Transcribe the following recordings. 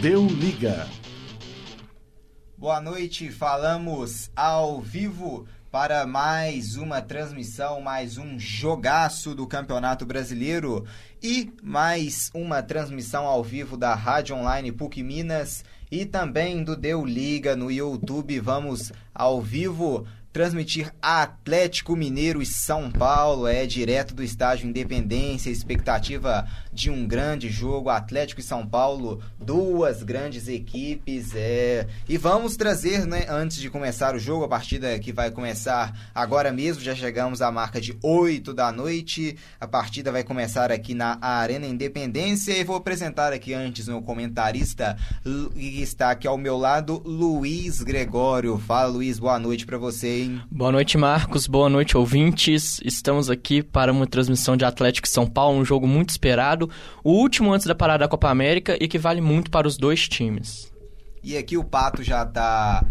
Deu liga. Boa noite, falamos ao vivo para mais uma transmissão, mais um jogaço do Campeonato Brasileiro e mais uma transmissão ao vivo da Rádio Online PUC Minas e também do Deu Liga no YouTube. Vamos ao vivo transmitir Atlético Mineiro e São Paulo, é direto do estádio Independência, expectativa de um grande jogo, Atlético e São Paulo, duas grandes equipes, é. E vamos trazer, né, antes de começar o jogo, a partida que vai começar agora mesmo, já chegamos à marca de 8 da noite. A partida vai começar aqui na Arena Independência e vou apresentar aqui antes meu comentarista que está aqui ao meu lado, Luiz Gregório. Fala, Luiz, boa noite para você. Hein? Boa noite, Marcos. Boa noite, ouvintes. Estamos aqui para uma transmissão de Atlético e São Paulo, um jogo muito esperado, o último antes da parada da Copa América e que vale muito para os dois times. E aqui o Pato já está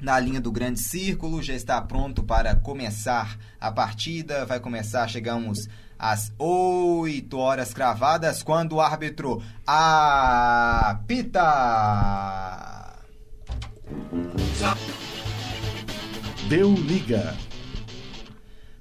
na linha do grande círculo, já está pronto para começar a partida. Vai começar, chegamos às 8 horas cravadas, quando o árbitro apita. Deu liga.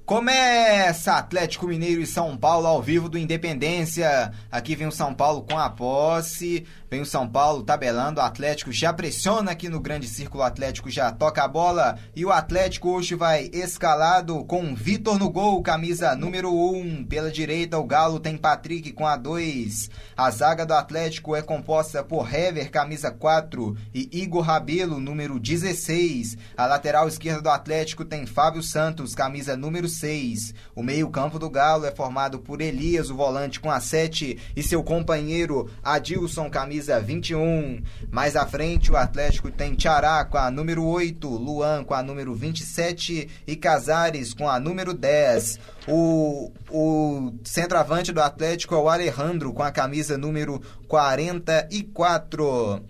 Começa Atlético Mineiro e São Paulo ao vivo do Independência. Aqui vem o São Paulo com a posse. Vem o São Paulo tabelando. O Atlético já pressiona aqui no grande círculo. O Atlético já toca a bola. E o Atlético hoje vai escalado com Vitor no gol, camisa número 1. Um. Pela direita, o Galo tem Patrick com a 2. A zaga do Atlético é composta por Hever, camisa 4. E Igor Rabelo, número 16. A lateral esquerda do Atlético tem Fábio Santos, camisa número 6. O meio-campo do Galo é formado por Elias, o volante com a 7, e seu companheiro Adilson, camisa 21. Mais à frente, o Atlético tem Tiará com a número 8, Luan com a número 27 e Casares com a número 10. O, o centroavante do Atlético é o Alejandro com a camisa número 44.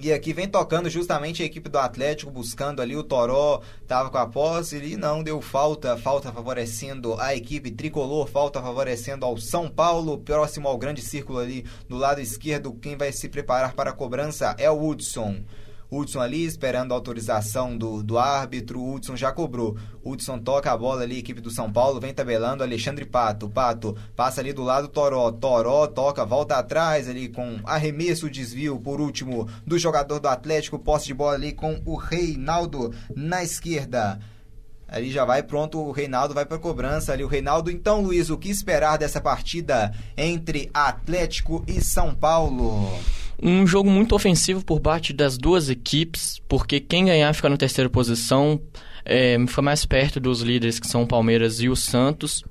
E aqui vem tocando justamente a equipe do Atlético, buscando ali o Toró, tava com a posse e não deu falta, falta favorecendo a equipe tricolor, falta favorecendo ao São Paulo, próximo ao grande círculo ali do lado esquerdo, quem vai se preparar para a cobrança é o Hudson. Hudson ali esperando a autorização do, do árbitro. Hudson já cobrou. Hudson toca a bola ali, equipe do São Paulo, vem tabelando. Alexandre Pato. Pato passa ali do lado Toró. Toró toca, volta atrás ali com arremesso, desvio por último do jogador do Atlético. Posse de bola ali com o Reinaldo na esquerda. Ali já vai pronto, o Reinaldo vai para cobrança ali. O Reinaldo, então, Luiz, o que esperar dessa partida entre Atlético e São Paulo? Um jogo muito ofensivo por parte das duas equipes, porque quem ganhar fica na terceira posição, é, fica mais perto dos líderes que são o Palmeiras e o Santos.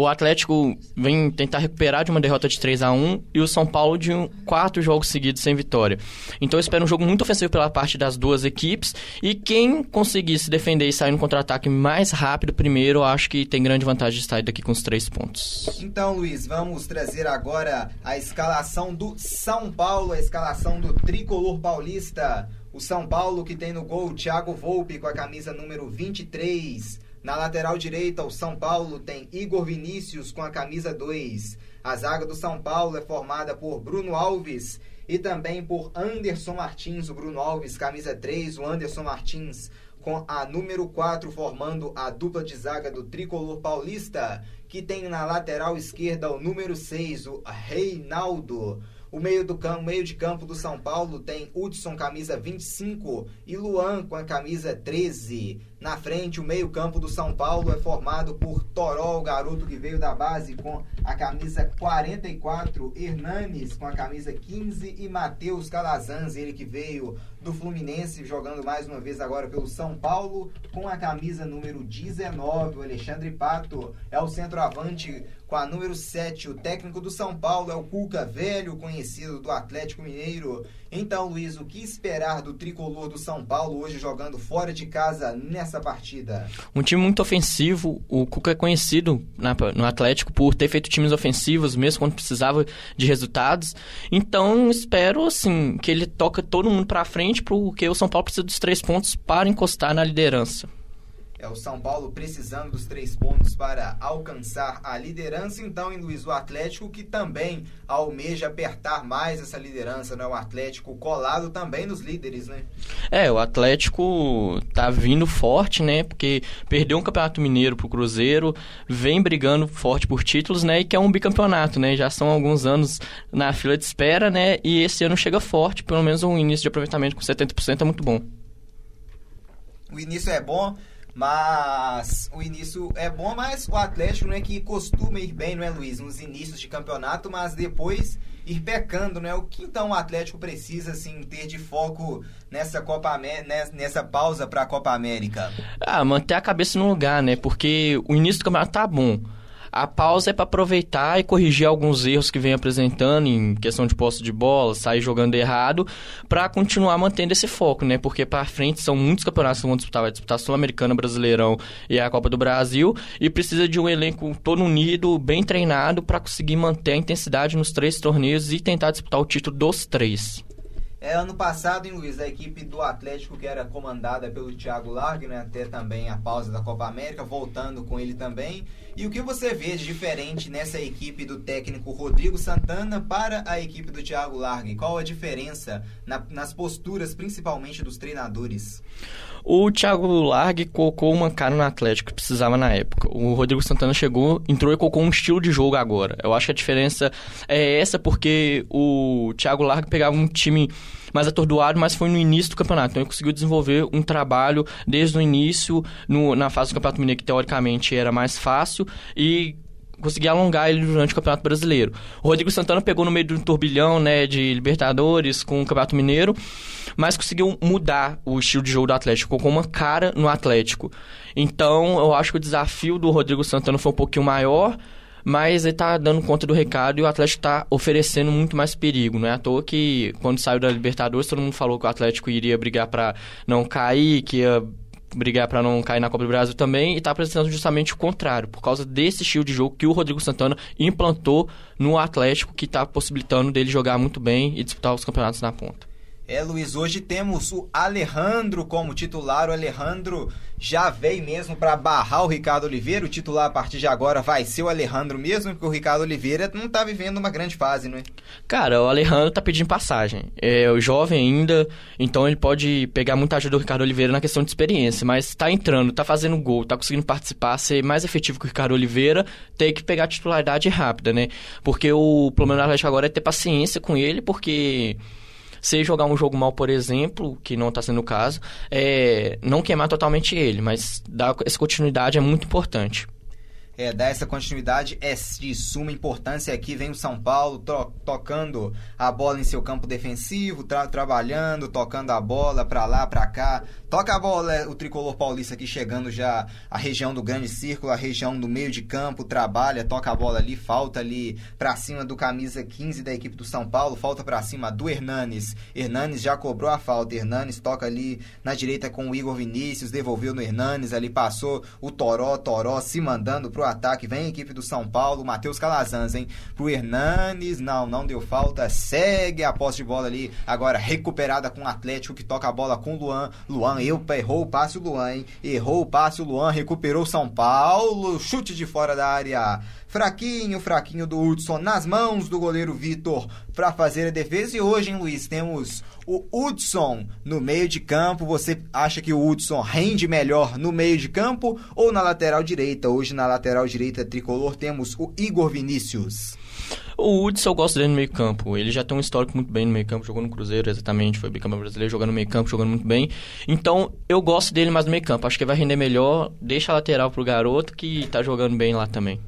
O Atlético vem tentar recuperar de uma derrota de 3 a 1 e o São Paulo de um, quatro jogos seguidos sem vitória. Então eu espero um jogo muito ofensivo pela parte das duas equipes e quem conseguir se defender e sair no contra-ataque mais rápido primeiro, eu acho que tem grande vantagem de sair daqui com os três pontos. Então, Luiz, vamos trazer agora a escalação do São Paulo, a escalação do tricolor paulista. O São Paulo que tem no gol Thiago Volpe com a camisa número 23. Na lateral direita, o São Paulo tem Igor Vinícius com a camisa 2. A zaga do São Paulo é formada por Bruno Alves e também por Anderson Martins. O Bruno Alves, camisa 3, o Anderson Martins com a número 4, formando a dupla de zaga do tricolor paulista, que tem na lateral esquerda o número 6, o Reinaldo. O meio, do campo, meio de campo do São Paulo tem Hudson, camisa 25, e Luan com a camisa 13. Na frente, o meio-campo do São Paulo é formado por Toró, o garoto que veio da base com a camisa 44, Hernanes com a camisa 15 e Matheus Calazans, ele que veio do Fluminense, jogando mais uma vez agora pelo São Paulo, com a camisa número 19. O Alexandre Pato é o centroavante com a número 7. O técnico do São Paulo é o Cuca Velho, conhecido do Atlético Mineiro. Então, Luiz, o que esperar do tricolor do São Paulo hoje jogando fora de casa nessa partida? Um time muito ofensivo. O Cuca é conhecido na, no Atlético por ter feito times ofensivos, mesmo quando precisava de resultados. Então, espero assim que ele toca todo mundo para frente, porque o São Paulo precisa dos três pontos para encostar na liderança. É o São Paulo precisando dos três pontos para alcançar a liderança. Então, em Luiz, o Atlético que também almeja apertar mais essa liderança, né? O Atlético colado também nos líderes, né? É, o Atlético tá vindo forte, né? Porque perdeu um campeonato mineiro pro Cruzeiro, vem brigando forte por títulos, né? E quer um bicampeonato, né? Já são alguns anos na fila de espera, né? E esse ano chega forte, pelo menos um início de aproveitamento com 70% é muito bom. O início é bom, mas o início é bom, mas o Atlético não é que costuma ir bem, não é, Luiz? Nos inícios de campeonato, mas depois ir pecando, né? O que então o Atlético precisa assim ter de foco nessa Copa nessa, nessa pausa para a Copa América? Ah, manter a cabeça no lugar, né? Porque o início do campeonato tá bom. A pausa é para aproveitar e corrigir alguns erros que vem apresentando em questão de posse de bola, sair jogando errado, para continuar mantendo esse foco, né? Porque para frente são muitos campeonatos que vão disputar, vai disputar Sul-Americana, Brasileirão e a Copa do Brasil, e precisa de um elenco todo unido, bem treinado para conseguir manter a intensidade nos três torneios e tentar disputar o título dos três. É, ano passado, em Luiz, a equipe do Atlético, que era comandada pelo Thiago Largue, né, até também a pausa da Copa América, voltando com ele também. E o que você vê de diferente nessa equipe do técnico Rodrigo Santana para a equipe do Thiago Largue? Qual a diferença na, nas posturas, principalmente dos treinadores? O Thiago Largue colocou uma cara no Atlético que precisava na época. O Rodrigo Santana chegou, entrou e colocou um estilo de jogo agora. Eu acho que a diferença é essa porque o Thiago Largue pegava um time mais atordoado, mas foi no início do campeonato. Então ele conseguiu desenvolver um trabalho desde o início, no, na fase do Campeonato Mineiro, que teoricamente era mais fácil, e conseguir alongar ele durante o Campeonato Brasileiro. O Rodrigo Santana pegou no meio do turbilhão, né, de Libertadores com o Campeonato Mineiro, mas conseguiu mudar o estilo de jogo do Atlético, colocou uma cara no Atlético. Então, eu acho que o desafio do Rodrigo Santana foi um pouquinho maior, mas ele tá dando conta do recado e o Atlético tá oferecendo muito mais perigo. Não é à toa que quando saiu da Libertadores todo mundo falou que o Atlético iria brigar para não cair, que ia brigar para não cair na Copa do Brasil também e tá apresentando justamente o contrário, por causa desse estilo de jogo que o Rodrigo Santana implantou no Atlético, que está possibilitando dele jogar muito bem e disputar os campeonatos na ponta. É, Luiz, hoje temos o Alejandro como titular. O Alejandro já veio mesmo para barrar o Ricardo Oliveira. O titular a partir de agora vai ser o Alejandro mesmo, porque o Ricardo Oliveira não tá vivendo uma grande fase, não é? Cara, o Alejandro tá pedindo passagem. É o jovem ainda, então ele pode pegar muita ajuda do Ricardo Oliveira na questão de experiência, mas tá entrando, tá fazendo gol, tá conseguindo participar, ser mais efetivo que o Ricardo Oliveira, tem que pegar a titularidade rápida, né? Porque o problema do Atlético agora é ter paciência com ele, porque se jogar um jogo mal, por exemplo, que não está sendo o caso, é, não queimar totalmente ele, mas dar essa continuidade é muito importante é, dar essa continuidade é de suma importância. Aqui vem o São Paulo to tocando a bola em seu campo defensivo, tra trabalhando, tocando a bola para lá, para cá. Toca a bola, o tricolor paulista aqui chegando já a região do grande círculo, a região do meio de campo, trabalha, toca a bola ali, falta ali para cima do camisa 15 da equipe do São Paulo, falta para cima do Hernanes. Hernanes já cobrou a falta. Hernanes toca ali na direita com o Igor Vinícius, devolveu no Hernanes, ali passou o Toró, Toró se mandando pro ataque. Vem a equipe do São Paulo, Matheus Calazans, hein? Pro Hernanes, não, não deu falta. Segue a posse de bola ali, agora recuperada com o Atlético, que toca a bola com o Luan. Luan, eu, errou o passe o Luan, hein? Errou o passe o Luan, recuperou o São Paulo. Chute de fora da área. Fraquinho, fraquinho do Hudson nas mãos do goleiro Vitor para fazer a defesa. E hoje, hein, Luiz, temos o Hudson no meio de campo. Você acha que o Hudson rende melhor no meio de campo ou na lateral direita? Hoje, na lateral direita tricolor, temos o Igor Vinícius. O Hudson eu gosto dele no meio campo. Ele já tem um histórico muito bem no meio campo. Jogou no Cruzeiro, exatamente. Foi bicampeão brasileiro, jogando no meio campo, jogando muito bem. Então, eu gosto dele mais no meio campo. Acho que vai render melhor. Deixa a lateral pro garoto que tá jogando bem lá também.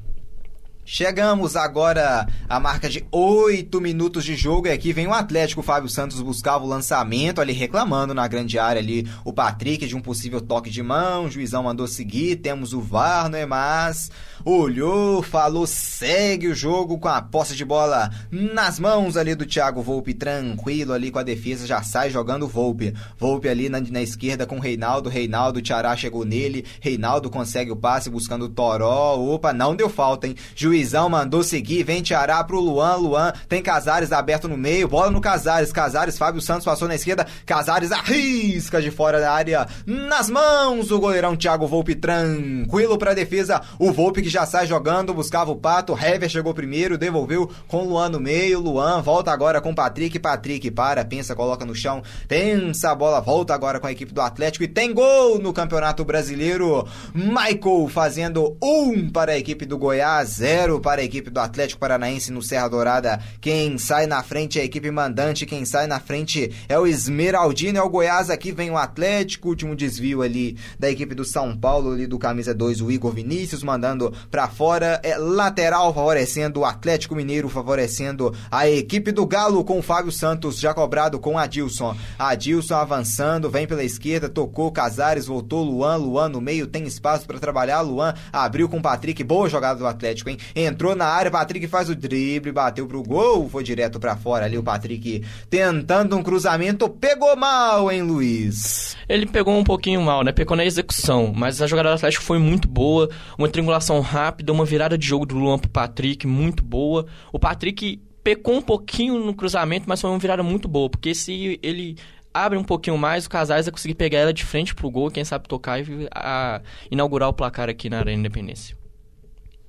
Chegamos agora à marca de 8 minutos de jogo e aqui vem o Atlético. O Fábio Santos buscava o lançamento ali, reclamando na grande área ali o Patrick de um possível toque de mão. O juizão mandou seguir. Temos o VAR, não é mais? Olhou, falou, segue o jogo com a posse de bola nas mãos ali do Thiago Volpe, tranquilo ali com a defesa, já sai jogando o Volpe. Volpe ali na, na esquerda com o Reinaldo. Reinaldo, Tiará chegou nele. Reinaldo consegue o passe buscando o Toró. Opa, não deu falta, hein? Juiz Juizão mandou seguir, vem Tiará pro Luan, Luan tem Casares aberto no meio, bola no Casares, Casares, Fábio Santos passou na esquerda, Casares arrisca de fora da área, nas mãos o goleirão Thiago Volpe tranquilo pra defesa, o Volpe que já sai jogando, buscava o Pato, Hever chegou primeiro, devolveu com Luan no meio, Luan volta agora com Patrick, Patrick para, pensa, coloca no chão, pensa, a bola volta agora com a equipe do Atlético e tem gol no Campeonato Brasileiro, Michael fazendo um para a equipe do Goiás, zero para a equipe do Atlético Paranaense no Serra Dourada, quem sai na frente é a equipe mandante, quem sai na frente é o Esmeraldino, é o Goiás, aqui vem o Atlético, último desvio ali da equipe do São Paulo, ali do camisa 2, o Igor Vinícius, mandando para fora, é lateral favorecendo o Atlético Mineiro, favorecendo a equipe do Galo com o Fábio Santos, já cobrado com Adilson. Adilson avançando, vem pela esquerda, tocou Casares, voltou Luan, Luan no meio, tem espaço para trabalhar, Luan abriu com o Patrick, boa jogada do Atlético, hein? Entrou na área, Patrick faz o drible, bateu pro gol, foi direto para fora ali o Patrick tentando um cruzamento, pegou mal, hein, Luiz? Ele pegou um pouquinho mal, né? Pegou na execução, mas a jogada do Atlético foi muito boa, uma triangulação rápida, uma virada de jogo do Luan pro Patrick muito boa. O Patrick pecou um pouquinho no cruzamento, mas foi uma virada muito boa, porque se ele abre um pouquinho mais, o Casais vai conseguir pegar ela de frente pro gol, quem sabe tocar e a, inaugurar o placar aqui na Arena Independência.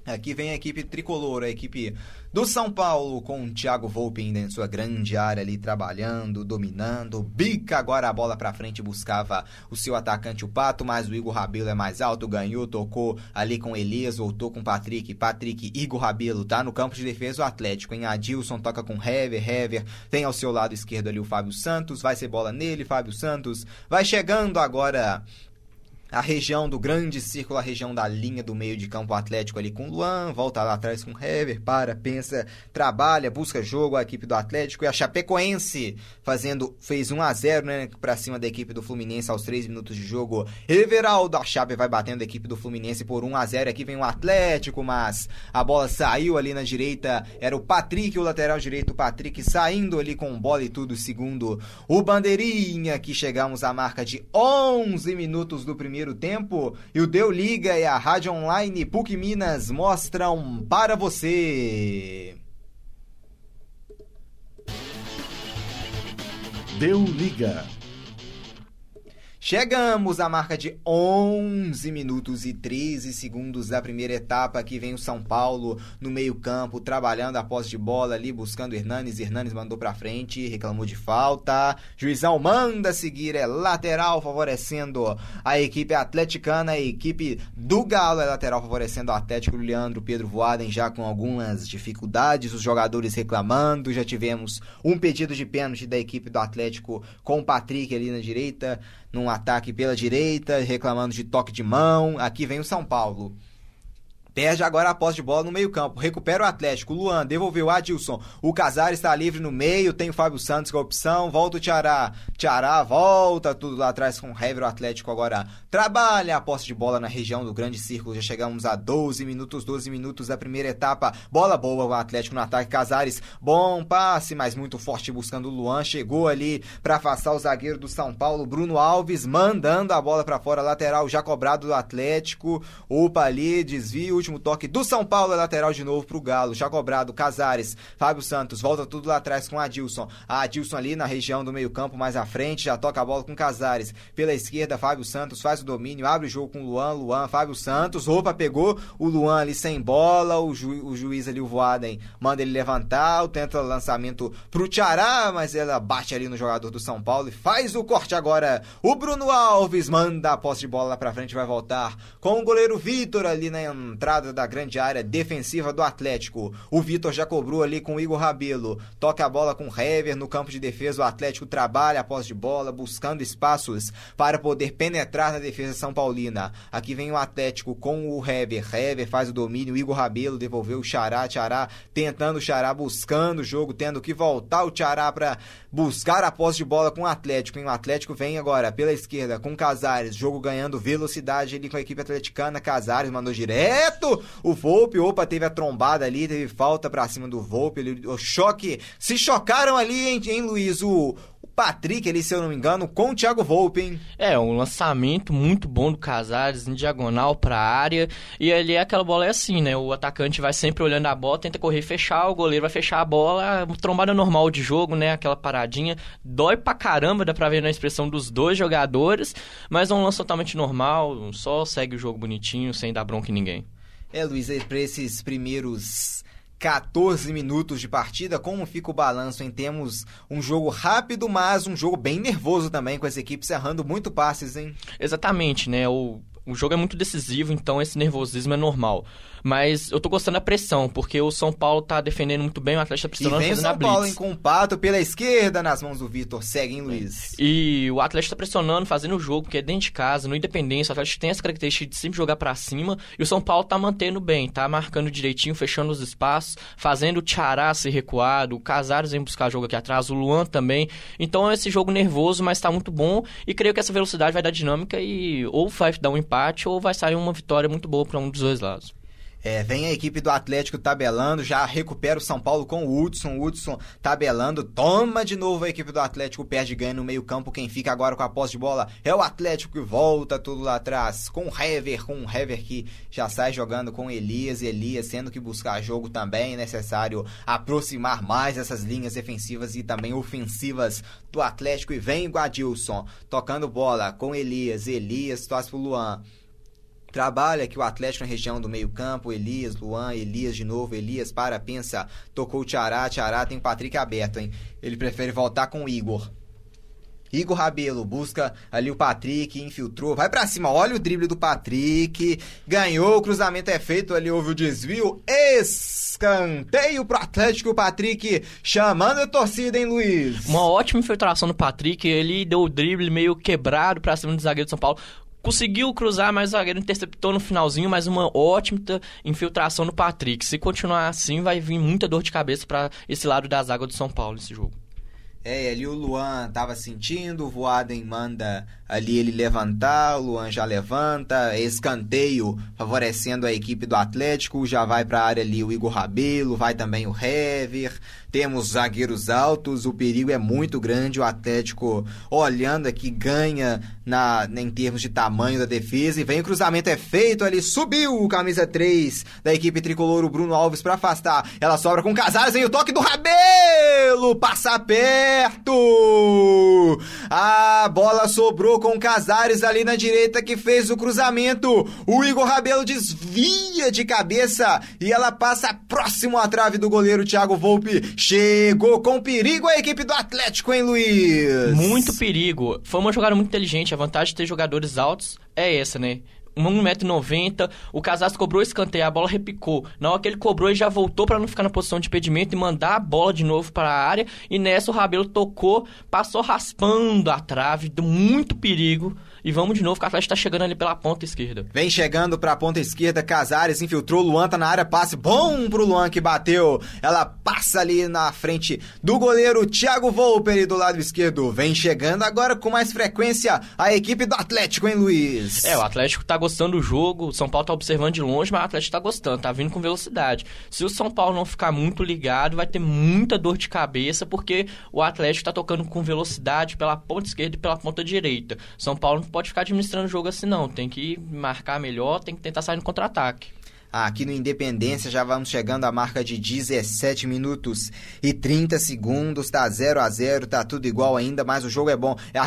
Aqui vem a equipe tricolor, a equipe do São Paulo, com o Thiago Volpe ainda em sua grande área ali trabalhando, dominando. Bica agora a bola pra frente, buscava o seu atacante, o Pato, mas o Igor Rabelo é mais alto, ganhou, tocou ali com Elias, voltou com Patrick. Patrick, Igor Rabelo, tá no campo de defesa o Atlético, em Adilson toca com Hever, Hever tem ao seu lado esquerdo ali o Fábio Santos, vai ser bola nele, Fábio Santos vai chegando agora a região do grande círculo, a região da linha do meio de campo atlético ali com Luan, volta lá atrás com Hever, para, pensa, trabalha, busca jogo a equipe do Atlético e a Chapecoense fazendo, fez 1 a 0 né, para cima da equipe do Fluminense aos 3 minutos de jogo. Everaldo, a Chape vai batendo a equipe do Fluminense por 1 a 0 aqui vem o Atlético, mas a bola saiu ali na direita, era o Patrick, o lateral direito, o Patrick saindo ali com bola e tudo, segundo o Bandeirinha, que chegamos à marca de 11 minutos do primeiro primeiro tempo e o Deu Liga e a Rádio Online PUC Minas mostram para você. Deu Liga. Chegamos à marca de 11 minutos e 13 segundos da primeira etapa. Aqui vem o São Paulo no meio-campo, trabalhando a posse de bola ali, buscando Hernanes. Hernanes mandou pra frente, reclamou de falta. Juizão manda seguir, é lateral, favorecendo a equipe atleticana. A equipe do Galo é lateral, favorecendo o Atlético. Leandro Pedro Voaden já com algumas dificuldades, os jogadores reclamando. Já tivemos um pedido de pênalti da equipe do Atlético com o Patrick ali na direita num ataque pela direita, reclamando de toque de mão. Aqui vem o São Paulo. Perde agora a posse de bola no meio-campo. Recupera o Atlético. Luan devolveu Adilson. O Casares está livre no meio. Tem o Fábio Santos com a opção. Volta o Tiará. Tiará volta. Tudo lá atrás com o Hever. O Atlético agora trabalha a posse de bola na região do grande círculo. Já chegamos a 12 minutos. 12 minutos da primeira etapa. Bola boa. O Atlético no ataque. Casares. Bom passe, mas muito forte buscando o Luan. Chegou ali para afastar o zagueiro do São Paulo. Bruno Alves mandando a bola para fora. Lateral já cobrado do Atlético. Opa ali. Desvio último toque do São Paulo, é lateral de novo pro Galo, já cobrado, Casares, Fábio Santos, volta tudo lá atrás com Adilson. A Adilson ali na região do meio-campo, mais à frente, já toca a bola com Casares. Pela esquerda, Fábio Santos faz o domínio, abre o jogo com Luan, Luan, Fábio Santos, roupa pegou o Luan ali sem bola, o, ju, o juiz ali, o Voaden, manda ele levantar, tenta lançamento pro Tiará, mas ela bate ali no jogador do São Paulo e faz o corte agora. O Bruno Alves manda a posse de bola lá pra frente, vai voltar com o goleiro Vitor ali na entrada entrada da grande área defensiva do Atlético. O Vitor já cobrou ali com o Igor Rabelo. Toca a bola com o Hever no campo de defesa. O Atlético trabalha a posse de bola, buscando espaços para poder penetrar na defesa São Paulina. Aqui vem o Atlético com o Hever. Hever faz o domínio. Igor Rabelo devolveu o Xará. Xará tentando o Xará, buscando o jogo, tendo que voltar o Xará para buscar a posse de bola com o Atlético. E o Atlético vem agora pela esquerda com Casares. Jogo ganhando velocidade ali com a equipe atleticana. Casares mandou direto o Volpe, opa, teve a trombada ali, teve falta pra cima do Volpe, ele, o choque, se chocaram ali, hein, hein Luiz, o, Patrick ali, se eu não me engano, com o Thiago Volpe, hein? É, um lançamento muito bom do Casares, em diagonal pra área. E ali aquela bola é assim, né? O atacante vai sempre olhando a bola, tenta correr fechar, o goleiro vai fechar a bola. Trombada normal de jogo, né? Aquela paradinha. Dói pra caramba, dá pra ver na expressão dos dois jogadores. Mas é um lance totalmente normal, só segue o jogo bonitinho, sem dar bronca em ninguém. É, Luiz, para esses primeiros 14 minutos de partida, como fica o balanço em termos um jogo rápido, mas um jogo bem nervoso também, com as equipes errando muito passes, hein? Exatamente, né? O, o jogo é muito decisivo, então esse nervosismo é normal. Mas eu tô gostando da pressão, porque o São Paulo tá defendendo muito bem, o Atlético tá pressionando e vem fazendo São. Paulo em compato pela esquerda, nas mãos do Vitor. Segue, hein, Luiz? E o Atlético tá pressionando, fazendo o jogo, porque é dentro de casa, no Independência, o Atlético tem essa característica de sempre jogar para cima, e o São Paulo tá mantendo bem, tá marcando direitinho, fechando os espaços, fazendo o Tiará ser recuado, o Casares vem buscar jogo aqui atrás, o Luan também. Então é esse jogo nervoso, mas tá muito bom, e creio que essa velocidade vai dar dinâmica e ou vai dar um empate ou vai sair uma vitória muito boa para um dos dois lados. É, vem a equipe do Atlético tabelando, já recupera o São Paulo com o Hudson. O Hudson tabelando, toma de novo a equipe do Atlético, perde ganha no meio-campo. Quem fica agora com a posse de bola é o Atlético que volta tudo lá atrás com o Hever, com o Hever que já sai jogando com Elias. Elias sendo que buscar jogo também é necessário aproximar mais essas linhas defensivas e também ofensivas do Atlético. E vem o Guadilson tocando bola com Elias. Elias tosse pro Luan. Trabalha que o Atlético na região do meio-campo, Elias, Luan, Elias de novo, Elias para, pensa, tocou o Tiará, Tiará tem o Patrick aberto, hein? Ele prefere voltar com o Igor. Igor Rabelo busca ali o Patrick, infiltrou, vai para cima, olha o drible do Patrick, ganhou, o cruzamento é feito, ali houve o desvio, escanteio pro Atlético, o Patrick chamando a torcida, hein, Luiz? Uma ótima infiltração do Patrick, ele deu o drible meio quebrado pra cima do zagueiro de São Paulo, conseguiu cruzar, mas o zagueiro interceptou no finalzinho, mas uma ótima infiltração do Patrick. Se continuar assim, vai vir muita dor de cabeça para esse lado das águas do São Paulo esse jogo. É, ali o Luan tava sentindo, o Voaden manda ali ele levantar, o Luan já levanta, escanteio favorecendo a equipe do Atlético, já vai para a área ali o Igor Rabelo, vai também o Hever, temos zagueiros altos, o perigo é muito grande, o Atlético olhando aqui ganha na, em termos de tamanho da defesa e vem o cruzamento é feito ali, subiu o camisa 3 da equipe tricolor, o Bruno Alves para afastar, ela sobra com Casares, vem o toque do Rabelo, passa perto, a bola sobrou com Casares ali na direita que fez o cruzamento. O Igor Rabelo desvia de cabeça e ela passa próximo à trave do goleiro Thiago Volpe. Chegou com perigo a equipe do Atlético, hein, Luiz? Muito perigo. Foi uma jogada muito inteligente. A vantagem de ter jogadores altos é essa, né? 1,90m, o Casares cobrou escanteio, a bola repicou. Na hora que ele cobrou, ele já voltou para não ficar na posição de impedimento e mandar a bola de novo para a área. E nessa o Rabelo tocou, passou raspando a trave, deu muito perigo. E vamos de novo, que o Atlético tá chegando ali pela ponta esquerda. Vem chegando pra ponta esquerda, Casares infiltrou, Luan tá na área, passe bom pro Luan que bateu. Ela passa ali na frente do goleiro Thiago Volpe do lado esquerdo. Vem chegando agora com mais frequência a equipe do Atlético, hein, Luiz? É, o Atlético tá gostando do jogo, o São Paulo tá observando de longe, mas o Atlético tá gostando, tá vindo com velocidade. Se o São Paulo não ficar muito ligado, vai ter muita dor de cabeça, porque o Atlético tá tocando com velocidade pela ponta esquerda e pela ponta direita. São Paulo pode ficar administrando o jogo assim, não. Tem que marcar melhor, tem que tentar sair no contra-ataque. Aqui no Independência já vamos chegando à marca de 17 minutos e 30 segundos. Tá 0 a 0 tá tudo igual ainda, mas o jogo é bom. É,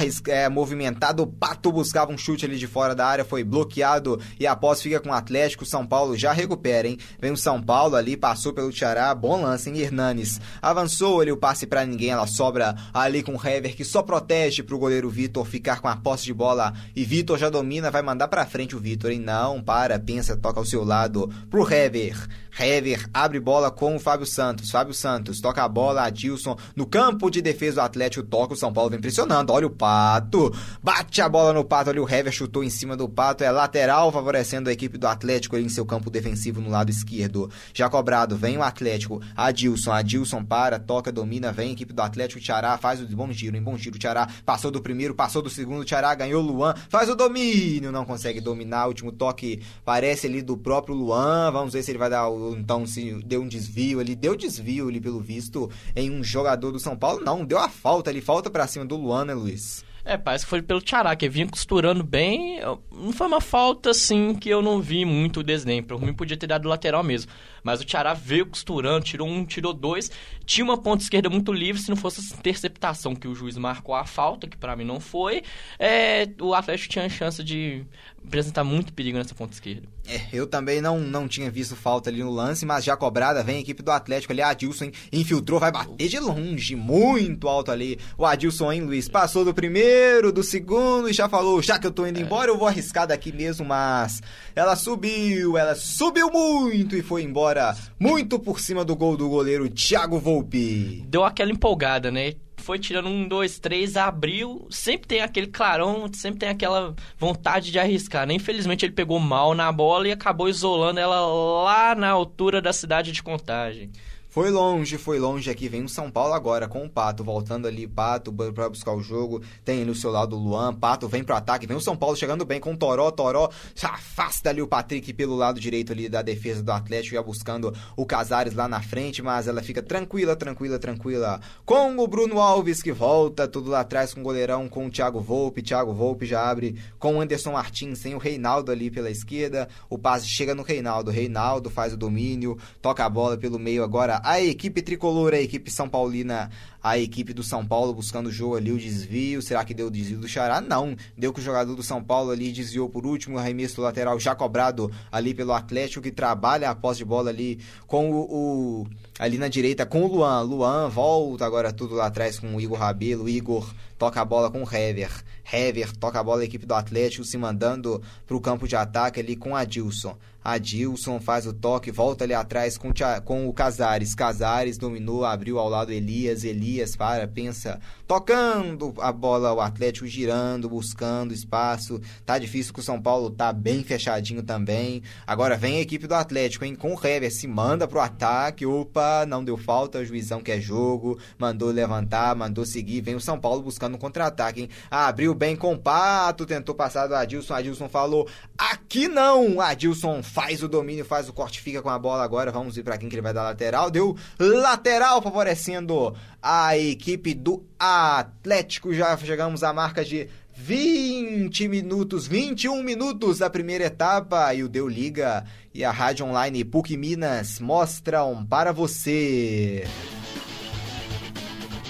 é movimentado. O Pato buscava um chute ali de fora da área, foi bloqueado e após fica com o Atlético. São Paulo já recupera, hein? Vem o São Paulo ali, passou pelo Tiará. Bom lance, hein? Hernanes avançou ali o passe para ninguém. Ela sobra ali com o Hever que só protege pro goleiro Vitor ficar com a posse de bola. E Vitor já domina, vai mandar para frente o Vitor, hein? Não, para, pensa, toca ao seu lado pro Hever. Hever abre bola com o Fábio Santos. Fábio Santos toca a bola, Adilson no campo de defesa do Atlético, toca o São Paulo, vem pressionando. Olha o Pato, bate a bola no Pato. Ali o Hever chutou em cima do Pato, é lateral, favorecendo a equipe do Atlético ali em seu campo defensivo no lado esquerdo. Já cobrado, vem o Atlético, Adilson, Adilson para, toca, domina, vem a equipe do Atlético, Tiará faz o bom giro, em bom giro, Tiará passou do primeiro, passou do segundo, Tiará ganhou Luan, faz o domínio, não consegue dominar, último toque parece ali do próprio Luan Vamos ver se ele vai dar, então, se deu um desvio ali, deu desvio ali, pelo visto, em um jogador do São Paulo, não, deu a falta ali, falta pra cima do Luan, né, Luiz? É, parece que foi pelo Tchará, que vinha costurando bem. Não foi uma falta, assim, que eu não vi muito desdém. Por mim, podia ter dado lateral mesmo. Mas o Tchará veio costurando, tirou um, tirou dois. Tinha uma ponta esquerda muito livre, se não fosse essa interceptação que o juiz marcou a falta, que para mim não foi. É, o Atlético tinha a chance de apresentar muito perigo nessa ponta esquerda. É, eu também não, não tinha visto falta ali no lance, mas já cobrada, vem a equipe do Atlético ali, Adilson infiltrou, vai bater de longe, muito alto ali. O Adilson, hein, Luiz? Passou do primeiro, do segundo e já falou, já que eu tô indo é. embora, eu vou arriscar daqui mesmo, mas ela subiu, ela subiu muito e foi embora, muito por cima do gol do goleiro Thiago Volpe. Deu aquela empolgada, né? Foi tirando um, dois, três, abriu. Sempre tem aquele clarão, sempre tem aquela vontade de arriscar. Né? Infelizmente ele pegou mal na bola e acabou isolando ela lá na altura da cidade de Contagem. Foi longe, foi longe. Aqui vem o São Paulo agora com o Pato, voltando ali. Pato para buscar o jogo. Tem no seu lado o Luan. Pato vem pro ataque. Vem o São Paulo chegando bem com o Toró. Toró afasta ali o Patrick pelo lado direito ali da defesa do Atlético. Já buscando o Casares lá na frente. Mas ela fica tranquila, tranquila, tranquila. Com o Bruno Alves que volta. Tudo lá atrás com o goleirão. Com o Thiago Volpe. Thiago Volpe já abre com o Anderson Martins. Sem o Reinaldo ali pela esquerda. O passe chega no Reinaldo. Reinaldo faz o domínio. Toca a bola pelo meio agora a equipe tricolor, a equipe São Paulina, a equipe do São Paulo buscando o jogo ali, o desvio. Será que deu o desvio do Xará? Não. Deu que o jogador do São Paulo ali desviou por último, o arremesso lateral já cobrado ali pelo Atlético, que trabalha a posse de bola ali com o, o ali na direita com o Luan. Luan volta agora tudo lá atrás com o Igor Rabelo. Igor toca a bola com o Hever. Hever toca a bola a equipe do Atlético se mandando para o campo de ataque ali com Adilson. Adilson faz o toque, volta ali atrás com, com o Casares. Casares dominou, abriu ao lado Elias. Elias para, pensa, tocando a bola o Atlético, girando, buscando espaço. Tá difícil que o São Paulo tá bem fechadinho também. Agora vem a equipe do Atlético, hein? Com o Hever, se manda pro ataque. Opa, não deu falta, o juizão quer jogo. Mandou levantar, mandou seguir. Vem o São Paulo buscando um contra-ataque, hein? Abriu bem com o Pato, tentou passar do Adilson. Adilson falou: aqui não! Adilson faz o domínio, faz o corte, fica com a bola agora. Vamos ver para quem que ele vai dar lateral. Deu lateral favorecendo a equipe do Atlético. Já chegamos à marca de 20 minutos, 21 minutos da primeira etapa e o Deu Liga e a Rádio Online PUC Minas mostram para você.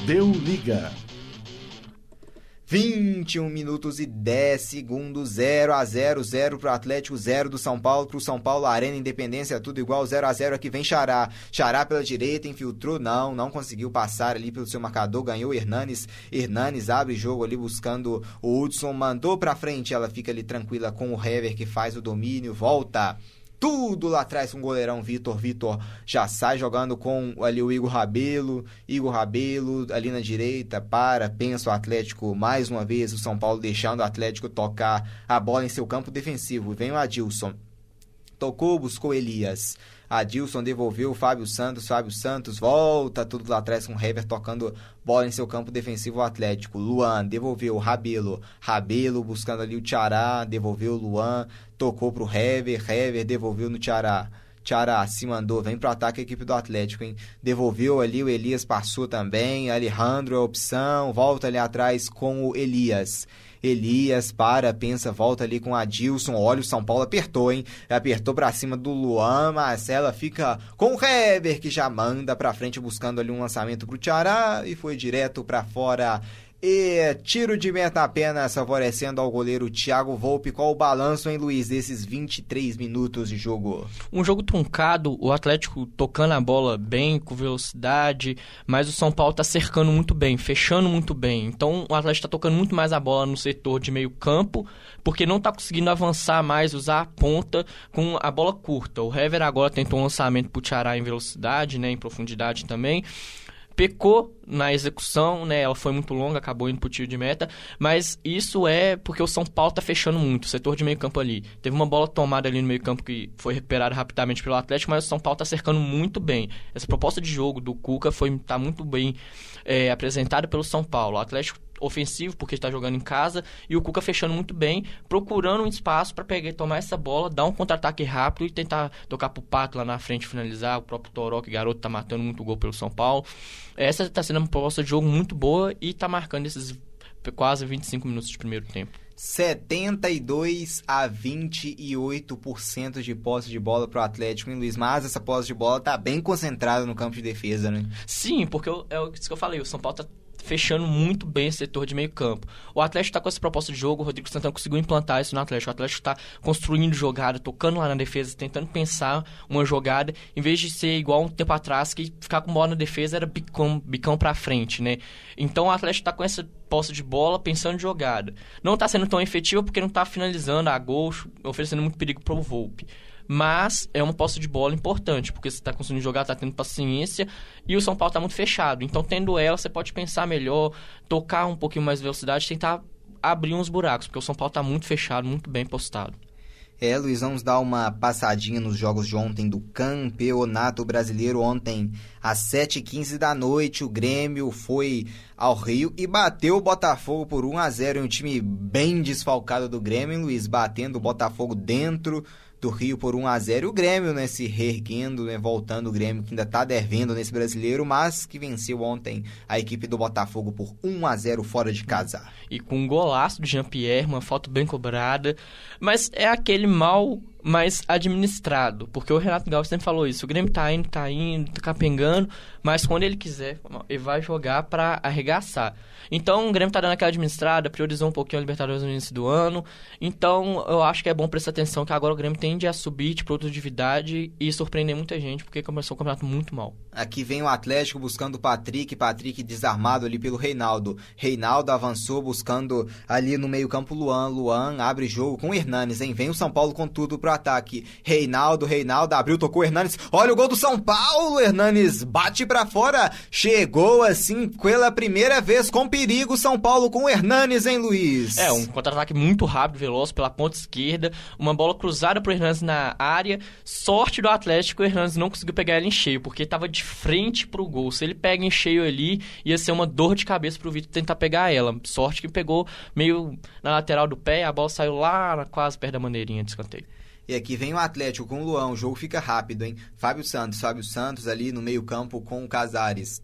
Deu Liga. 21 minutos e 10 segundos, 0 a 0 0 pro Atlético, 0 do São Paulo pro São Paulo, Arena Independência, tudo igual, 0 a 0 aqui vem Xará. Xará pela direita, infiltrou, não, não conseguiu passar ali pelo seu marcador, ganhou Hernanes. Hernanes abre jogo ali buscando o Hudson, mandou pra frente, ela fica ali tranquila com o Hever que faz o domínio, volta tudo lá atrás com o goleirão Vitor. Vitor já sai jogando com ali o Igor Rabelo. Igor Rabelo ali na direita para, pensa o Atlético mais uma vez. O São Paulo deixando o Atlético tocar a bola em seu campo defensivo. Vem o Adilson. Tocou, buscou Elias. Adilson devolveu Fábio Santos, Fábio Santos volta tudo lá atrás com o Hever tocando bola em seu campo defensivo Atlético. Luan devolveu Rabelo, Rabelo buscando ali o Tiará, devolveu o Luan, tocou pro Hever, Hever devolveu no Tiará. Tiará se mandou, vem pro ataque a equipe do Atlético, hein? Devolveu ali, o Elias passou também, Alejandro é opção, volta ali atrás com o Elias. Elias para, pensa, volta ali com a Dilson. Olha, o São Paulo apertou, hein? Apertou pra cima do Luan. Marcela fica com o Heber, que já manda pra frente buscando ali um lançamento pro Tiará e foi direto pra fora. E tiro de meta apenas favorecendo ao goleiro Thiago Volpe. Qual o balanço, hein, Luiz, desses 23 minutos de jogo? Um jogo truncado, o Atlético tocando a bola bem, com velocidade, mas o São Paulo tá cercando muito bem, fechando muito bem. Então o Atlético tá tocando muito mais a bola no setor de meio campo, porque não tá conseguindo avançar mais, usar a ponta com a bola curta. O Hever agora tentou um lançamento pro Tiará em velocidade, né, em profundidade também pecou na execução, né? Ela foi muito longa, acabou indo pro tiro de meta, mas isso é porque o São Paulo tá fechando muito, o setor de meio campo ali. Teve uma bola tomada ali no meio campo que foi recuperada rapidamente pelo Atlético, mas o São Paulo tá cercando muito bem. Essa proposta de jogo do Cuca foi tá muito bem é, apresentada pelo São Paulo. O Atlético ofensivo, porque está jogando em casa, e o Cuca fechando muito bem, procurando um espaço para pegar tomar essa bola, dar um contra-ataque rápido e tentar tocar pro Pato lá na frente finalizar, o próprio Toró, que garoto tá matando muito gol pelo São Paulo. Essa está sendo uma proposta de jogo muito boa e está marcando esses quase 25 minutos de primeiro tempo. 72 a 28% de posse de bola pro Atlético, hein, Luiz? Mas essa posse de bola tá bem concentrada no campo de defesa, né? Sim, porque é isso que eu falei, o São Paulo tá fechando muito bem esse setor de meio campo. O Atlético está com essa proposta de jogo, o Rodrigo Santana conseguiu implantar isso no Atlético. O Atlético está construindo jogada, tocando lá na defesa, tentando pensar uma jogada, em vez de ser igual um tempo atrás, que ficar com bola na defesa era bicão, bicão para frente, né? Então o Atlético está com essa posse de bola, pensando em jogada. Não está sendo tão efetivo porque não está finalizando a gol, oferecendo muito perigo para o Volpe mas é uma posse de bola importante, porque você está conseguindo jogar, está tendo paciência, e o São Paulo está muito fechado. Então, tendo ela, você pode pensar melhor, tocar um pouquinho mais de velocidade, tentar abrir uns buracos, porque o São Paulo está muito fechado, muito bem postado. É, Luiz, vamos dar uma passadinha nos jogos de ontem do Campeonato Brasileiro. Ontem, às 7h15 da noite, o Grêmio foi ao Rio e bateu o Botafogo por 1 a 0 em um time bem desfalcado do Grêmio, Luiz, batendo o Botafogo dentro do Rio por 1 a 0 O Grêmio, né, se reerguendo, né, voltando o Grêmio que ainda está devendo nesse brasileiro, mas que venceu ontem a equipe do Botafogo por 1 a 0 fora de casa. E com um golaço do Jean-Pierre, uma foto bem cobrada, mas é aquele mal mais administrado, porque o Renato Gaúcho sempre falou isso, o Grêmio tá indo, tá indo, tá capengando, mas quando ele quiser, ele vai jogar para arregaçar. Então, o Grêmio tá dando aquela administrada, priorizou um pouquinho a Libertadores no início do ano. Então, eu acho que é bom prestar atenção que agora o Grêmio tende a subir de produtividade e surpreender muita gente, porque começou o campeonato muito mal. Aqui vem o Atlético buscando o Patrick, Patrick desarmado ali pelo Reinaldo. Reinaldo avançou buscando ali no meio-campo Luan. Luan abre jogo com o Hernanes, hein? Vem o São Paulo com tudo pro ataque. Reinaldo, Reinaldo abriu, tocou Hernanes. Olha o gol do São Paulo! Hernanes bate para fora. Chegou assim pela primeira vez com perigo São Paulo com Hernanes, hein, Luiz? É, um contra-ataque muito rápido, veloz pela ponta esquerda. Uma bola cruzada pro Hernanes na área. Sorte do Atlético, o Hernanes não conseguiu pegar ela em cheio, porque tava de frente pro gol. Se ele pega em cheio ali, ia ser uma dor de cabeça pro Vitor tentar pegar ela. Sorte que pegou meio na lateral do pé, a bola saiu lá quase perto da maneirinha de escanteio. E aqui vem o Atlético com o Luão, o jogo fica rápido, hein? Fábio Santos, Fábio Santos ali no meio-campo com o Casares.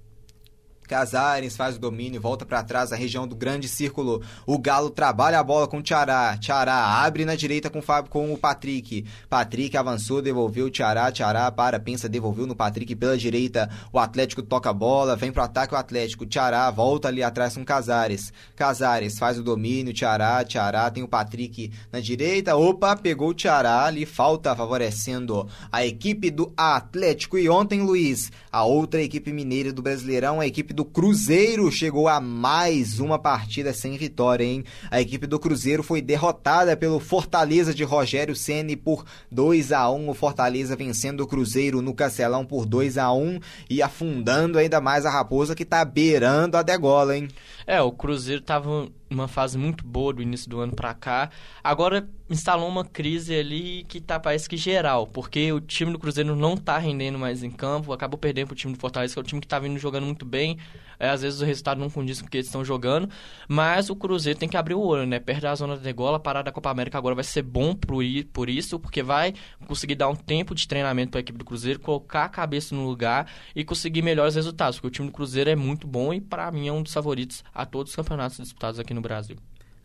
Casares faz o domínio, volta para trás a região do grande círculo. O Galo trabalha a bola com o Tiará. Tiará abre na direita com o Fábio com o Patrick. Patrick avançou, devolveu o Tiará. Tiará para, pensa, devolveu no Patrick pela direita. O Atlético toca a bola, vem pro ataque o Atlético. Tiará volta ali atrás com Casares. Casares faz o domínio, Tiará, Tiará tem o Patrick na direita. Opa, pegou o Tiará ali, falta favorecendo a equipe do Atlético. E ontem, Luiz, a outra equipe mineira do Brasileirão, a equipe do Cruzeiro chegou a mais uma partida sem vitória, hein? A equipe do Cruzeiro foi derrotada pelo Fortaleza de Rogério Ceni por 2 a 1. O Fortaleza vencendo o Cruzeiro no Castelão por 2 a 1 e afundando ainda mais a Raposa que tá beirando a degola, hein? É, o Cruzeiro tava numa fase muito boa do início do ano para cá. Agora instalou uma crise ali que tá parece que geral, porque o time do Cruzeiro não tá rendendo mais em campo, acabou perdendo pro time do Fortaleza, que é o time que tá vindo jogando muito bem. É, às vezes o resultado não condiz com o que eles estão jogando, mas o Cruzeiro tem que abrir o olho, né? Perder a zona de degola, a parada da Copa América agora vai ser bom por isso, porque vai conseguir dar um tempo de treinamento para a equipe do Cruzeiro, colocar a cabeça no lugar e conseguir melhores resultados, porque o time do Cruzeiro é muito bom e para mim é um dos favoritos a todos os campeonatos disputados aqui no Brasil.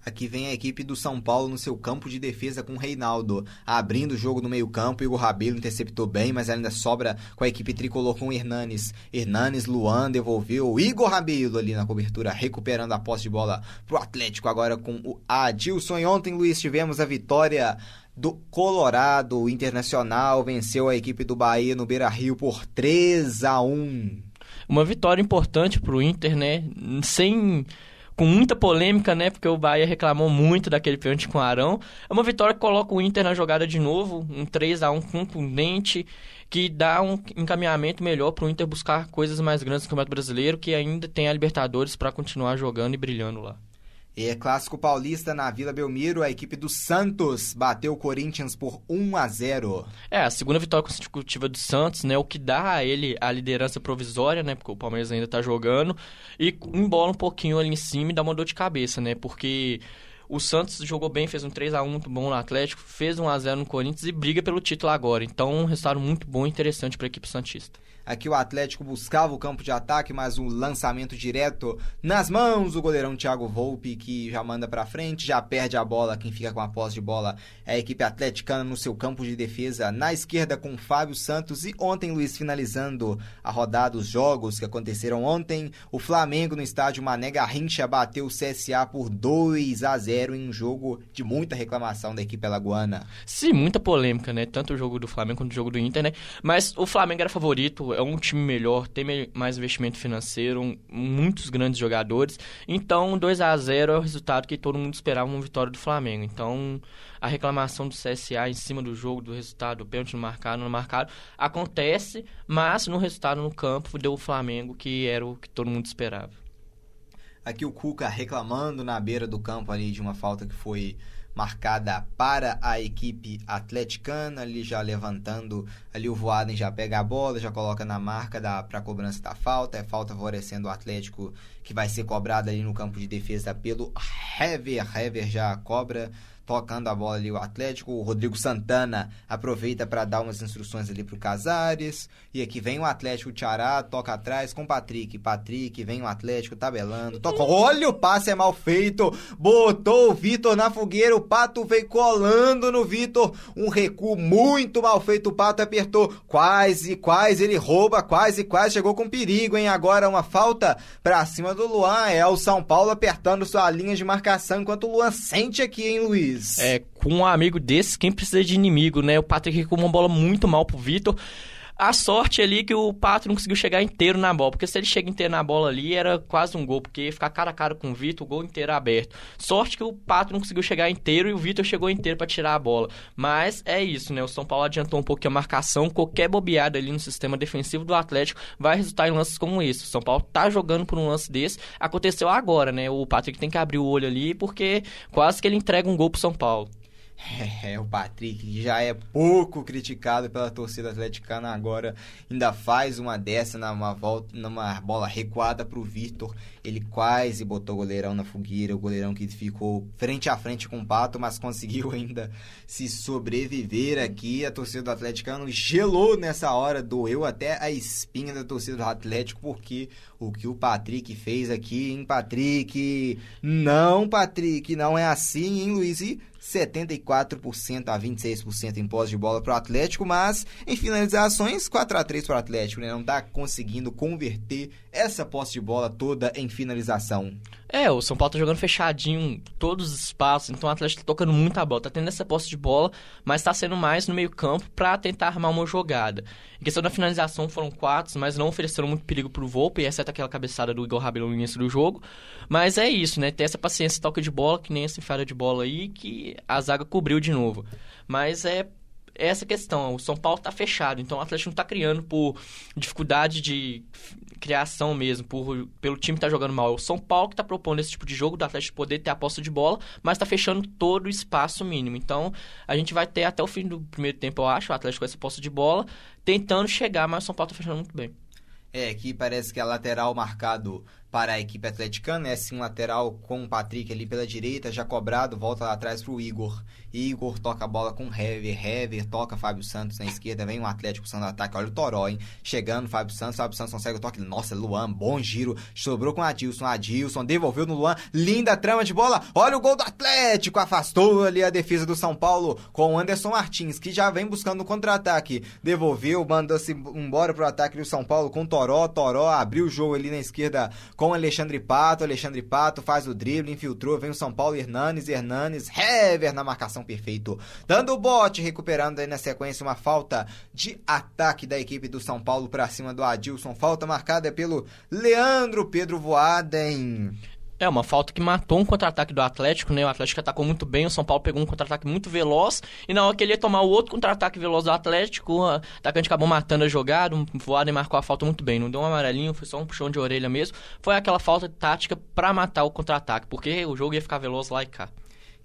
Aqui vem a equipe do São Paulo no seu campo de defesa com o Reinaldo, abrindo o jogo no meio-campo. Igor Rabelo interceptou bem, mas ainda sobra com a equipe tricolor com o Hernanes. Hernanes, Luan devolveu o Igor Rabelo ali na cobertura, recuperando a posse de bola pro Atlético agora com o Adilson. E ontem, Luiz, tivemos a vitória do Colorado. O Internacional venceu a equipe do Bahia no Beira Rio por 3 a 1 Uma vitória importante pro Inter, né? Sem com muita polêmica, né? Porque o Bahia reclamou muito daquele pênalti com o Arão. É uma vitória que coloca o Inter na jogada de novo, um 3 a 1 contundente, que dá um encaminhamento melhor para o Inter buscar coisas mais grandes no Campeonato Brasileiro, que ainda tem a Libertadores para continuar jogando e brilhando lá. E é clássico paulista na Vila Belmiro, a equipe do Santos bateu o Corinthians por 1 a 0. É, a segunda vitória consecutiva do Santos, né, o que dá a ele a liderança provisória, né, porque o Palmeiras ainda tá jogando, e embola um pouquinho ali em cima e dá uma dor de cabeça, né, porque o Santos jogou bem, fez um 3 a 1 muito bom no Atlético, fez um a 0 no Corinthians e briga pelo título agora. Então, um resultado muito bom e interessante para a equipe santista. Aqui o Atlético buscava o campo de ataque, mas um lançamento direto nas mãos do goleirão Thiago Volpe, que já manda para frente, já perde a bola. Quem fica com a posse de bola é a equipe atleticana no seu campo de defesa, na esquerda com Fábio Santos. E ontem, Luiz, finalizando a rodada, os jogos que aconteceram ontem, o Flamengo no estádio Mané Garrincha bateu o CSA por 2 a 0 em um jogo de muita reclamação da equipe alagoana. Sim, muita polêmica, né? Tanto o jogo do Flamengo quanto o jogo do Inter, né? Mas o Flamengo era favorito, é um time melhor, tem mais investimento financeiro, muitos grandes jogadores. Então, 2 a 0 é o resultado que todo mundo esperava uma vitória do Flamengo. Então, a reclamação do CSA em cima do jogo, do resultado, do pênalti não marcado, não marcado, acontece, mas no resultado no campo deu o Flamengo, que era o que todo mundo esperava. Aqui o Cuca reclamando na beira do campo ali de uma falta que foi marcada para a equipe atleticana, ali já levantando, ali o Voaden já pega a bola, já coloca na marca para cobrança da falta, é falta favorecendo o Atlético que vai ser cobrada ali no campo de defesa pelo Hever, Hever já cobra tocando a bola ali o Atlético. O Rodrigo Santana aproveita para dar umas instruções ali pro Casares. E aqui vem o Atlético, o Tiará, toca atrás com o Patrick. Patrick, vem o Atlético tabelando. Toca. Olha, o passe é mal feito. Botou o Vitor na fogueira. O Pato veio colando no Vitor. Um recuo muito mal feito. O Pato apertou. Quase, quase ele rouba. Quase, quase chegou com perigo, hein? Agora uma falta pra cima do Luan. É o São Paulo apertando sua linha de marcação enquanto o Luan sente aqui, hein, Luiz? É, com um amigo desse, quem precisa de inimigo, né? O Patrick com uma bola muito mal pro Vitor. A sorte ali que o Pato não conseguiu chegar inteiro na bola, porque se ele chega inteiro na bola ali, era quase um gol, porque ia ficar cara a cara com o Vitor, o gol inteiro aberto. Sorte que o Pato não conseguiu chegar inteiro e o Vitor chegou inteiro para tirar a bola. Mas é isso, né? O São Paulo adiantou um pouquinho a marcação, qualquer bobeada ali no sistema defensivo do Atlético vai resultar em lances como esse. O São Paulo tá jogando por um lance desse, aconteceu agora, né? O Patrick tem que abrir o olho ali, porque quase que ele entrega um gol pro São Paulo. É, o Patrick já é pouco criticado pela torcida atleticana, agora ainda faz uma dessa numa volta, numa bola recuada pro Vitor. Ele quase botou o goleirão na fogueira, o goleirão que ficou frente a frente com o Pato, mas conseguiu ainda se sobreviver aqui. A torcida do atleticano gelou nessa hora, doeu até a espinha da torcida do Atlético, porque o que o Patrick fez aqui, hein, Patrick? Não, Patrick, não é assim, hein, Luiz? E 74% a 26% em posse de bola para o Atlético, mas em finalizações 4 a 3 para o Atlético, né? Não está conseguindo converter essa posse de bola toda em finalização. É, o São Paulo tá jogando fechadinho todos os espaços, então o Atlético tá tocando muita bola, tá tendo essa posse de bola, mas tá sendo mais no meio-campo para tentar armar uma jogada. Em questão da finalização, foram quatro, mas não ofereceram muito perigo pro Volpe, exceto aquela cabeçada do Igor Rabelo no início do jogo. Mas é isso, né? Ter essa paciência, toque de bola, que nem essa enfiada de bola aí, que a zaga cobriu de novo. Mas é essa questão. O São Paulo está fechado, então o Atlético não está criando por dificuldade de criação mesmo, por, pelo time estar tá jogando mal. O São Paulo que está propondo esse tipo de jogo do Atlético poder ter a posse de bola, mas está fechando todo o espaço mínimo. Então a gente vai ter até o fim do primeiro tempo, eu acho, o Atlético com essa posse de bola, tentando chegar, mas o São Paulo está fechando muito bem. É, aqui parece que a lateral marcado para a equipe atleticana. É sim um lateral com o Patrick ali pela direita, já cobrado, volta lá atrás para o Igor. Igor toca a bola com Hever, Hever toca Fábio Santos na esquerda, vem um Atlético usando ataque, olha o Toró, hein? Chegando Fábio Santos, Fábio Santos consegue o toque, nossa, Luan, bom giro, sobrou com Adilson, Adilson devolveu no Luan, linda trama de bola, olha o gol do Atlético, afastou ali a defesa do São Paulo com o Anderson Martins, que já vem buscando o contra-ataque, devolveu, mandou-se embora pro ataque do São Paulo com Toró, Toró abriu o jogo ali na esquerda com Alexandre Pato. Alexandre Pato faz o drible, infiltrou, vem o São Paulo, Hernanes, Hernanes, Hever na marcação perfeito. Dando o bote, recuperando aí na sequência uma falta de ataque da equipe do São Paulo para cima do Adilson. Falta marcada pelo Leandro Pedro Voaden. É, uma falta que matou um contra-ataque do Atlético, né? O Atlético atacou muito bem, o São Paulo pegou um contra-ataque muito veloz, e na hora que ele ia tomar o outro contra-ataque veloz do Atlético, o atacante acabou matando a jogada, o Voaden marcou a falta muito bem, não deu um amarelinho, foi só um puxão de orelha mesmo. Foi aquela falta tática para matar o contra-ataque, porque o jogo ia ficar veloz lá e cá.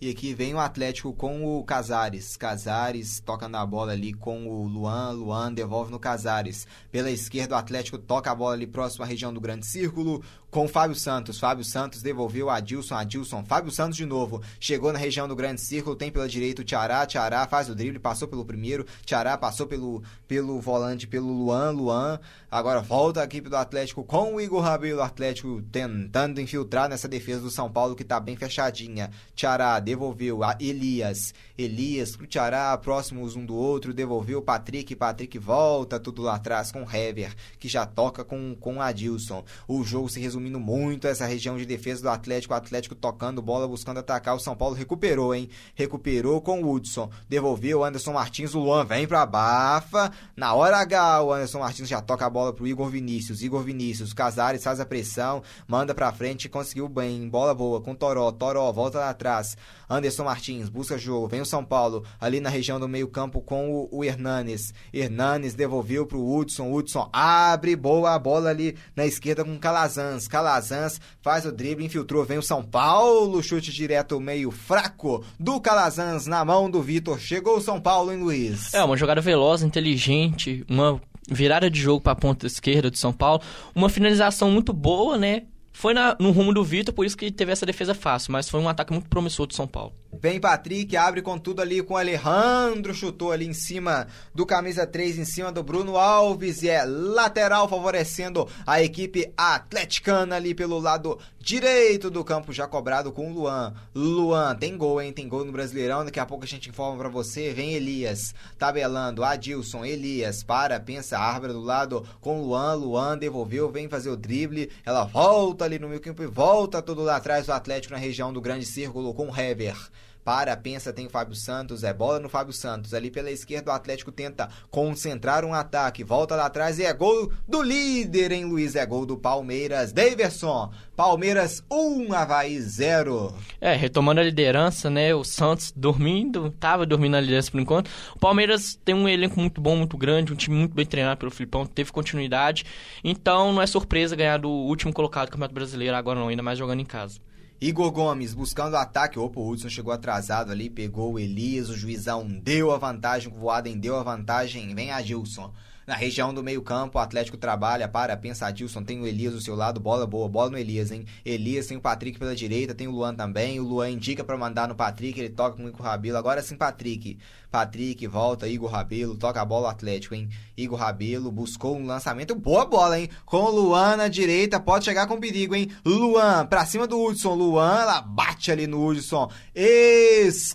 E aqui vem o Atlético com o Casares. Casares toca na bola ali com o Luan. Luan devolve no Casares. Pela esquerda, o Atlético toca a bola ali próximo à região do Grande Círculo com o Fábio Santos. Fábio Santos devolveu a Adilson. Adilson. Fábio Santos de novo. Chegou na região do Grande Círculo. Tem pela direita o Tiará. Tiará faz o drible. Passou pelo primeiro. Tiará passou pelo, pelo volante, pelo Luan. Luan. Agora volta a equipe do Atlético com o Igor Rabelo. Atlético tentando infiltrar nessa defesa do São Paulo que tá bem fechadinha. Tiará devolveu a Elias. Elias pro Tiará, próximos um do outro, devolveu Patrick. Patrick volta tudo lá atrás com Hever, que já toca com, com Adilson. O jogo se resumindo muito essa região de defesa do Atlético. O Atlético tocando bola, buscando atacar. O São Paulo recuperou, hein? Recuperou com o Hudson. Devolveu o Anderson Martins. O Luan vem pra bafa. Na hora H, o Anderson Martins já toca a bola pro Igor Vinícius. Igor Vinícius, Casares faz a pressão, manda pra frente, conseguiu bem. Bola boa com Toró. Toró volta lá atrás. Anderson Martins busca jogo, vem o São Paulo ali na região do meio-campo com o, o Hernanes. Hernanes devolveu pro Hudson. Hudson abre boa a bola ali na esquerda com Calazans. Calazans faz o drible, infiltrou, vem o São Paulo, chute direto meio fraco do Calazans na mão do Vitor. Chegou o São Paulo, hein, Luiz? É, uma jogada veloz, inteligente, uma virada de jogo para a ponta esquerda do São Paulo, uma finalização muito boa, né? Foi na, no rumo do Vitor, por isso que teve essa defesa fácil, mas foi um ataque muito promissor do São Paulo. Vem Patrick, abre com tudo ali com Alejandro, chutou ali em cima do camisa 3, em cima do Bruno Alves, e é lateral favorecendo a equipe atleticana ali pelo lado direito do campo, já cobrado com o Luan. Luan, tem gol, hein? Tem gol no Brasileirão, daqui a pouco a gente informa para você. Vem Elias, tabelando, Adilson, Elias, para, pensa, Árbara do lado com Luan, Luan devolveu, vem fazer o drible, ela volta ali no meio campo e volta todo lá atrás do Atlético na região do grande círculo com o Hever para, pensa, tem o Fábio Santos, é bola no Fábio Santos. Ali pela esquerda o Atlético tenta concentrar um ataque, volta lá atrás e é gol do líder, hein, Luiz? É gol do Palmeiras. Daverson, Palmeiras 1, Havaí 0. É, retomando a liderança, né? O Santos dormindo, tava dormindo na liderança por enquanto. O Palmeiras tem um elenco muito bom, muito grande, um time muito bem treinado pelo Filipão, teve continuidade. Então não é surpresa ganhar do último colocado do Campeonato Brasileiro agora não, ainda mais jogando em casa. Igor Gomes buscando ataque. Opa, o Hudson chegou atrasado ali, pegou o Elias, o juizão deu a vantagem, o Voaden deu a vantagem. Vem a Gilson. Na região do meio-campo, o Atlético trabalha, para, pensa, Adilson, tem o Elias do seu lado, bola boa, bola no Elias, hein? Elias tem o Patrick pela direita, tem o Luan também. O Luan indica para mandar no Patrick, ele toca com o Igor Rabelo. Agora sim, Patrick. Patrick volta, Igor Rabelo, toca a bola o Atlético, hein? Igor Rabelo buscou um lançamento, boa bola, hein? Com o Luan na direita, pode chegar com perigo, hein? Luan pra cima do Hudson, Luan, ela bate ali no Hudson. Escanteio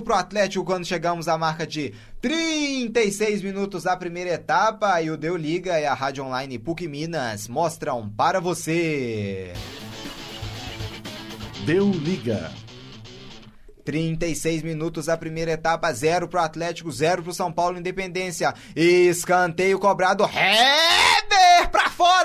pro Atlético quando chegamos à marca de 36 minutos da primeira etapa e o Deu Liga e a Rádio Online PUC Minas mostram para você. Deu Liga. 36 minutos da primeira etapa, 0 pro Atlético, 0 pro São Paulo Independência. Escanteio cobrado, Heber pra fora!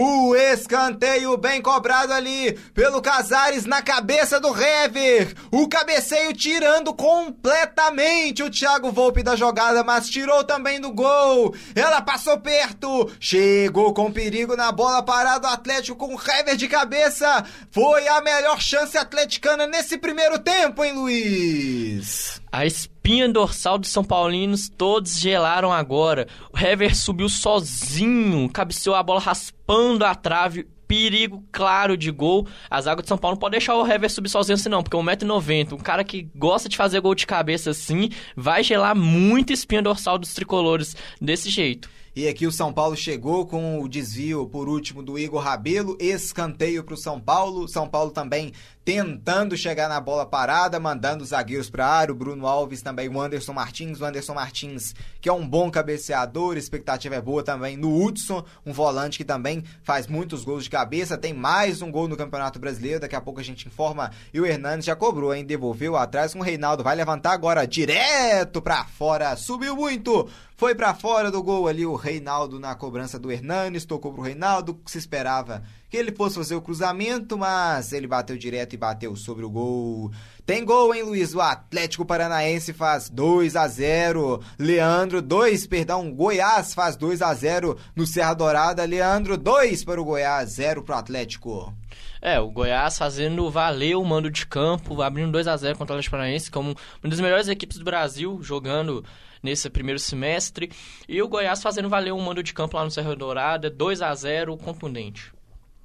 O escanteio bem cobrado ali pelo Casares na cabeça do Hever. O cabeceio tirando completamente o Thiago Volpe da jogada, mas tirou também do gol. Ela passou perto, chegou com perigo na bola parada o Atlético com o Hever de cabeça. Foi a melhor chance atleticana nesse primeiro tempo, hein, Luiz? A espinha dorsal dos São Paulinos todos gelaram agora. O Hever subiu sozinho, cabeceou a bola raspando a trave. Perigo claro de gol. A zaga de São Paulo não pode deixar o Hever subir sozinho assim, não, porque 1,90m, um cara que gosta de fazer gol de cabeça assim, vai gelar muito espinha dorsal dos tricolores desse jeito. E aqui o São Paulo chegou com o desvio, por último, do Igor Rabelo, escanteio para o São Paulo. São Paulo também tentando chegar na bola parada, mandando os zagueiros para a área. O Bruno Alves também, o Anderson Martins. O Anderson Martins, que é um bom cabeceador, expectativa é boa também no Hudson, um volante que também faz muitos gols de cabeça. Tem mais um gol no Campeonato Brasileiro, daqui a pouco a gente informa. E o Hernandes já cobrou, hein? Devolveu atrás com o Reinaldo. Vai levantar agora direto para fora. Subiu muito. Foi para fora do gol ali o Reinaldo na cobrança do Hernanes, tocou pro Reinaldo, se esperava que ele fosse fazer o cruzamento, mas ele bateu direto e bateu sobre o gol. Tem gol, hein, Luiz? O Atlético Paranaense faz 2 a 0. Leandro 2, perdão, Goiás faz 2 a 0 no Serra Dourada. Leandro 2 para o Goiás, 0 para o Atlético. É, o Goiás fazendo valer o mando de campo, abrindo 2 a 0 contra o Atlético Paranaense, como uma das melhores equipes do Brasil, jogando nesse primeiro semestre. E o Goiás fazendo valer o mando de campo lá no Serra Dourada, 2 a 0 contundente.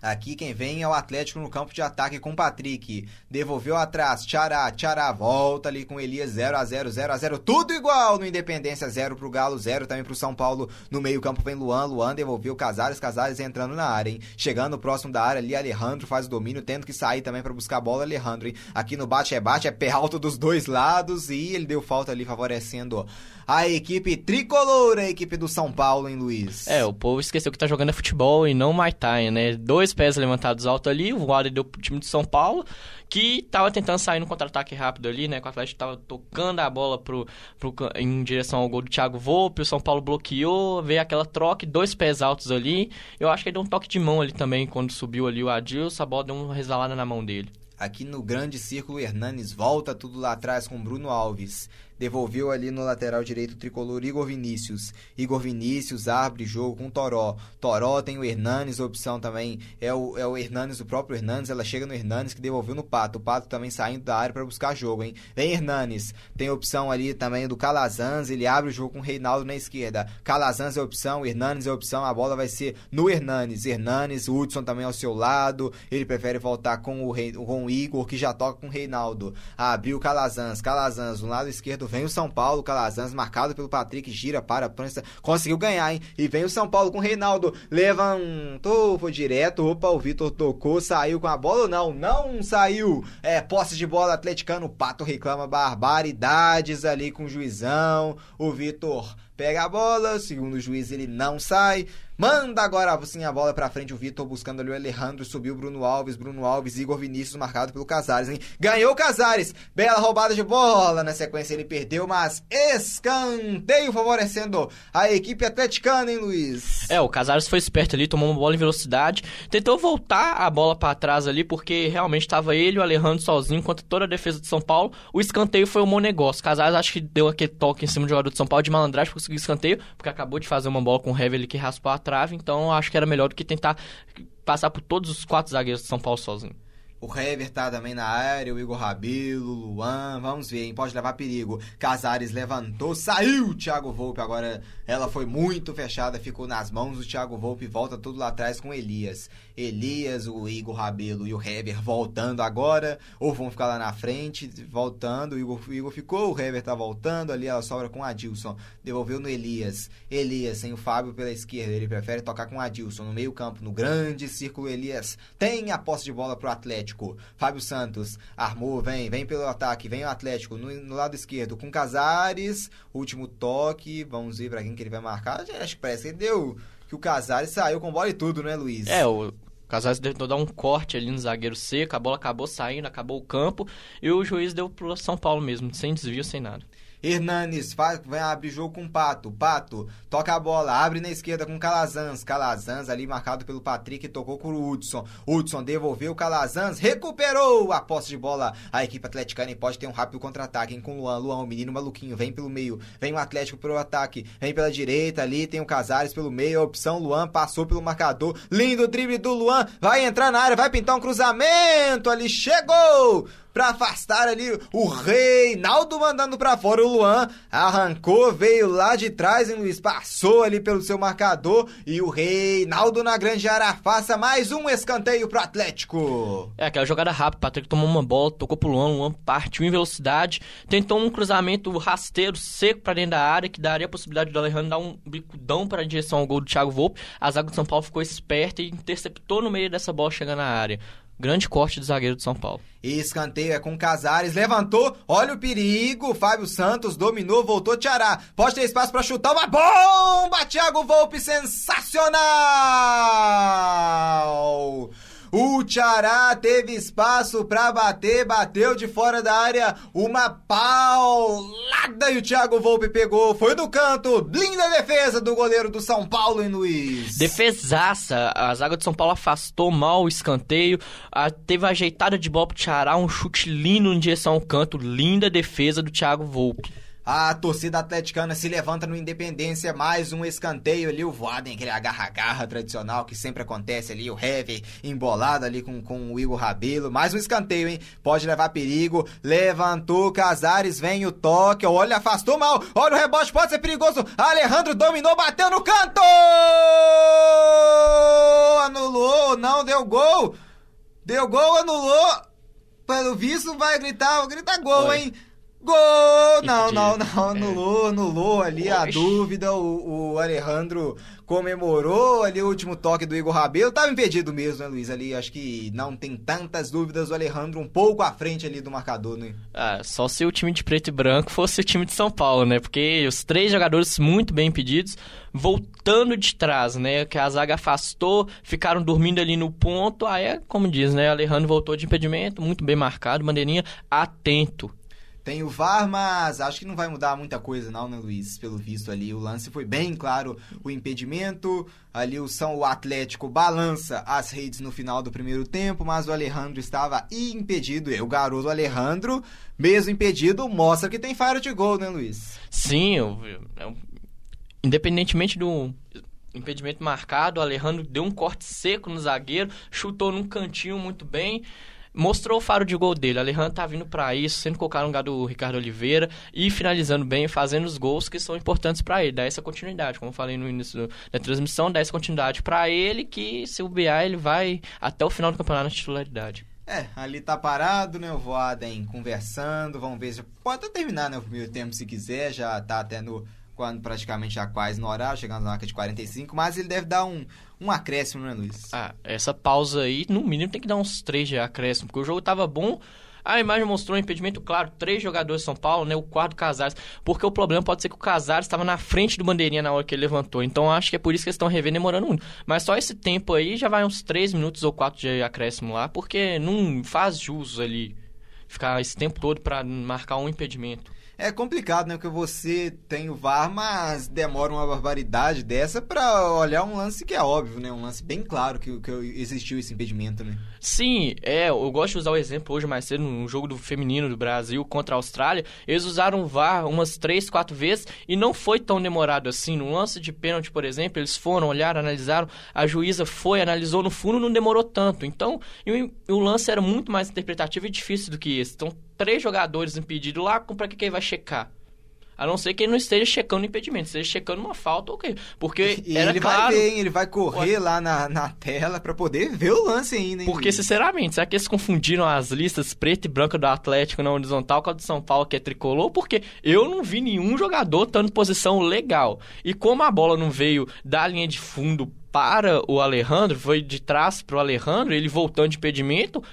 Aqui quem vem é o Atlético no campo de ataque com o Patrick. Devolveu atrás, Tchará, Tchará, volta ali com Elias 0 a 0 0 a 0 tudo igual no Independência 0 pro Galo, 0 também pro São Paulo. No meio-campo vem Luan, Luan devolveu Casares, Casares entrando na área, hein? Chegando próximo da área ali, Alejandro faz o domínio, tendo que sair também para buscar a bola, Alejandro, hein? Aqui no bate é bate, é pé alto dos dois lados e ele deu falta ali favorecendo a equipe tricolor, a equipe do São Paulo, hein, Luiz? É, o povo esqueceu que tá jogando é futebol e não Muay Thai, né? Dois pés levantados alto ali, o Waller deu pro time de São Paulo, que tava tentando sair no contra-ataque rápido ali, né? Com o Atlético tava tocando a bola pro, pro, em direção ao gol do Thiago Volpe, o São Paulo bloqueou, veio aquela troca, dois pés altos ali. Eu acho que ele deu um toque de mão ali também, quando subiu ali o Adilson, a bola deu uma resvalada na mão dele. Aqui no grande círculo, Hernanes volta tudo lá atrás com Bruno Alves devolveu ali no lateral direito o tricolor Igor Vinícius. Igor Vinícius abre jogo com Toró. Toró tem o Hernanes, opção também é o, é o Hernanes, o próprio Hernanes. Ela chega no Hernanes que devolveu no Pato. O Pato também saindo da área para buscar jogo, hein? Vem Hernanes. Tem opção ali também do Calazans. Ele abre o jogo com o Reinaldo na esquerda. Calazans é opção, Hernanes é opção. A bola vai ser no Hernanes. Hernanes, Hudson também ao seu lado. Ele prefere voltar com o, Rei, com o Igor, que já toca com o Reinaldo. Abriu o Calazans. Calazans, no lado esquerdo Vem o São Paulo, Calazans, marcado pelo Patrick, gira para a prancha, conseguiu ganhar, hein? E vem o São Paulo com o Reinaldo, levantou, foi direto, opa, o Vitor tocou, saiu com a bola ou não? Não saiu! É, posse de bola atleticano, o Pato reclama barbaridades ali com o juizão, o Vitor pega a bola, segundo o juiz ele não sai, Manda agora sim a bola pra frente. O Vitor buscando ali o Alejandro. Subiu Bruno Alves. Bruno Alves, Igor Vinícius marcado pelo Casares, hein? Ganhou o Casares. Bela roubada de bola. Na sequência ele perdeu, mas escanteio favorecendo a equipe atleticana, hein, Luiz? É, o Casares foi esperto ali, tomou uma bola em velocidade. Tentou voltar a bola para trás ali, porque realmente estava ele e o Alejandro sozinho contra toda a defesa de São Paulo. O escanteio foi um bom negócio. Casares acho que deu aquele toque em cima do jogador de São Paulo de malandragem conseguir escanteio, porque acabou de fazer uma bola com o Heavy ali que raspou a trave, então acho que era melhor do que tentar passar por todos os quatro zagueiros de São Paulo sozinho. O Hever tá também na área, o Igor Rabelo, Luan, vamos ver, hein? Pode levar perigo. Casares levantou, saiu Thiago Volpe, agora ela foi muito fechada, ficou nas mãos do Thiago Volpe, volta tudo lá atrás com Elias. Elias, o Igor Rabelo e o Hever voltando agora, ou vão ficar lá na frente, voltando, o Igor, o Igor ficou, o Hever tá voltando, ali ela sobra com o Adilson, devolveu no Elias. Elias sem o Fábio pela esquerda, ele prefere tocar com o Adilson no meio campo, no grande círculo Elias. Tem a posse de bola pro Atlético. Atlético. Fábio Santos armou, vem, vem pelo ataque, vem o Atlético no, no lado esquerdo com Casares. Último toque, vamos ver pra quem que ele vai marcar. Acho que parece que deu. Que o Casares saiu com bola e tudo, né, Luiz? É, o Casares tentou dar um corte ali no zagueiro seco, a bola acabou saindo, acabou o campo, e o juiz deu pro São Paulo mesmo, sem desvio, sem nada. Hernanes faz, vai abrir jogo com Pato. Pato toca a bola, abre na esquerda com Calazans. Calazans ali marcado pelo Patrick, tocou com o Hudson. Hudson devolveu Calazans, recuperou a posse de bola. A equipe atleticana pode ter um rápido contra-ataque com Luan. Luan, o menino maluquinho, vem pelo meio. Vem o Atlético pelo ataque, vem pela direita ali, tem o Casares pelo meio. A opção Luan passou pelo marcador. Lindo drible do Luan, vai entrar na área, vai pintar um cruzamento ali, chegou! Para afastar ali o Reinaldo mandando para fora o Luan. Arrancou, veio lá de trás, hein, Luiz? Passou ali pelo seu marcador e o Reinaldo na grande área faça mais um escanteio pro Atlético. É, aquela jogada rápida, Patrick tomou uma bola, tocou pro Luan, Luan partiu em velocidade, tentou um cruzamento rasteiro, seco para dentro da área, que daria a possibilidade do Alejandro dar um bicudão para direção ao gol do Thiago Volpe. A zaga do São Paulo ficou esperta e interceptou no meio dessa bola chegando na área. Grande corte do zagueiro de São Paulo. Escanteio é com Casares, levantou, olha o perigo, Fábio Santos dominou, voltou Tiará. Pode ter espaço para chutar uma bomba, Thiago Volpe, sensacional! O Tchará teve espaço pra bater, bateu de fora da área, uma paulada e o Thiago Volpe pegou. Foi no canto, linda defesa do goleiro do São Paulo, hein, Luiz? Defesaça. A zaga de São Paulo afastou mal o escanteio. A, teve ajeitada de bola pro Tchará, um chute lindo em direção ao canto. Linda defesa do Thiago Volpe. A torcida atleticana se levanta no Independência, mais um escanteio ali, o Voaden, aquele agarra-garra tradicional que sempre acontece ali, o Heavy embolado ali com, com o Igor Rabelo, mais um escanteio, hein? Pode levar perigo, levantou Casares, vem o toque, olha, afastou mal, olha o rebote, pode ser perigoso, Alejandro dominou, bateu no canto! Anulou, não deu gol, deu gol, anulou, pelo visto vai gritar, grita gol, Oi. hein? Gol! Não, não, não, anulou, anulou ali a dúvida. O, o Alejandro comemorou ali o último toque do Igor Rabelo. Tava impedido mesmo, né, Luiz? Ali acho que não tem tantas dúvidas. O Alejandro um pouco à frente ali do marcador, né? Ah, só se o time de preto e branco fosse o time de São Paulo, né? Porque os três jogadores muito bem impedidos, voltando de trás, né? Que a zaga afastou, ficaram dormindo ali no ponto. Aí é como diz, né? Alejandro voltou de impedimento, muito bem marcado, bandeirinha atento. Tem o VAR, mas acho que não vai mudar muita coisa, não, né, Luiz? Pelo visto ali, o lance foi bem claro, o impedimento. Ali o São o Atlético balança as redes no final do primeiro tempo, mas o Alejandro estava impedido. E o garoto Alejandro, mesmo impedido, mostra que tem faro de gol, né, Luiz? Sim, eu- eu- independentemente do impedimento marcado, o Alejandro deu um corte seco no zagueiro, chutou num cantinho muito bem. Mostrou o faro de gol dele. Alejandro tá vindo pra isso, sendo colocado no lugar do Ricardo Oliveira e finalizando bem, fazendo os gols que são importantes pra ele. Dar essa continuidade, como eu falei no início da transmissão, dar essa continuidade pra ele que se o BA ele vai até o final do campeonato na titularidade. É, ali tá parado, né? O Voaden conversando, vamos ver pode até terminar né, o primeiro tempo se quiser, já tá até no quando praticamente já quase no horário, chegando na marca de 45, mas ele deve dar um, um acréscimo, né, Luiz? Ah, essa pausa aí, no mínimo, tem que dar uns três de acréscimo, porque o jogo tava bom. A imagem mostrou um impedimento claro, três jogadores de São Paulo, né? O quarto Casares. Porque o problema pode ser que o Casares estava na frente do bandeirinha na hora que ele levantou. Então acho que é por isso que eles estão revendo demorando muito. Mas só esse tempo aí já vai uns três minutos ou quatro de acréscimo lá, porque não faz jus ali ficar esse tempo todo pra marcar um impedimento. É complicado, né? Porque você tem o VAR, mas demora uma barbaridade dessa pra olhar um lance que é óbvio, né? Um lance bem claro que, que existiu esse impedimento, né? Sim, é, eu gosto de usar o exemplo hoje mais cedo no jogo do feminino do Brasil contra a Austrália. Eles usaram o VAR umas três, quatro vezes e não foi tão demorado assim. No lance de pênalti, por exemplo, eles foram, olharam, analisaram, a juíza foi, analisou no fundo, não demorou tanto. Então, o, o lance era muito mais interpretativo e difícil do que esse. Então, três jogadores impedidos lá, pra que quem vai checar? A não ser que ele não esteja checando o impedimento, esteja checando uma falta ou okay. Porque E ele claro. vai ver, hein? Ele vai correr lá na, na tela pra poder ver o lance ainda, hein? Porque, sinceramente, será que eles confundiram as listas preta e branca do Atlético na horizontal com a do São Paulo, que é tricolor? Porque eu não vi nenhum jogador estando em posição legal. E como a bola não veio da linha de fundo para o Alejandro, foi de trás para o Alejandro, ele voltando de impedimento,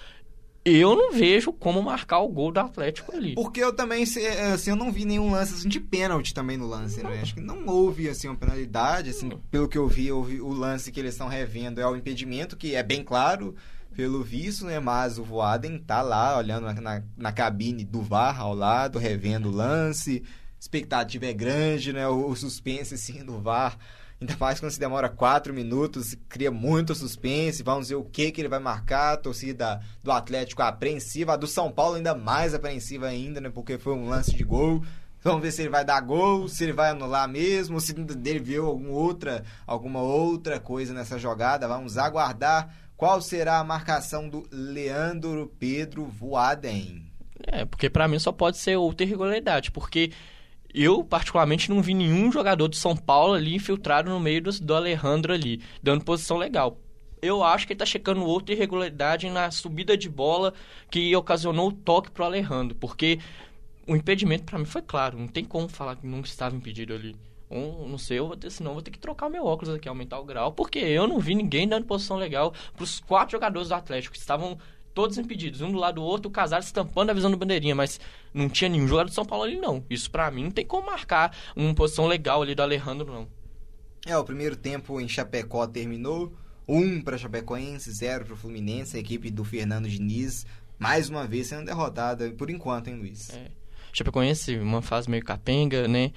eu não vejo como marcar o gol do Atlético ali. Porque eu também, se- assim, eu não vi nenhum lance assim, de pênalti também no lance, né? Acho que não houve, assim, uma penalidade, assim, pelo que eu vi, eu vi o lance que eles estão revendo é o impedimento, que é bem claro, pelo visto, né? Mas o Voaden tá lá, olhando na, na, na cabine do VAR ao lado, revendo o lance, expectativa é grande, né? O, o suspense, assim, do VAR... Ainda mais quando se demora quatro minutos, cria muito suspense. Vamos ver o que, que ele vai marcar. A torcida do Atlético apreensiva. A do São Paulo ainda mais apreensiva ainda, né? Porque foi um lance de gol. Vamos ver se ele vai dar gol, se ele vai anular mesmo, se ele viu alguma outra, alguma outra coisa nessa jogada. Vamos aguardar qual será a marcação do Leandro Pedro Voaden. É, porque pra mim só pode ser outra irregularidade, porque eu, particularmente, não vi nenhum jogador do São Paulo ali infiltrado no meio do, do Alejandro ali, dando posição legal. Eu acho que ele tá checando outra irregularidade na subida de bola que ocasionou o toque pro Alejandro, porque o impedimento pra mim foi claro, não tem como falar que não estava impedido ali. Um, não sei, eu vou ter, senão vou ter que trocar o meu óculos aqui, aumentar o grau, porque eu não vi ninguém dando posição legal pros quatro jogadores do Atlético, que estavam todos impedidos, um do lado do outro, o Casares estampando a visão do bandeirinha, mas não tinha nenhum jogador de São Paulo ali não. Isso pra mim não tem como marcar uma posição legal ali do Alejandro não. É, o primeiro tempo em Chapecó terminou. Um para Chapecoense, zero para o Fluminense, a equipe do Fernando Diniz, mais uma vez sendo derrotada, por enquanto, hein, Luiz? É. Chapecoense, uma fase meio capenga, né?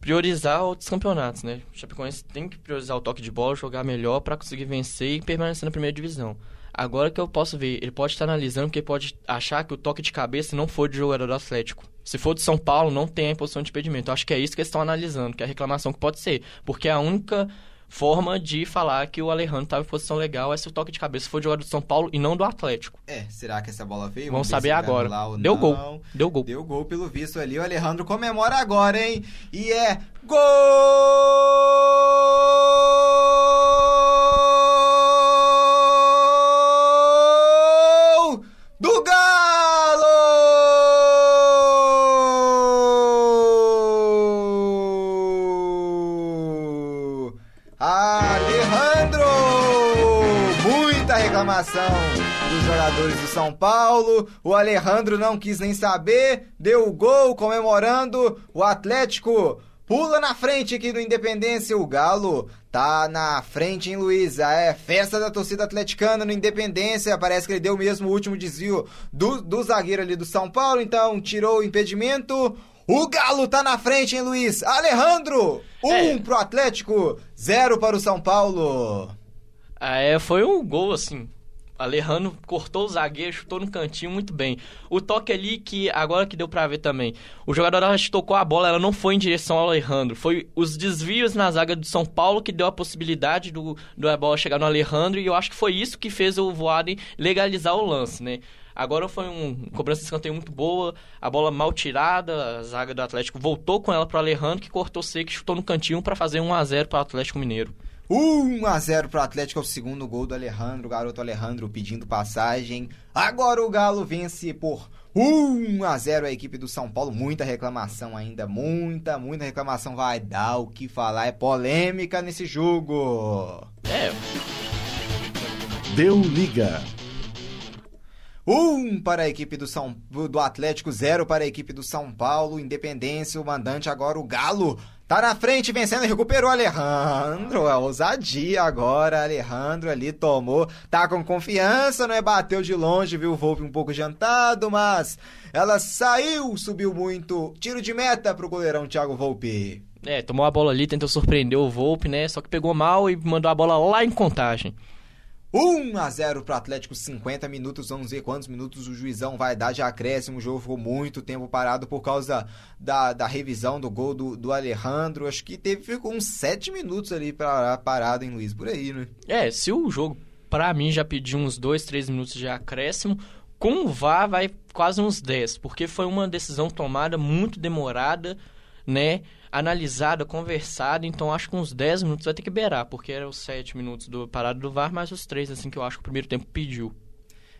Priorizar outros campeonatos, né? Chapecoense tem que priorizar o toque de bola, jogar melhor para conseguir vencer e permanecer na primeira divisão. Agora que eu posso ver, ele pode estar analisando porque pode achar que o toque de cabeça não foi de jogador do Atlético. Se for de São Paulo, não tem a imposição de impedimento. Eu acho que é isso que eles estão analisando, que é a reclamação que pode ser. Porque é a única forma de falar que o Alejandro estava em posição legal é se o toque de cabeça for de jogador do São Paulo e não do Atlético. É, será que essa bola veio? Vamos, saber agora. Deu não. gol. Deu gol. Deu gol pelo visto ali. O Alejandro comemora agora, hein? E é gol! Muita reclamação dos jogadores do São Paulo. O Alejandro não quis nem saber, deu o gol comemorando. O Atlético pula na frente aqui do Independência. O Galo tá na frente, hein, Luísa? É festa da torcida atleticana no Independência. Parece que ele deu mesmo o último desvio do, do zagueiro ali do São Paulo. Então tirou o impedimento. O Galo tá na frente, hein, Luiz? Alejandro! Um é. pro Atlético, zero para o São Paulo. Ah, é, foi um gol, assim, Alejandro cortou o zagueiro, chutou no cantinho muito bem. O toque ali que agora que deu para ver também. O jogador tocou a bola, ela não foi em direção ao Alejandro. Foi os desvios na zaga do São Paulo que deu a possibilidade do, do bola chegar no Alejandro e eu acho que foi isso que fez o Voaden legalizar o lance, né? Agora foi um cobrança de escanteio muito boa, a bola mal tirada, a zaga do Atlético voltou com ela para Alejandro que cortou seco e chutou no cantinho para fazer 1 a 0 para o Atlético Mineiro. 1 a 0 para o Atlético, é o segundo gol do Alejandro, o garoto Alejandro pedindo passagem. Agora o Galo vence por 1 a 0 a equipe do São Paulo. Muita reclamação ainda, muita, muita reclamação. Vai dar o que falar, é polêmica nesse jogo. É. Deu liga. 1 para a equipe do, São, do Atlético, 0 para a equipe do São Paulo. Independência, o mandante agora o Galo Tá na frente, vencendo, recuperou Alejandro. É ousadia agora. Alejandro ali tomou. Tá com confiança, não é? Bateu de longe, viu o Volpe um pouco adiantado, mas ela saiu, subiu muito. Tiro de meta pro goleirão Thiago Volpe. É, tomou a bola ali, tentou surpreender o Volpe, né? Só que pegou mal e mandou a bola lá em contagem. 1 a 0 para o Atlético, 50 minutos. Vamos ver quantos minutos o juizão vai dar de acréscimo. O jogo ficou muito tempo parado por causa da, da revisão do gol do, do Alejandro. Acho que teve ficou uns 7 minutos ali para parado em Luiz, por aí, né? É, se o jogo, para mim, já pediu uns 2, 3 minutos de acréscimo, com o VAR vai quase uns 10, porque foi uma decisão tomada muito demorada, né? Analisada, conversada, então acho que uns 10 minutos vai ter que beirar, porque eram os 7 minutos do parado do VAR, mais os 3, assim, que eu acho que o primeiro tempo pediu.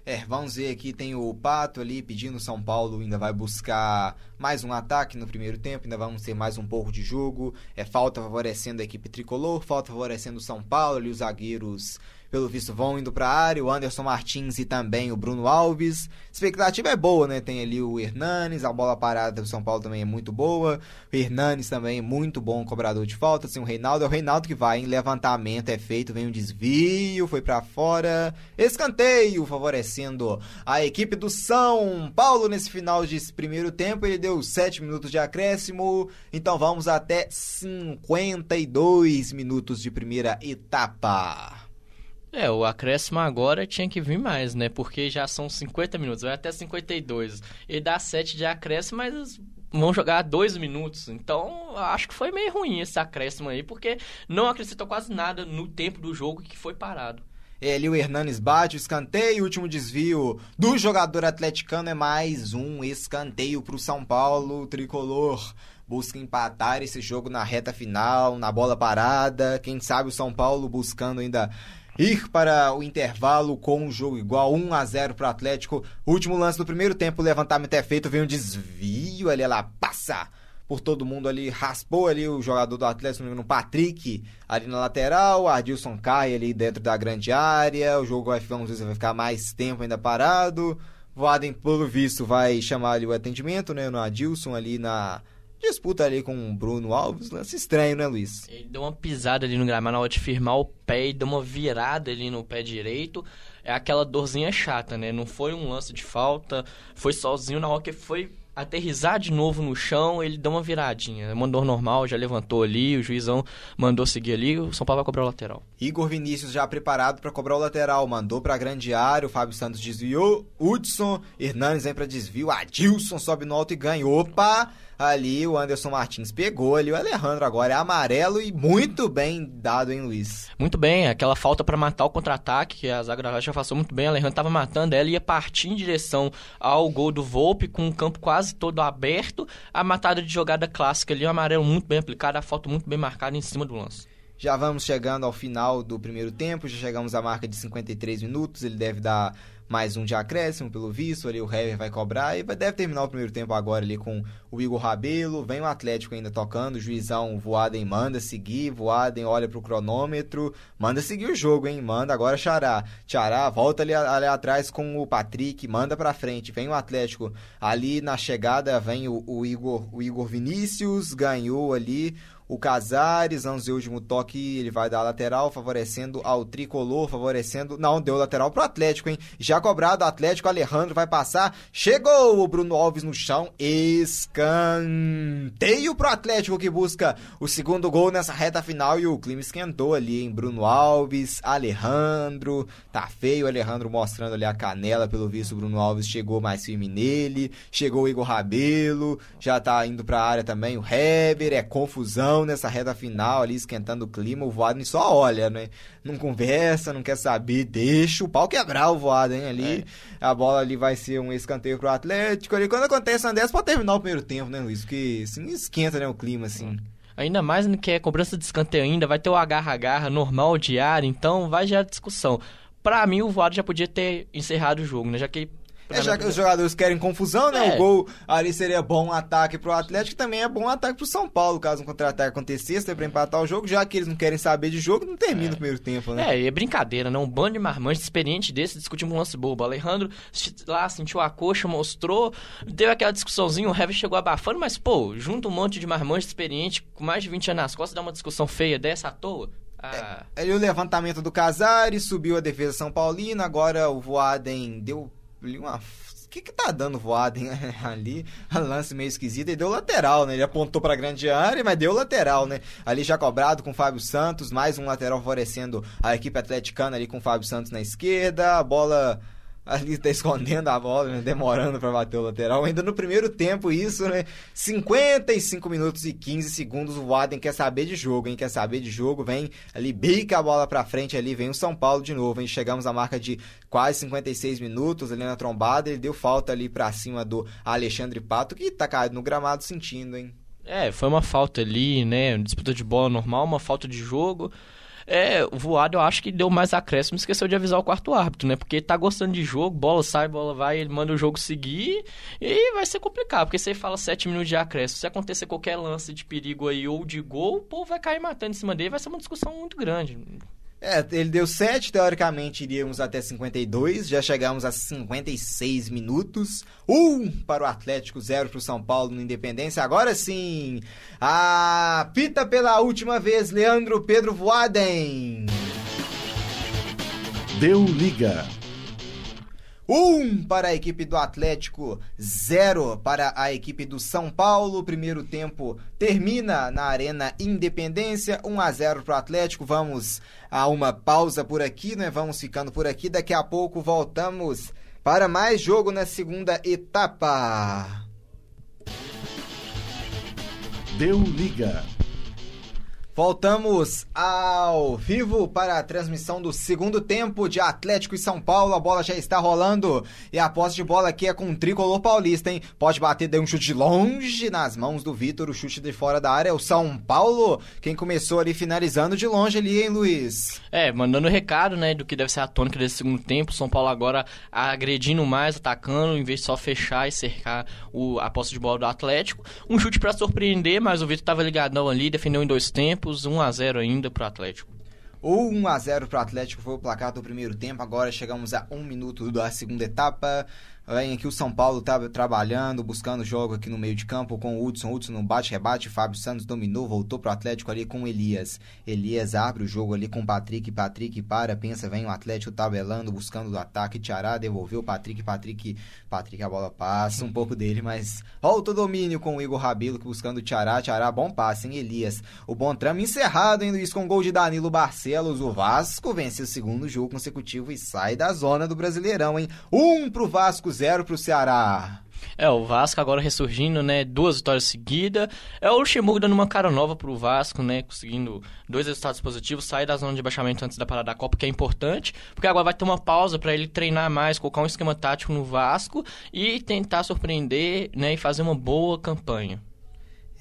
É, vamos ver aqui, tem o Pato ali pedindo São Paulo, ainda vai buscar mais um ataque no primeiro tempo, ainda vamos ter mais um pouco de jogo. É falta favorecendo a equipe tricolor, falta favorecendo o São Paulo ali, os zagueiros pelo visto vão indo para a área, o Anderson Martins e também o Bruno Alves. Expectativa é boa, né? Tem ali o Hernanes, a bola parada do São Paulo também é muito boa. O Hernanes também é muito bom cobrador de falta. Tem o Reinaldo, é o Reinaldo que vai em levantamento, é feito, vem um desvio, foi para fora. Escanteio favorecendo a equipe do São Paulo nesse final de primeiro tempo. Ele deu 7 minutos de acréscimo, então vamos até 52 minutos de primeira etapa. É, o acréscimo agora tinha que vir mais, né? Porque já são 50 minutos, vai até 52. Ele dá 7 de acréscimo, mas vão jogar 2 minutos. Então, acho que foi meio ruim esse acréscimo aí, porque não acrescentou quase nada no tempo do jogo que foi parado. É, ali o Hernanes bate o escanteio, o último desvio do jogador atleticano é mais um escanteio para o São Paulo, o tricolor busca empatar esse jogo na reta final, na bola parada. Quem sabe o São Paulo buscando ainda ir para o intervalo com um jogo igual, 1 a 0 para o Atlético. Último lance do primeiro tempo, o levantamento é feito, vem um desvio ali, ela passa por todo mundo ali, raspou ali o jogador do Atlético, no Patrick, ali na lateral, Adilson cai ali dentro da grande área, o jogo vai, ver, vai ficar mais tempo ainda parado. Voaden, pelo visto, vai chamar ali o atendimento, né, no Adilson ali na disputa ali com o Bruno Alves, lance estranho, né, Luiz? Ele deu uma pisada ali no gramado na hora de firmar o pé e deu uma virada ali no pé direito. É aquela dorzinha chata, né? Não foi um lance de falta, foi sozinho na hora que foi aterrizar de novo no chão, ele deu uma viradinha. É uma dor normal, já levantou ali, o juizão mandou seguir ali, o São Paulo vai cobrar o lateral. Igor Vinícius já preparado para cobrar o lateral, mandou para grande área, o Fábio Santos desviou, Hudson, Hernandes vem para desvio, Adilson sobe no alto e ganha. Opa! Ali o Anderson Martins pegou ali o Alejandro agora é amarelo e muito bem dado, hein, Luiz? Muito bem, aquela falta para matar o contra-ataque que a zaga da já passou muito bem, o Alejandro estava matando ela ia partir em direção ao gol do Volpe com o campo quase todo aberto, a matada de jogada clássica ali, o amarelo muito bem aplicado, a falta muito bem marcada em cima do lance. Já vamos chegando ao final do primeiro tempo, já chegamos à marca de 53 minutos, ele deve dar mais um de acréscimo, pelo visto, ali o Hever vai cobrar e vai, deve terminar o primeiro tempo agora ali com o Igor Rabelo, vem o Atlético ainda tocando, o juizão Voaden manda seguir, Voaden olha pro cronômetro, manda seguir o jogo, hein, manda agora Xará, Xará volta ali, ali atrás com o Patrick, manda pra frente, vem o Atlético, ali na chegada vem o, o Igor, o Igor Vinícius, ganhou ali, o Casares, ver o último toque, ele vai dar lateral, favorecendo ao tricolor, favorecendo. Não, deu lateral pro Atlético, hein? Já cobrado, Atlético, Alejandro vai passar. Chegou o Bruno Alves no chão, escanteio pro Atlético que busca o segundo gol nessa reta final e o clima esquentou ali, hein? Bruno Alves, Alejandro, tá feio, Alejandro mostrando ali a canela, pelo visto, o Bruno Alves chegou mais firme nele, chegou o Igor Rabelo, já tá indo pra área também o Heber, é confusão nessa reta final ali, esquentando o clima, o Voaden só olha, né? Não conversa, não quer saber, deixa o pau quebrar o Voaden ali. É. A bola ali vai ser um escanteio pro Atlético ali. Quando acontece uma dessas, pode terminar o primeiro tempo, né, Luiz? Porque assim, esquenta, né, o clima, assim. Ainda mais no que é cobrança de escanteio ainda, vai ter o agarra-agarra normal diário, então vai gerar discussão. Pra mim, o Voaden já podia ter encerrado o jogo, né? Já que é, já que os jogadores querem confusão, né? É. O gol ali seria bom ataque pro Atlético também é bom ataque pro São Paulo, caso um contra-ataque acontecesse, pra empatar o jogo, já que eles não querem saber de jogo, não termina é. o primeiro tempo, né? É, e é brincadeira, né? Um bando de marmantes experiente desse discutindo um lance bobo. Alejandro lá sentiu a coxa, mostrou, deu aquela discussãozinha, o Heavy chegou abafando, mas, pô, junto um monte de marmantes experiente com mais de 20 anos nas costas, dá uma discussão feia dessa à toa. Ah. É, o levantamento do Casares, subiu a defesa São Paulina, agora o Voaden deu uma que que tá dando voada hein? ali? Lance meio esquisito e deu lateral, né? Ele apontou pra grande área, mas deu lateral, né? Ali já cobrado com o Fábio Santos, mais um lateral favorecendo a equipe atleticana ali com o Fábio Santos na esquerda, a bola ali tá escondendo a bola, né? demorando para bater o lateral. Ainda no primeiro tempo, isso, né? 55 minutos e 15 segundos. O Waden quer saber de jogo, hein? Quer saber de jogo, vem ali, bica a bola pra frente ali, vem o São Paulo de novo, hein? Chegamos à marca de quase 56 minutos ali na trombada. Ele deu falta ali pra cima do Alexandre Pato, que tá caído no gramado sentindo, hein? É, foi uma falta ali, né? Disputa de bola normal, uma falta de jogo. É, o voado eu acho que deu mais acréscimo, esqueceu de avisar o quarto árbitro, né? Porque tá gostando de jogo, bola sai, bola vai, ele manda o jogo seguir e vai ser complicado, porque você fala 7 minutos de acréscimo, se acontecer qualquer lance de perigo aí ou de gol, o povo vai cair matando em cima dele, vai ser uma discussão muito grande. É, ele deu 7, teoricamente iríamos até 52, já chegamos a 56 minutos. 1 um para o Atlético, 0 para o São Paulo no Independência. Agora sim, a pita pela última vez, Leandro Pedro Voaden. Deu liga. 1 para a equipe do Atlético, 0 para a equipe do São Paulo. O primeiro tempo termina na Arena Independência, 1 a 0 para o Atlético. Vamos a uma pausa por aqui, né? Vamos ficando por aqui. Daqui a pouco voltamos para mais jogo na segunda etapa. Deu liga. Voltamos ao vivo para a transmissão do segundo tempo de Atlético e São Paulo. A bola já está rolando e a posse de bola aqui é com o tricolor paulista, hein? Pode bater, deu um chute de longe nas mãos do Vitor, o chute de fora da área. É o São Paulo quem começou ali finalizando de longe ali, hein, Luiz? É, mandando recado, né, do que deve ser a tônica desse segundo tempo. São Paulo agora agredindo mais, atacando, em vez de só fechar e cercar o, a posse de bola do Atlético. Um chute para surpreender, mas o Vitor estava ligadão ali, defendeu em dois tempos tempos, 1 a 0 ainda para o Atlético. O 1 a 0 para o Atlético foi o placar do primeiro tempo. Agora chegamos a um minuto da segunda etapa. Vem aqui o São Paulo tá trabalhando, buscando jogo aqui no meio de campo com o Hudson. Hudson no bate-rebate, Fábio Santos dominou, voltou pro Atlético ali com o Elias. Elias abre o jogo ali com o Patrick. Patrick para, pensa, vem o Atlético tabelando, buscando o ataque. Tiará devolveu Patrick. Patrick, Patrick a bola passa um pouco dele, mas volta o domínio com o Igor Rabelo buscando o Tiará. Tiará, bom passe, hein, Elias. O bom trama encerrado, hein, Luiz, com gol de Danilo Barcelos. O Vasco vence o segundo jogo consecutivo e sai da zona do Brasileirão, hein. Um pro Vasco, 0 para o Ceará. É, o Vasco agora ressurgindo, né? Duas vitórias seguidas. É o Luxemburgo dando uma cara nova pro Vasco, né? Conseguindo dois resultados positivos, sair da zona de baixamento antes da parada da Copa, que é importante, porque agora vai ter uma pausa para ele treinar mais, colocar um esquema tático no Vasco e tentar surpreender, né? E fazer uma boa campanha.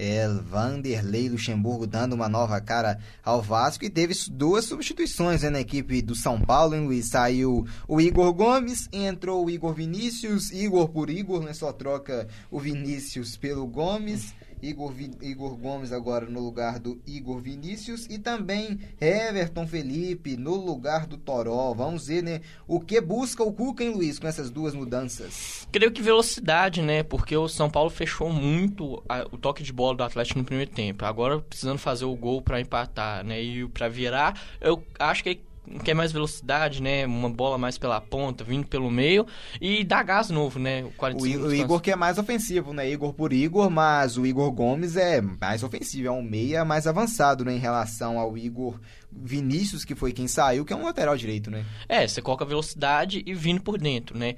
É, Vanderlei Luxemburgo dando uma nova cara ao Vasco e teve duas substituições né, na equipe do São Paulo, hein, Luiz? Saiu o Igor Gomes, entrou o Igor Vinícius, Igor por Igor, né? Só troca o Vinícius pelo Gomes. Igor, Igor Gomes agora no lugar do Igor Vinícius e também Everton Felipe no lugar do Toró. Vamos ver, né, o que busca o Cuca, hein, Luiz, com essas duas mudanças? Creio que velocidade, né, porque o São Paulo fechou muito a, o toque de bola do Atlético no primeiro tempo. Agora precisando fazer o gol para empatar, né, e para virar, eu acho que quer mais velocidade, né? Uma bola mais pela ponta, vindo pelo meio e dá gás novo, né? O, o Igor que é mais ofensivo, né? Igor por Igor, mas o Igor Gomes é mais ofensivo, é um meia mais avançado, né? Em relação ao Igor Vinícius, que foi quem saiu, que é um lateral direito, né? É, você coloca velocidade e vindo por dentro, né?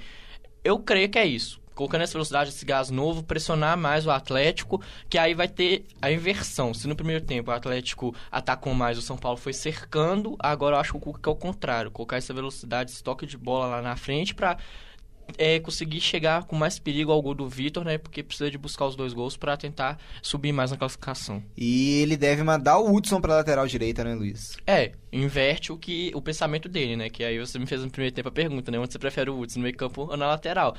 Eu creio que é isso colocando essa velocidade, esse gás novo, pressionar mais o Atlético, que aí vai ter a inversão. Se no primeiro tempo o Atlético atacou mais, o São Paulo foi cercando, agora eu acho que o Cuca é o contrário, colocar essa velocidade, esse toque de bola lá na frente para é, conseguir chegar com mais perigo ao gol do Vitor, né? Porque precisa de buscar os dois gols para tentar subir mais na classificação. E ele deve mandar o Hudson para lateral direita, né, Luiz? É, inverte o que o pensamento dele, né? Que aí você me fez no primeiro tempo a pergunta, né? Onde você prefere o Hudson, no meio campo ou na lateral?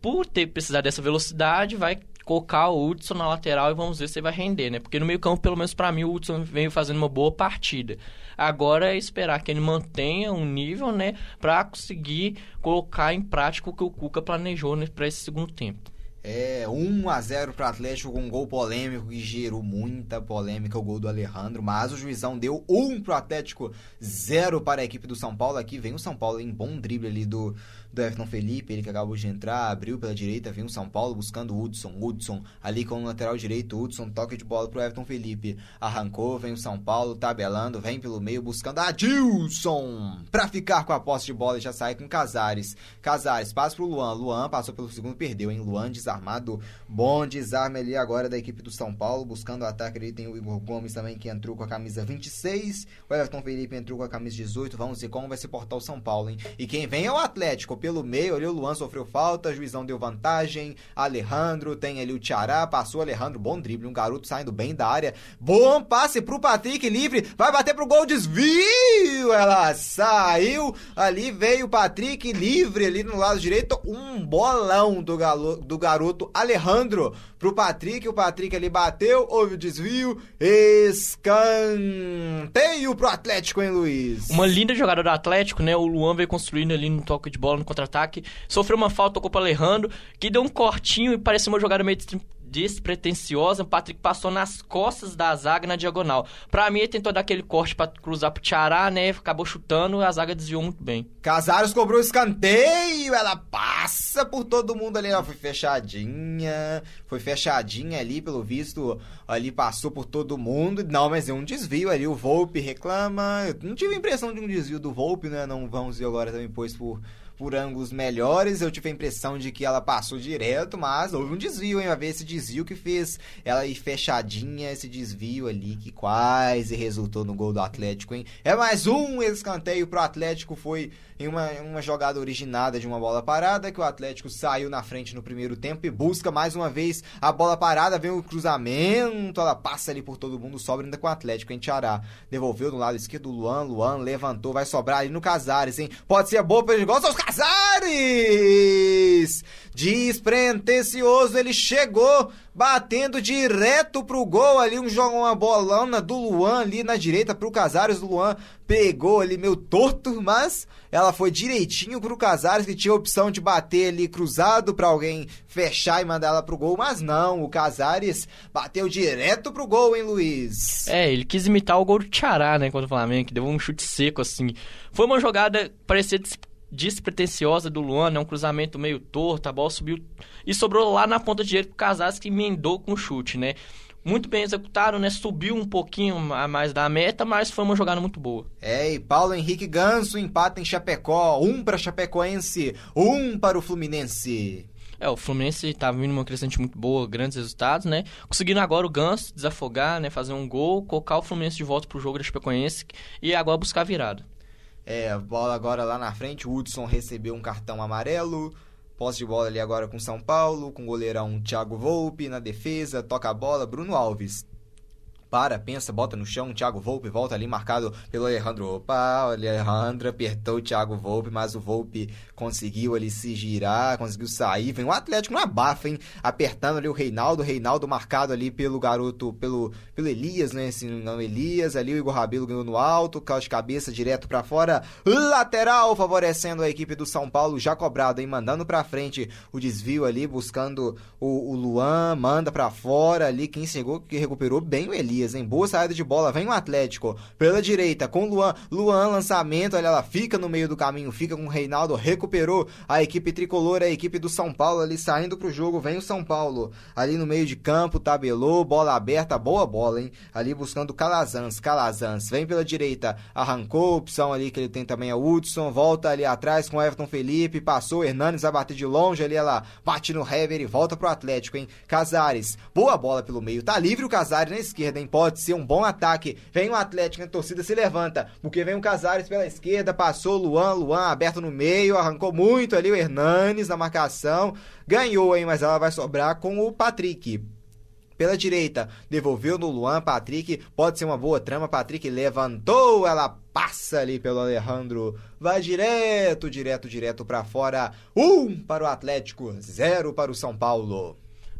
Por ter precisar dessa velocidade, vai colocar o Hudson na lateral e vamos ver se ele vai render, né? Porque no meio campo, pelo menos para mim, o Hudson veio fazendo uma boa partida. Agora é esperar que ele mantenha um nível, né? Para conseguir colocar em prática o que o Cuca planejou né, para esse segundo tempo. É, 1 a 0 para Atlético com um gol polêmico que gerou muita polêmica o gol do Alejandro, mas o juizão deu 1 para Atlético, 0 para a equipe do São Paulo. Aqui vem o São Paulo em bom drible ali do do Everton Felipe, ele que acabou de entrar, abriu pela direita, vem o São Paulo buscando o Hudson, Hudson ali com o lateral direito, Hudson toque de bola pro Everton Felipe, arrancou, vem o São Paulo tabelando, vem pelo meio buscando a Dilson pra ficar com a posse de bola e já sai com Casares, Casares passa pro Luan, Luan passou pelo segundo, perdeu, hein, Luan desarmado, bom desarme ali agora da equipe do São Paulo, buscando o ataque, ele tem o Igor Gomes também que entrou com a camisa 26, o Everton Felipe entrou com a camisa 18, vamos ver como vai se portar o São Paulo, hein, e quem vem é o Atlético, pelo meio ali, o Luan sofreu falta, juizão deu vantagem, Alejandro tem ali o Tiará, passou Alejandro, bom drible, um garoto saindo bem da área, bom passe pro Patrick, livre, vai bater pro gol, desvio, ela saiu, ali veio o Patrick livre ali no lado direito, um bolão do, galo, do garoto Alejandro pro Patrick, o Patrick ali bateu, houve o desvio, escanteio pro Atlético, hein, Luiz? Uma linda jogada do Atlético, né, o Luan veio construindo ali no toque de bola, no contra-ataque, sofreu uma falta, tocou para Alejandro, que deu um cortinho e parecia uma jogada meio despretensiosa. O Patrick passou nas costas da zaga na diagonal. Pra mim, ele tentou dar aquele corte pra cruzar pro Tiará, né? Acabou chutando, a zaga desviou muito bem. Casares cobrou escanteio, ela passa por todo mundo ali. Ela foi fechadinha, foi fechadinha ali, pelo visto. Ali passou por todo mundo. Não, mas é um desvio ali. O Volpe reclama. Eu não tive a impressão de um desvio do Volpe, né? Não vamos ver agora também, pois por por ângulos melhores. Eu tive a impressão de que ela passou direto, mas houve um desvio, hein? Vai ver esse desvio que fez ela ir fechadinha, esse desvio ali que quase resultou no gol do Atlético, hein? É mais um escanteio pro Atlético, foi em uma, uma jogada originada de uma bola parada, que o Atlético saiu na frente no primeiro tempo e busca mais uma vez a bola parada, vem o cruzamento, ela passa ali por todo mundo, sobra ainda com o Atlético, em Tiará. Devolveu do lado esquerdo Luan, Luan levantou, vai sobrar ali no Casares, hein? Pode ser boa, perigosa, os Casares! Casares! Despretensioso, ele chegou batendo direto pro gol ali, um jogo, uma bolona do Luan ali na direita pro Casares. O Luan pegou ali meio torto, mas ela foi direitinho pro Casares, que tinha a opção de bater ali cruzado para alguém fechar e mandar ela pro gol, mas não, o Casares bateu direto pro gol, hein, Luiz? É, ele quis imitar o gol do Tchará, né, contra o Flamengo, que deu um chute seco assim. Foi uma jogada parecia despretensiosa do Luan, né? Um cruzamento meio torto, a bola subiu e sobrou lá na ponta direita pro Casares que emendou com o chute, né? Muito bem executado, né? Subiu um pouquinho a mais da meta, mas foi uma jogada muito boa. É, e Paulo Henrique Ganso empata em Chapecó, um para Chapecoense, um para o Fluminense. É, o Fluminense tá vindo uma crescente muito boa, grandes resultados, né? Conseguindo agora o Ganso desafogar, né? Fazer um gol, colocar o Fluminense de volta pro jogo da Chapecoense e agora buscar a virada. É, bola agora lá na frente, o Hudson recebeu um cartão amarelo. Posse de bola ali agora com São Paulo, com o goleirão Thiago Volpe na defesa, toca a bola, Bruno Alves para, pensa, bota no chão, Thiago Volpe volta ali marcado pelo Alejandro. Opa, Alejandro apertou o Thiago Volpe, mas o Volpe conseguiu ali se girar, conseguiu sair. Vem o Atlético na bafa, hein? Apertando ali o Reinaldo, Reinaldo marcado ali pelo garoto, pelo, pelo Elias, né? Esse não Elias, ali o Igor Rabelo ganhou no alto, calço de cabeça direto para fora, lateral, favorecendo a equipe do São Paulo, já cobrado, hein? Mandando para frente o desvio ali, buscando o, o Luan, manda para fora ali, quem chegou, que recuperou bem o Elias Elias, em boa saída de bola, vem o Atlético pela direita com o Luan. Luan, lançamento, olha ela fica no meio do caminho, fica com o Reinaldo, recuperou a equipe tricolor, a equipe do São Paulo ali saindo pro jogo, vem o São Paulo ali no meio de campo, tabelou, bola aberta, boa bola, hein? Ali buscando Calazans, Calazans, vem pela direita, arrancou, opção ali que ele tem também a Hudson, volta ali atrás com o Everton Felipe, passou, Hernanes vai bater de longe ali, ela bate no Hever e volta pro Atlético, hein? Casares, boa bola pelo meio, tá livre o Casares na esquerda, hein? Pode ser um bom ataque. Vem o Atlético, a torcida se levanta. Porque vem o Casares pela esquerda, passou o Luan, Luan aberto no meio, arrancou muito ali o Hernanes na marcação. Ganhou, hein? Mas ela vai sobrar com o Patrick pela direita, devolveu no Luan, Patrick, pode ser uma boa trama, Patrick levantou, ela passa ali pelo Alejandro, vai direto, direto, direto para fora, um para o Atlético, zero para o São Paulo.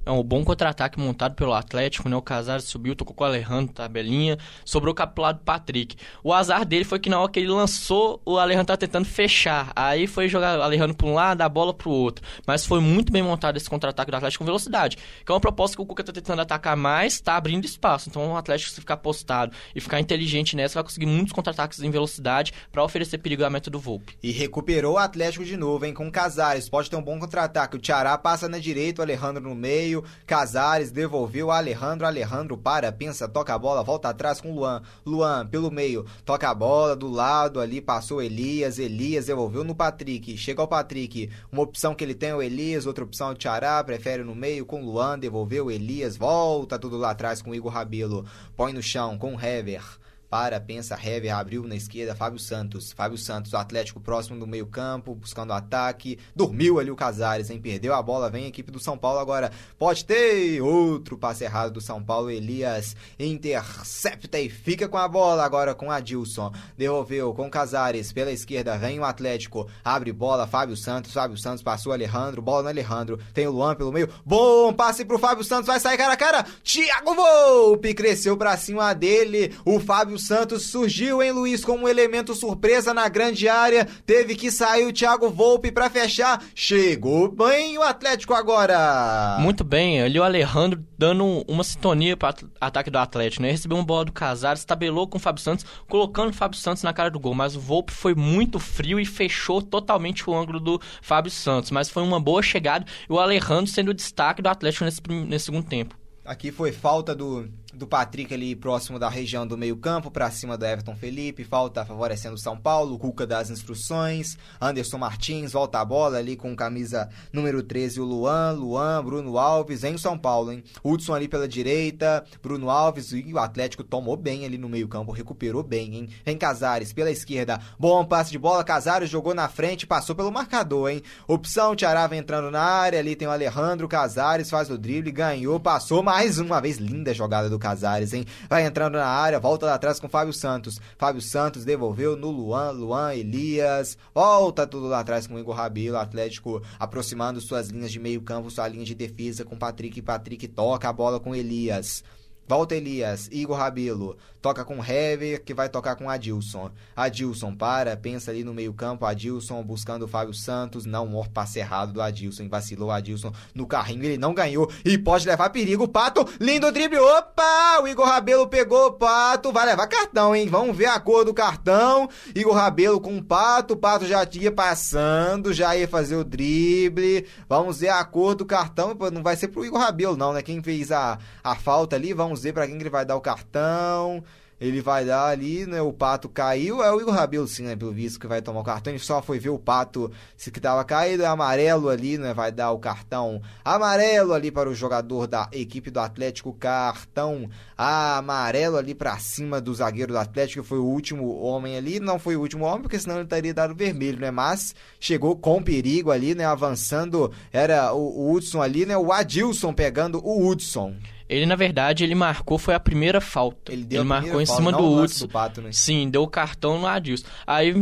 É um bom contra-ataque montado pelo Atlético, né? O Casares subiu, tocou com o Alejandro, tabelinha, sobrou o do Patrick. O azar dele foi que na hora que ele lançou, o Alejandro tá tentando fechar. Aí foi jogar o Alejandro para um lado, a bola para o outro. Mas foi muito bem montado esse contra-ataque do Atlético com velocidade. Que é uma proposta que o Cuca tá tentando atacar mais, tá abrindo espaço. Então o Atlético, se ficar postado e ficar inteligente nessa, vai conseguir muitos contra-ataques em velocidade para oferecer perigo à meta do Volpe. E recuperou o Atlético de novo, hein? Com o Casares. Pode ter um bom contra-ataque. O Tiará passa na direita, o Alejandro no meio meio. Casares devolveu Alejandro. Alejandro para, pensa, toca a bola, volta atrás com Luan. Luan pelo meio, toca a bola do lado ali, passou Elias. Elias devolveu no Patrick. Chega ao Patrick. Uma opção que ele tem é o Elias, outra opção é o Tiará. Prefere no meio com Luan. Devolveu Elias. Volta tudo lá atrás com Igor Rabelo. Põe no chão com Hever para, pensa, Hever abriu na esquerda, Fábio Santos. Fábio Santos, Atlético próximo do meio campo, buscando ataque. Dormiu ali o Casares, hein? Perdeu a bola, vem a equipe do São Paulo agora. Pode ter outro passe errado do São Paulo. Elias intercepta e fica com a bola agora com Adilson. Devolveu com Casares pela esquerda, vem o Atlético. Abre bola, Fábio Santos. Fábio Santos passou Alejandro, bola no Alejandro. Tem o Luan pelo meio. Bom passe pro Fábio Santos, vai sair cara a cara. Thiago Volpe cresceu pra cima dele. O Fábio Santos surgiu, em Luiz, como um elemento surpresa na grande área. Teve que sair o Thiago Volpe para fechar. Chegou bem o Atlético agora. Muito bem, ali o Alejandro dando uma sintonia para ataque do Atlético, né? Recebeu uma bola do Casares, tabelou com o Fábio Santos, colocando o Fábio Santos na cara do gol. Mas o Volpe foi muito frio e fechou totalmente o ângulo do Fábio Santos. Mas foi uma boa chegada e o Alejandro sendo o destaque do Atlético nesse, nesse segundo tempo. Aqui foi falta do do Patrick ali próximo da região do meio-campo para cima do Everton Felipe, falta favorecendo o São Paulo, Cuca das instruções, Anderson Martins volta a bola ali com camisa número 13 o Luan, Luan, Bruno Alves em São Paulo, hein? Hudson ali pela direita, Bruno Alves e o Atlético tomou bem ali no meio-campo, recuperou bem, hein? Vem Casares pela esquerda, bom passe de bola, Casares jogou na frente, passou pelo marcador, hein? Opção, Tiarava entrando na área, ali tem o Alejandro Casares, faz o drible, ganhou, passou mais uma vez, linda jogada do Casares Casares, hein? Vai entrando na área, volta lá atrás com Fábio Santos. Fábio Santos devolveu no Luan, Luan, Elias. Volta tudo lá atrás com o Igor Rabelo, Atlético aproximando suas linhas de meio campo, sua linha de defesa com Patrick. Patrick toca a bola com Elias. Volta Elias, Igor Rabelo, toca com Hever, que vai tocar com Adilson. Adilson para, pensa ali no meio-campo, Adilson buscando o Fábio Santos, não, o passe errado do Adilson, vacilou Adilson no carrinho, ele não ganhou e pode levar perigo. Pato, lindo drible, opa! O Igor Rabelo pegou o Pato, vai levar cartão, hein? Vamos ver a cor do cartão. Igor Rabelo com o Pato, o Pato já tinha passando, já ia fazer o drible. Vamos ver a cor do cartão, não vai ser pro Igor Rabelo, não, né? Quem fez a, a falta ali, vamos vamos ver para quem que ele vai dar o cartão. Ele vai dar ali, né? O Pato caiu. É o Igor Rabelo, sim, né? Pelo visto, que vai tomar o cartão. Ele só foi ver o Pato se que tava caído. É amarelo ali, né? Vai dar o cartão amarelo ali para o jogador da equipe do Atlético. Cartão amarelo ali para cima do zagueiro do Atlético. Foi o último homem ali. Não foi o último homem, porque senão ele teria dado vermelho, né? Mas chegou com perigo ali, né? Avançando. Era o, o Hudson ali, né? O Adilson pegando o Hudson. Ele, na verdade, ele marcou, foi a primeira falta. Ele, deu ele marcou em falta, cima do Hudson. Do né? Sim, deu o cartão no Adilson. Aí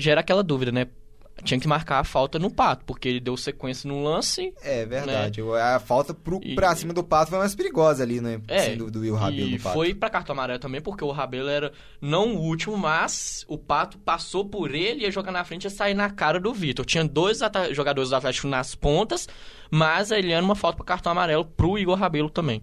gera aquela dúvida, né? Tinha que marcar a falta no Pato, porque ele deu sequência no lance. É verdade. Né? A falta pro, e... pra cima do Pato foi mais perigosa ali, né? É, Sem do Will Rabelo e foi pra cartão amarelo também, porque o Rabelo era não o último, mas o Pato passou por ele, ia jogar na frente e sair na cara do Vitor. Tinha dois jogadores do Atlético nas pontas, mas ele era uma falta pra cartão amarelo pro Igor Rabelo também.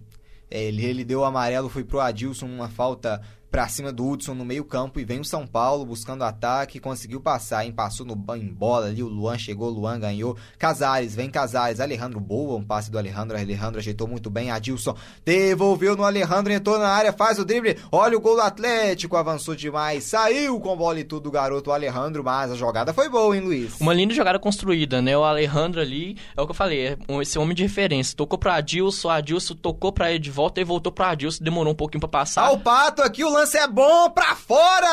É, ele, ele deu o amarelo, foi pro Adilson, uma falta para cima do Hudson no meio-campo e vem o São Paulo buscando ataque, conseguiu passar, hein? Passou no em bola ali, o Luan chegou, o Luan ganhou. Casares, vem Casares, Alejandro boa, um passe do Alejandro, Alejandro ajeitou muito bem, Adilson devolveu no Alejandro, entrou na área, faz o drible. Olha o gol do Atlético, avançou demais, saiu com bola e tudo o garoto Alejandro, mas a jogada foi boa, hein, Luiz? Uma linda jogada construída, né? O Alejandro ali, é o que eu falei, é esse homem de referência. Tocou para Adilson, Adilson tocou para ele de volta e voltou para Adilson, demorou um pouquinho para passar. O Pato aqui, o lance é bom pra fora!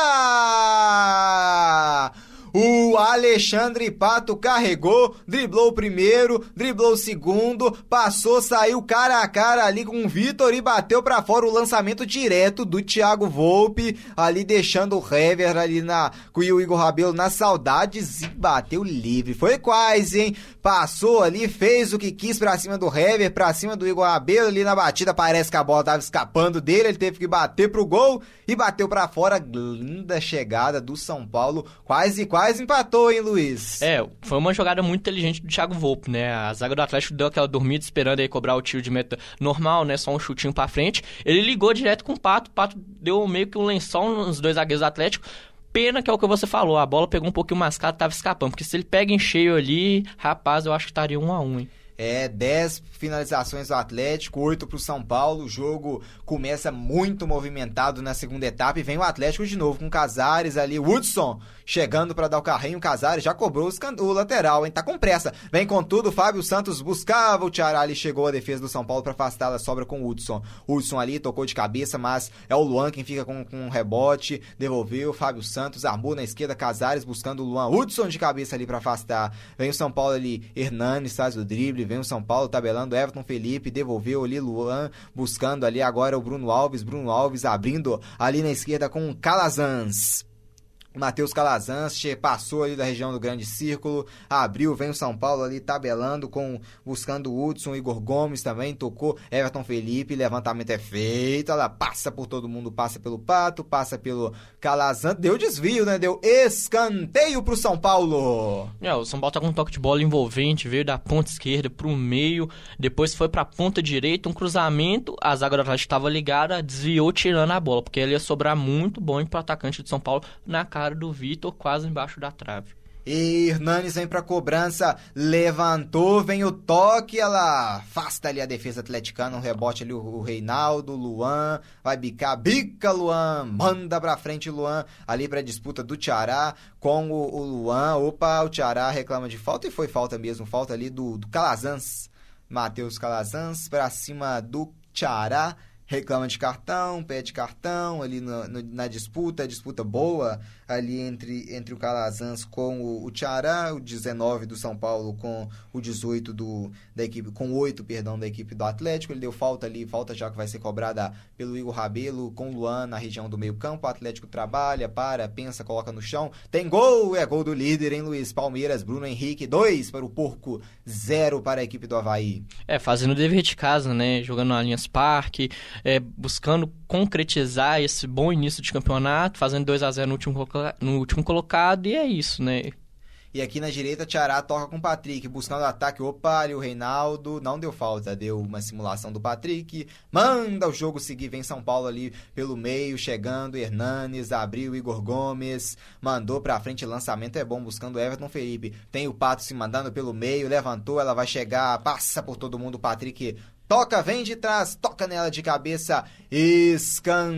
O Alexandre Pato carregou, driblou o primeiro, driblou o segundo, passou, saiu cara a cara ali com o Vitor e bateu para fora o lançamento direto do Thiago Volpe, ali deixando o Hever ali na com o Igor Rabelo nas saudades e bateu livre. Foi quase, hein? Passou ali, fez o que quis pra cima do Hever, pra cima do Igor Rabelo ali na batida, parece que a bola tava escapando dele, ele teve que bater pro gol e bateu para fora. Linda chegada do São Paulo, quase quase quase empatou, hein, Luiz? É, foi uma jogada muito inteligente do Thiago Volpe, né? A zaga do Atlético deu aquela dormida esperando aí cobrar o tiro de meta normal, né? Só um chutinho pra frente. Ele ligou direto com o Pato, o Pato deu meio que um lençol nos dois zagueiros do Atlético. Pena que é o que você falou, a bola pegou um pouquinho mascada, tava escapando. Porque se ele pega em cheio ali, rapaz, eu acho que estaria um a um, hein? É, 10 finalizações do Atlético, 8 para o São Paulo. O jogo começa muito movimentado na segunda etapa e vem o Atlético de novo com Casares ali, Woodson chegando para dar o carrinho. O Casares já cobrou o lateral, hein? Tá com pressa. Vem com tudo, Fábio Santos buscava o Tiará ali, chegou a defesa do São Paulo para afastá-la, sobra com o Hudson. Hudson ali tocou de cabeça, mas é o Luan quem fica com, um rebote, devolveu. Fábio Santos armou na esquerda, Casares buscando o Luan. Hudson de cabeça ali para afastar. Vem o São Paulo ali, Hernanes faz o drible vem o São Paulo tabelando, Everton Felipe devolveu ali, Luan buscando ali agora o Bruno Alves, Bruno Alves abrindo ali na esquerda com Calazans. Matheus Calazans passou ali da região do Grande Círculo, abriu, vem o São Paulo ali tabelando com buscando o Hudson, Igor Gomes também, tocou Everton Felipe, levantamento é feito, ela passa por todo mundo, passa pelo Pato, passa pelo Calazans, deu desvio, né? Deu escanteio pro São Paulo. É, o São Paulo tá com um toque de bola envolvente, veio da ponta esquerda pro meio, depois foi pra ponta direita, um cruzamento, a zaga do Atlético estava ligada, desviou tirando a bola, porque ele ia sobrar muito bom pro atacante de São Paulo na cara cara do Vitor quase embaixo da trave. E Hernanes vem pra cobrança, levantou, vem o toque, ela afasta ali a defesa atleticana, um rebote ali o Reinaldo, Luan, vai bicar, bica Luan, manda pra frente Luan, ali pra disputa do Tiará com o, o Luan, opa, o Tiará reclama de falta e foi falta mesmo, falta ali do, do Calazans, Matheus Calazans pra cima do Tiará, reclama de cartão, pede cartão ali no, no, na disputa, disputa boa ali entre, entre o Calazans com o, o Tiará, o 19 do São Paulo com o 18 do, da equipe, com 8, perdão, da equipe do Atlético. Ele deu falta ali, falta já que vai ser cobrada pelo Igor Rabelo com o Luan na região do meio campo. O Atlético trabalha, para, pensa, coloca no chão. Tem gol, é gol do líder, hein, Luiz? Palmeiras, Bruno Henrique, 2 para o Porco, 0 para a equipe do Havaí. É, fazendo o dever de casa, né? Jogando na Linhas Parque, é, buscando concretizar esse bom início de campeonato, fazendo 2 a 0 no último, no último colocado, e é isso, né? E aqui na direita, Tiará toca com o Patrick, buscando ataque. Opa, o Reinaldo. Não deu falta, deu uma simulação do Patrick. Manda o jogo seguir. Vem São Paulo ali pelo meio, chegando. Hernanes, abriu Igor Gomes. Mandou pra frente. Lançamento é bom, buscando Everton Felipe. Tem o Pato se mandando pelo meio. Levantou, ela vai chegar. Passa por todo mundo. O Patrick Toca, vem de trás, toca nela de cabeça. Escanteio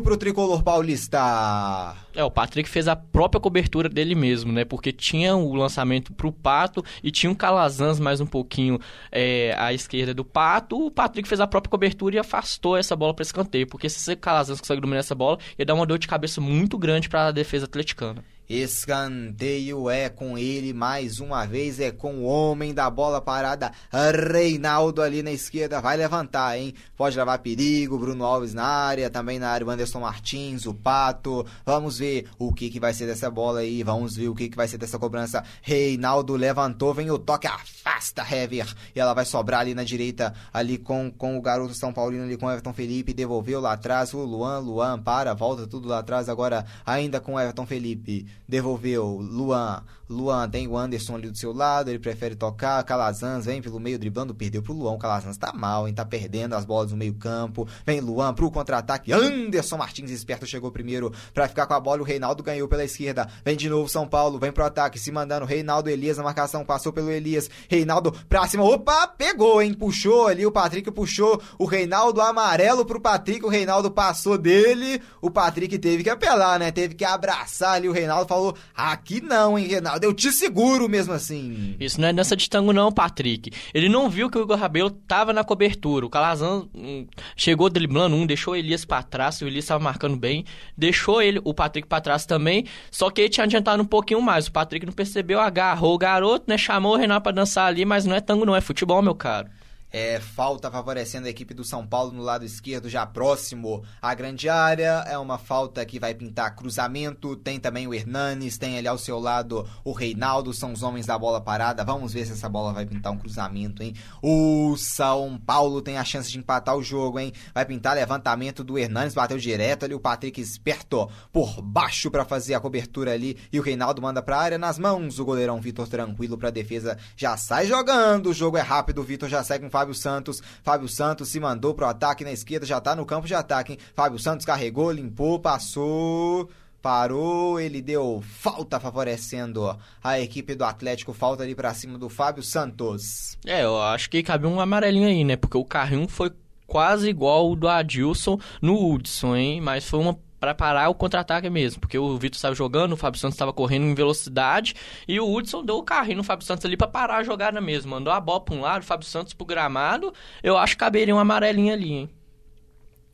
pro tricolor paulista. É, o Patrick fez a própria cobertura dele mesmo, né? Porque tinha o lançamento pro Pato e tinha um Calazans mais um pouquinho é, à esquerda do Pato. O Patrick fez a própria cobertura e afastou essa bola para escanteio. Porque se o Calazans consegue dominar essa bola, ia dar uma dor de cabeça muito grande para a defesa atleticana. Escanteio é com ele mais uma vez, é com o homem da bola parada, Reinaldo ali na esquerda, vai levantar, hein? Pode levar perigo, Bruno Alves na área, também na área o Anderson Martins, o Pato. Vamos ver o que, que vai ser dessa bola aí, vamos ver o que, que vai ser dessa cobrança. Reinaldo levantou, vem o toque, afasta Hever, e ela vai sobrar ali na direita, ali com, com o garoto São Paulino, ali com Everton Felipe, devolveu lá atrás, o Luan, Luan para, volta tudo lá atrás, agora ainda com Everton Felipe devolveu Luan. Luan tem o Anderson ali do seu lado, ele prefere tocar. Calazans vem pelo meio driblando, perdeu pro Luan. Calazans tá mal, hein? Tá perdendo as bolas no meio-campo. Vem Luan pro contra-ataque. Anderson Martins, esperto, chegou primeiro para ficar com a bola. O Reinaldo ganhou pela esquerda. Vem de novo São Paulo, vem pro ataque, se mandando. Reinaldo Elias na marcação, passou pelo Elias. Reinaldo pra cima. Opa, pegou, hein? Puxou ali, o Patrick puxou o Reinaldo amarelo pro Patrick. O Reinaldo passou dele. O Patrick teve que apelar, né? Teve que abraçar ali o Reinaldo falou: aqui não, hein, Reinaldo, eu te seguro mesmo assim. Isso não é dança de tango, não, Patrick. Ele não viu que o Igor Rabelo tava na cobertura. O Calazan hum, chegou driblando um, deixou o Elias pra trás, o Elias tava marcando bem, deixou ele, o Patrick pra trás também, só que ele tinha adiantado um pouquinho mais. O Patrick não percebeu, agarrou o garoto, né? Chamou o Renato pra dançar ali, mas não é tango, não, é futebol, meu caro. É, falta favorecendo a equipe do São Paulo no lado esquerdo, já próximo à grande área. É uma falta que vai pintar cruzamento. Tem também o Hernanes, tem ali ao seu lado o Reinaldo, são os homens da bola parada. Vamos ver se essa bola vai pintar um cruzamento, hein? O São Paulo tem a chance de empatar o jogo, hein? Vai pintar levantamento do Hernanes, bateu direto ali. O Patrick esperto por baixo para fazer a cobertura ali. E o Reinaldo manda pra área nas mãos. O goleirão Vitor tranquilo pra defesa já sai jogando. O jogo é rápido, o Vitor já segue com Fábio Santos. Fábio Santos se mandou pro ataque na esquerda, já tá no campo de ataque, hein? Fábio Santos carregou, limpou, passou parou, ele deu falta favorecendo a equipe do Atlético, falta ali para cima do Fábio Santos. É, eu acho que cabe um amarelinho aí, né? Porque o carrinho foi quase igual o do Adilson no Hudson, hein? Mas foi uma para parar o contra-ataque mesmo, porque o Vitor estava jogando, o Fábio Santos estava correndo em velocidade e o Hudson deu o carrinho no Fábio Santos ali para parar a jogada mesmo. Mandou a bola para um lado, o Fábio Santos pro gramado. Eu acho que caberia um amarelinho ali, hein?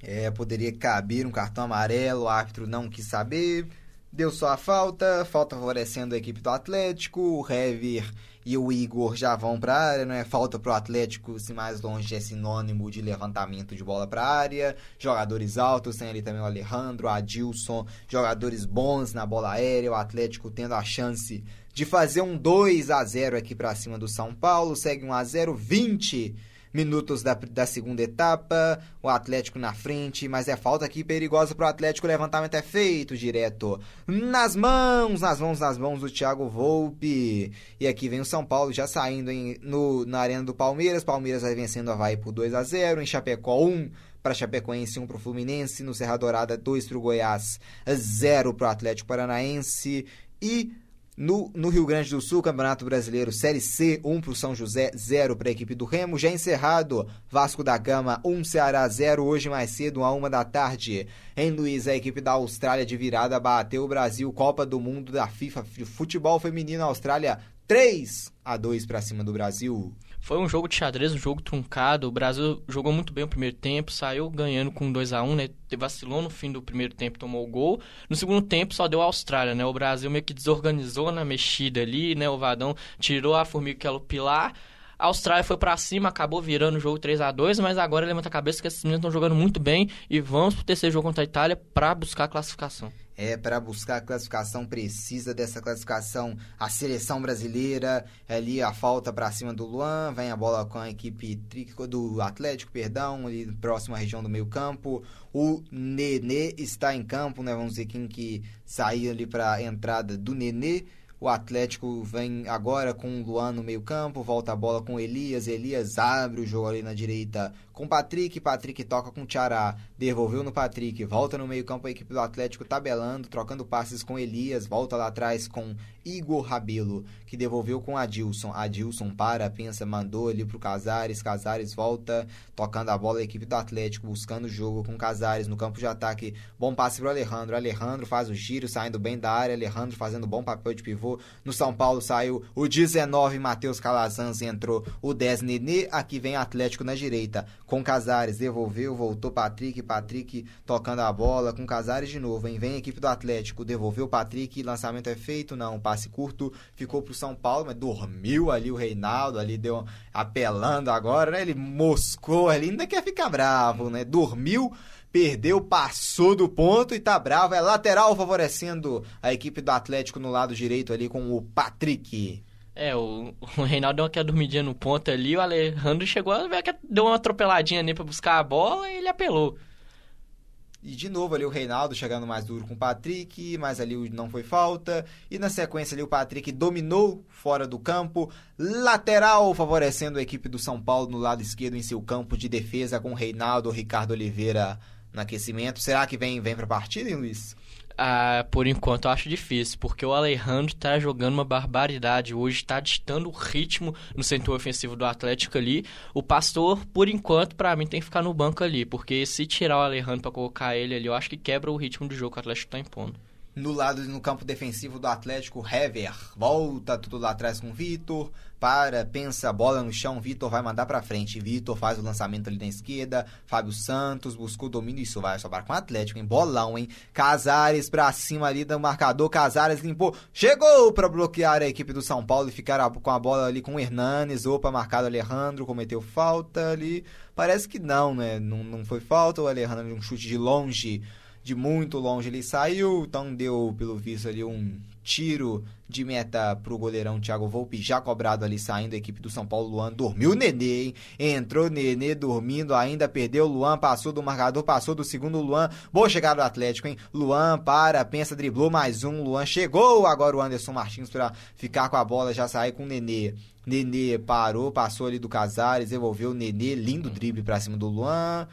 É, poderia caber um cartão amarelo, o árbitro não quis saber. Deu só a falta, falta favorecendo a equipe do Atlético, o Hever e o Igor já vão para área, não é falta para o Atlético, se mais longe é sinônimo de levantamento de bola para área. Jogadores altos, tem ali também o Alejandro, o Adilson, jogadores bons na bola aérea, o Atlético tendo a chance de fazer um 2 a 0 aqui para cima do São Paulo, segue 1 a 0, 20 minutos da, da segunda etapa, o Atlético na frente, mas é falta aqui perigosa para o Atlético, o levantamento é feito direto. Nas mãos, nas mãos, nas mãos do Thiago Volpe. E aqui vem o São Paulo já saindo em, no, na arena do Palmeiras, Palmeiras vai vencendo a Havaí por 2 a 0 em Chapecó 1 para Chapecoense, 1 para o Fluminense, no Serra Dourada 2 para o Goiás, 0 para o Atlético Paranaense. E no, no, Rio Grande do Sul, Campeonato Brasileiro Série C, 1 para o São José, 0 para a equipe do Remo. Já encerrado, Vasco da Gama, 1 Ceará 0, hoje mais cedo, a 1 da tarde. Em Luiz, a equipe da Austrália de virada bateu o Brasil, Copa do Mundo da FIFA Futebol Feminino Austrália, 3 a 2 para cima do Brasil. Foi um jogo de xadrez, um jogo truncado. O Brasil jogou muito bem o primeiro tempo, saiu ganhando com 2 a 1 um, né? Vacilou no fim do primeiro tempo, tomou o gol. No segundo tempo só deu a Austrália, né? O Brasil meio que desorganizou na mexida ali, né? O Vadão tirou a formiga que era o pilar. A Austrália foi para cima, acabou virando o jogo 3 a 2 mas agora levanta a cabeça que esses meninos estão jogando muito bem e vamos pro terceiro jogo contra a Itália para buscar a classificação é para buscar a classificação precisa dessa classificação. A seleção brasileira ali a falta para cima do Luan vem a bola com a equipe do Atlético perdão ali próxima região do meio campo. O Nenê está em campo né? Vamos ver quem que saiu ali para a entrada do Nenê. O Atlético vem agora com o Luan no meio-campo, volta a bola com Elias. Elias abre o jogo ali na direita com Patrick. Patrick toca com Tiará, devolveu no Patrick, volta no meio-campo a equipe do Atlético tabelando, trocando passes com Elias, volta lá atrás com Igor Rabelo, que devolveu com Adilson. Adilson para, pensa, mandou ali pro Casares. Casares volta, tocando a bola a equipe do Atlético, buscando o jogo com Casares no campo de ataque. Bom passe pro Alejandro. Alejandro faz o giro, saindo bem da área. Alejandro fazendo bom papel de pivô. No São Paulo saiu o 19, Matheus Calazans entrou o 10, Nenê. Aqui vem Atlético na direita, com Casares. Devolveu, voltou Patrick. Patrick tocando a bola com Casares de novo, hein? Vem a equipe do Atlético, devolveu Patrick. Lançamento é feito, não. Passe curto ficou pro São Paulo, mas dormiu ali o Reinaldo, ali deu apelando agora, né? Ele moscou ali, ainda quer ficar bravo, né? Dormiu perdeu, passou do ponto e tá bravo. É lateral favorecendo a equipe do Atlético no lado direito ali com o Patrick. É, o, o Reinaldo deu uma dormidinha no ponto ali, o Alejandro chegou, deu uma atropeladinha ali pra buscar a bola e ele apelou. E de novo ali o Reinaldo chegando mais duro com o Patrick, mas ali não foi falta. E na sequência ali o Patrick dominou fora do campo. Lateral favorecendo a equipe do São Paulo no lado esquerdo em seu campo de defesa com o Reinaldo, Ricardo Oliveira no aquecimento. Será que vem, vem pra partida, hein, Luiz? Ah, por enquanto eu acho difícil, porque o Alejandro tá jogando uma barbaridade hoje, tá ditando o ritmo no setor ofensivo do Atlético ali. O Pastor, por enquanto, para mim tem que ficar no banco ali, porque se tirar o Alejandro para colocar ele ali, eu acho que quebra o ritmo do jogo que o Atlético tá impondo. No lado no campo defensivo do Atlético, Hever volta tudo lá atrás com o Vitor, para, pensa, bola no chão, Vitor vai mandar para frente. Vitor faz o lançamento ali na esquerda, Fábio Santos buscou domínio, isso vai sobrar com o Atlético, em bolão, hein? Casares pra cima ali do marcador, Casares limpou, chegou para bloquear a equipe do São Paulo e ficar com a bola ali com o Hernanes, opa, marcado Alejandro, cometeu falta ali. Parece que não, né? Não, não foi falta, o Alejandro um chute de longe de muito longe ele saiu, então deu, pelo visto, ali um tiro de meta pro goleirão Thiago Volpe, já cobrado ali saindo da equipe do São Paulo. Luan dormiu o Nenê, hein? Entrou Nenê dormindo, ainda perdeu. Luan passou do marcador, passou do segundo Luan. Boa chegada do Atlético, hein? Luan para, pensa, driblou mais um. Luan chegou agora o Anderson Martins para ficar com a bola, já sair com o Nenê. Nenê parou, passou ali do Casares, devolveu o Nenê, lindo drible para cima do Luan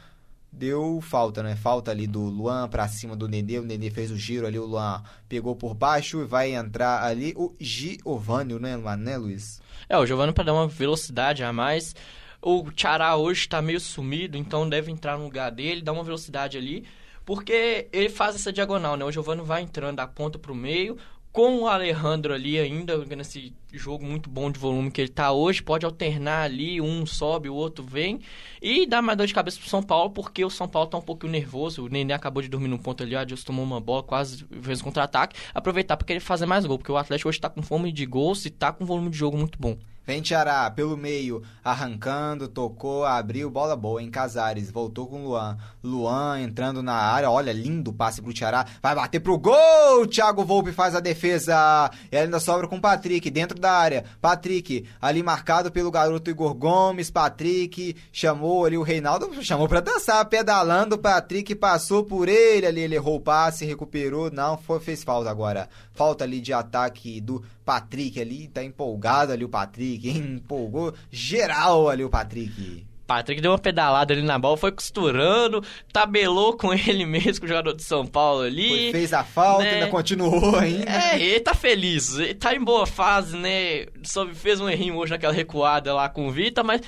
deu falta, né? Falta ali do Luan pra cima do Nenê. O Nenê fez o giro ali, o Luan pegou por baixo e vai entrar ali o Giovanni, né, né Luiz? É, o Giovanni para dar uma velocidade a mais. O Tchará hoje tá meio sumido, então deve entrar no lugar dele, dar uma velocidade ali. Porque ele faz essa diagonal, né? O Giovanni vai entrando da ponta pro meio, com o Alejandro ali ainda, nesse jogo muito bom de volume que ele tá hoje, pode alternar ali, um sobe, o outro vem, e dá mais dor de cabeça pro São Paulo, porque o São Paulo tá um pouquinho nervoso, o Nenê acabou de dormir num ponto ali, o Adilson tomou uma bola, quase fez um contra-ataque, aproveitar para ele fazer mais gol, porque o Atlético hoje tá com fome de gols e tá com volume de jogo muito bom. Vem Tiará, pelo meio, arrancando, tocou, abriu, bola boa em Casares, voltou com Luan. Luan entrando na área, olha, lindo passe pro Tiará, vai bater pro gol! Thiago Volpe faz a defesa, e ainda sobra com o Patrick, dentro da área. Patrick, ali marcado pelo garoto Igor Gomes, Patrick chamou ali o Reinaldo, chamou pra dançar, pedalando, Patrick passou por ele ali, ele errou o passe, recuperou, não, foi, fez falta agora. Falta ali de ataque do Patrick ali, tá empolgado ali o Patrick, hein? empolgou geral ali o Patrick. Patrick deu uma pedalada ali na bola, foi costurando, tabelou com ele mesmo, com o jogador de São Paulo ali. Foi, fez a falta, né? ainda continuou ainda. É, ele tá feliz, ele tá em boa fase, né? Só fez um errinho hoje naquela recuada lá com o Vita, mas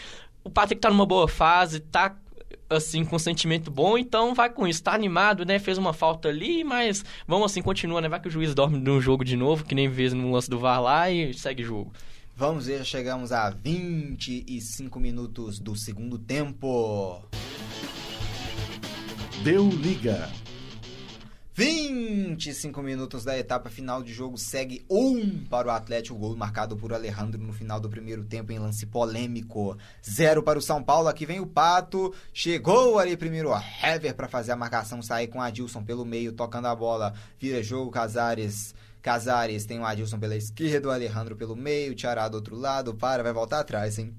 o Patrick tá numa boa fase, tá assim, com um sentimento bom, então vai com isso. Tá animado, né? Fez uma falta ali, mas vamos assim, continua, né? Vai que o juiz dorme no jogo de novo, que nem fez no lance do VAR lá e segue o jogo. Vamos ver, chegamos a 25 minutos do segundo tempo. Deu liga. 25 minutos da etapa final de jogo segue um para o Atlético, gol marcado por Alejandro no final do primeiro tempo em lance polêmico. Zero para o São Paulo, aqui vem o Pato, chegou ali primeiro a Hever para fazer a marcação, sair com Adilson pelo meio, tocando a bola, vira jogo, Casares... Casares tem o Adilson pela esquerda, o Alejandro pelo meio, o Tiará do outro lado, para, vai voltar atrás, hein?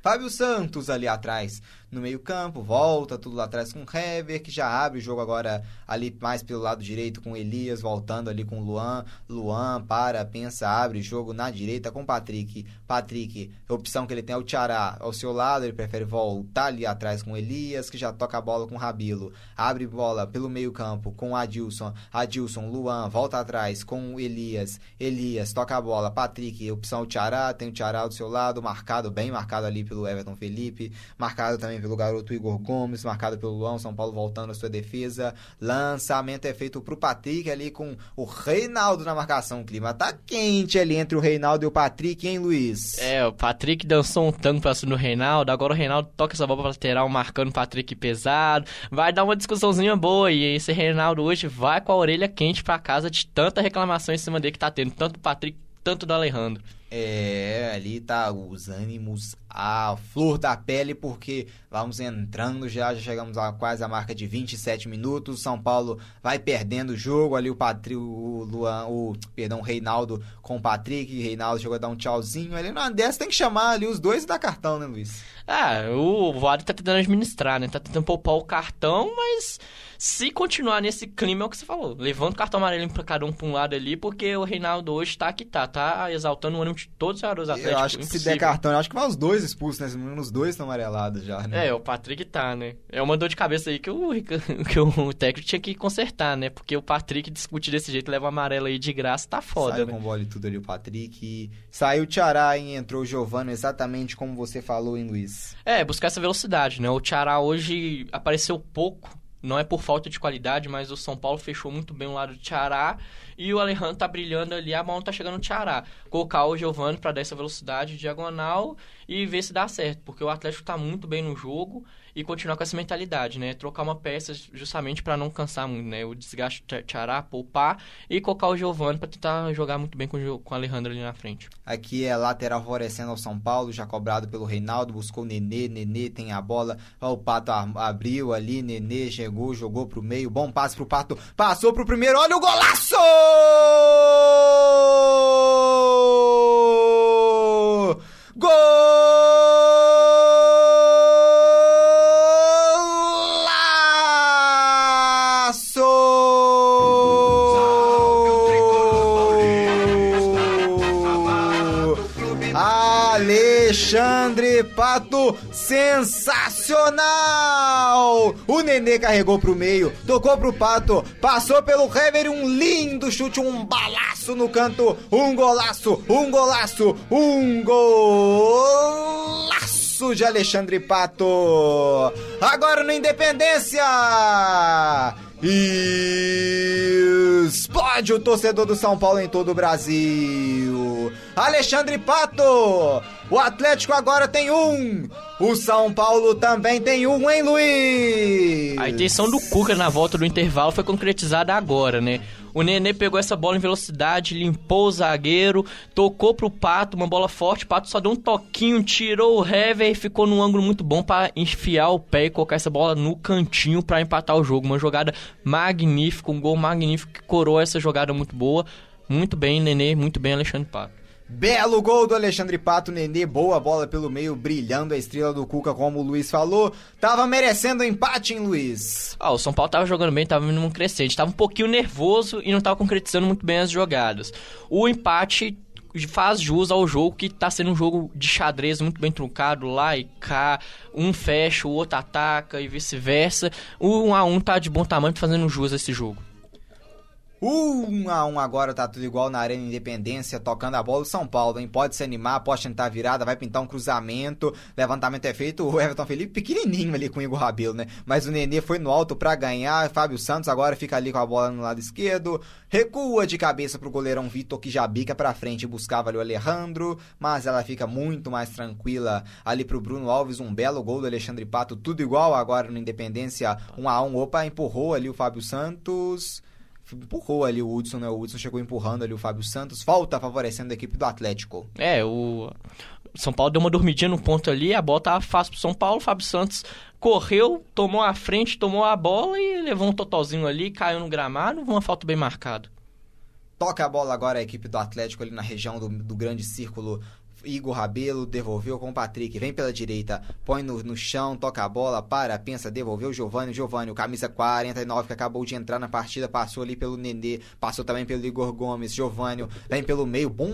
Fábio Santos ali atrás, no meio-campo, volta tudo lá atrás com o Hever, que já abre o jogo agora ali mais pelo lado direito com Elias, voltando ali com o Luan. Luan para, pensa, abre o jogo na direita com o Patrick. Patrick, a opção que ele tem é o Tiará ao seu lado, ele prefere voltar ali atrás com Elias, que já toca a bola com o Rabilo. Abre bola pelo meio-campo com o Adilson. Adilson, Luan, volta atrás com Elias. Elias, toca a bola. Patrick, opção o Tiará, tem o Tiará do seu lado, marcado, bem marcado ali pelo Everton Felipe, marcado também também pelo garoto Igor Gomes, marcado pelo Luan, São Paulo voltando à sua defesa. Lançamento é feito pro Patrick ali com o Reinaldo na marcação. O clima tá quente ali entre o Reinaldo e o Patrick, hein, Luiz? É, o Patrick dançou um tanto pra cima do Reinaldo, agora o Reinaldo toca essa bola pra lateral, marcando o Patrick pesado. Vai dar uma discussãozinha boa e esse Reinaldo hoje vai com a orelha quente pra casa de tanta reclamação em cima dele que tá tendo, tanto do Patrick, tanto do Alejandro. É, ali tá os ânimos a flor da pele, porque vamos entrando já, já chegamos a quase a marca de 27 minutos. São Paulo vai perdendo o jogo. Ali o Patrick, o Luan, o perdão, o Reinaldo com o Patrick. Reinaldo chegou a dar um tchauzinho. Ali na dessa tem que chamar ali os dois e dar cartão, né, Luiz? Ah, o Vale tá tentando administrar, né? Tá tentando poupar o cartão, mas se continuar nesse clima, é o que você falou. Levando o cartão amarelo pra cada um pra um lado ali, porque o Reinaldo hoje tá que tá. Tá exaltando o ânimo todos os jogadores atléticos. Eu acho que se der cartão, eu acho que vai os dois expulsos, né? Os dois estão amarelados já, né? É, o Patrick tá, né? É uma dor de cabeça aí que o, que o técnico tinha que consertar, né? Porque o Patrick discutir desse jeito, leva amarelo aí de graça, tá foda, Saiu né? com bola e tudo ali o Patrick. Saiu o Tiará e entrou o Giovanni, exatamente como você falou, hein, Luiz? É, buscar essa velocidade, né? O Tiará hoje apareceu pouco, não é por falta de qualidade, mas o São Paulo fechou muito bem o lado do Tiará e o Alejandro tá brilhando ali, a mão tá chegando no Tiará. Colocar o Giovani para dar essa velocidade diagonal e ver se dá certo, porque o Atlético tá muito bem no jogo e continuar com essa mentalidade, né? Trocar uma peça justamente para não cansar muito, né? O desgaste Tiará, poupar e colocar o Giovani para tentar jogar muito bem com o, com o Alejandro ali na frente. Aqui é lateral favorecendo ao São Paulo, já cobrado pelo Reinaldo, buscou o Nenê, Nenê tem a bola, o Pato abriu ali, Nenê chegou, jogou pro meio, bom passe pro Pato, passou pro primeiro, olha o golaço! Alexandre Pato, sensacional! O Nenê carregou pro meio, tocou pro Pato, passou pelo Hever, um lindo chute, um balaço no canto, um golaço, um golaço, um golaço de Alexandre Pato. Agora no Independência! E explode o torcedor do São Paulo em todo o Brasil. Alexandre Pato, o Atlético agora tem um. O São Paulo também tem um, hein, Luiz? A intenção do Cuca na volta do intervalo foi concretizada agora, né? O Nenê pegou essa bola em velocidade, limpou o zagueiro, tocou pro Pato, uma bola forte. O Pato só deu um toquinho, tirou o Hever e ficou num ângulo muito bom para enfiar o pé e colocar essa bola no cantinho para empatar o jogo. Uma jogada magnífica, um gol magnífico que coroa essa jogada muito boa. Muito bem, Nenê, muito bem, Alexandre Pato. Belo gol do Alexandre Pato, Nenê, boa bola pelo meio, brilhando a estrela do Cuca, como o Luiz falou. Tava merecendo empate, hein, Luiz? Ah, o São Paulo tava jogando bem, tava vindo um crescente. Tava um pouquinho nervoso e não tava concretizando muito bem as jogadas. O empate faz jus ao jogo que tá sendo um jogo de xadrez muito bem truncado, lá e cá, um fecha, o outro ataca e vice-versa. O 1 a 1 tá de bom tamanho fazendo jus a esse jogo. Um a um agora tá tudo igual na Arena Independência, tocando a bola. O São Paulo, hein? Pode se animar, pode tentar virada, vai pintar um cruzamento. Levantamento é feito. O Everton Felipe pequenininho ali com o Igor Rabelo, né? Mas o Nenê foi no alto para ganhar. Fábio Santos agora fica ali com a bola no lado esquerdo. Recua de cabeça pro goleirão Vitor, que já bica pra frente e buscava ali o Alejandro. Mas ela fica muito mais tranquila ali pro Bruno Alves. Um belo gol do Alexandre Pato, tudo igual agora no Independência. Um a um. Opa, empurrou ali o Fábio Santos empurrou ali o Hudson, né? O Hudson chegou empurrando ali o Fábio Santos. Falta favorecendo a equipe do Atlético. É, o São Paulo deu uma dormidinha no ponto ali, a bola tava fácil pro São Paulo, o Fábio Santos correu, tomou a frente, tomou a bola e levou um totalzinho ali, caiu no gramado, uma falta bem marcada. Toca a bola agora a equipe do Atlético ali na região do, do grande círculo Igor Rabelo devolveu com o Patrick, vem pela direita, põe no, no chão, toca a bola, para, pensa, devolveu Giovanni, Giovanni, camisa 49 que acabou de entrar na partida, passou ali pelo Nenê, passou também pelo Igor Gomes, Giovanni, vem pelo meio, bom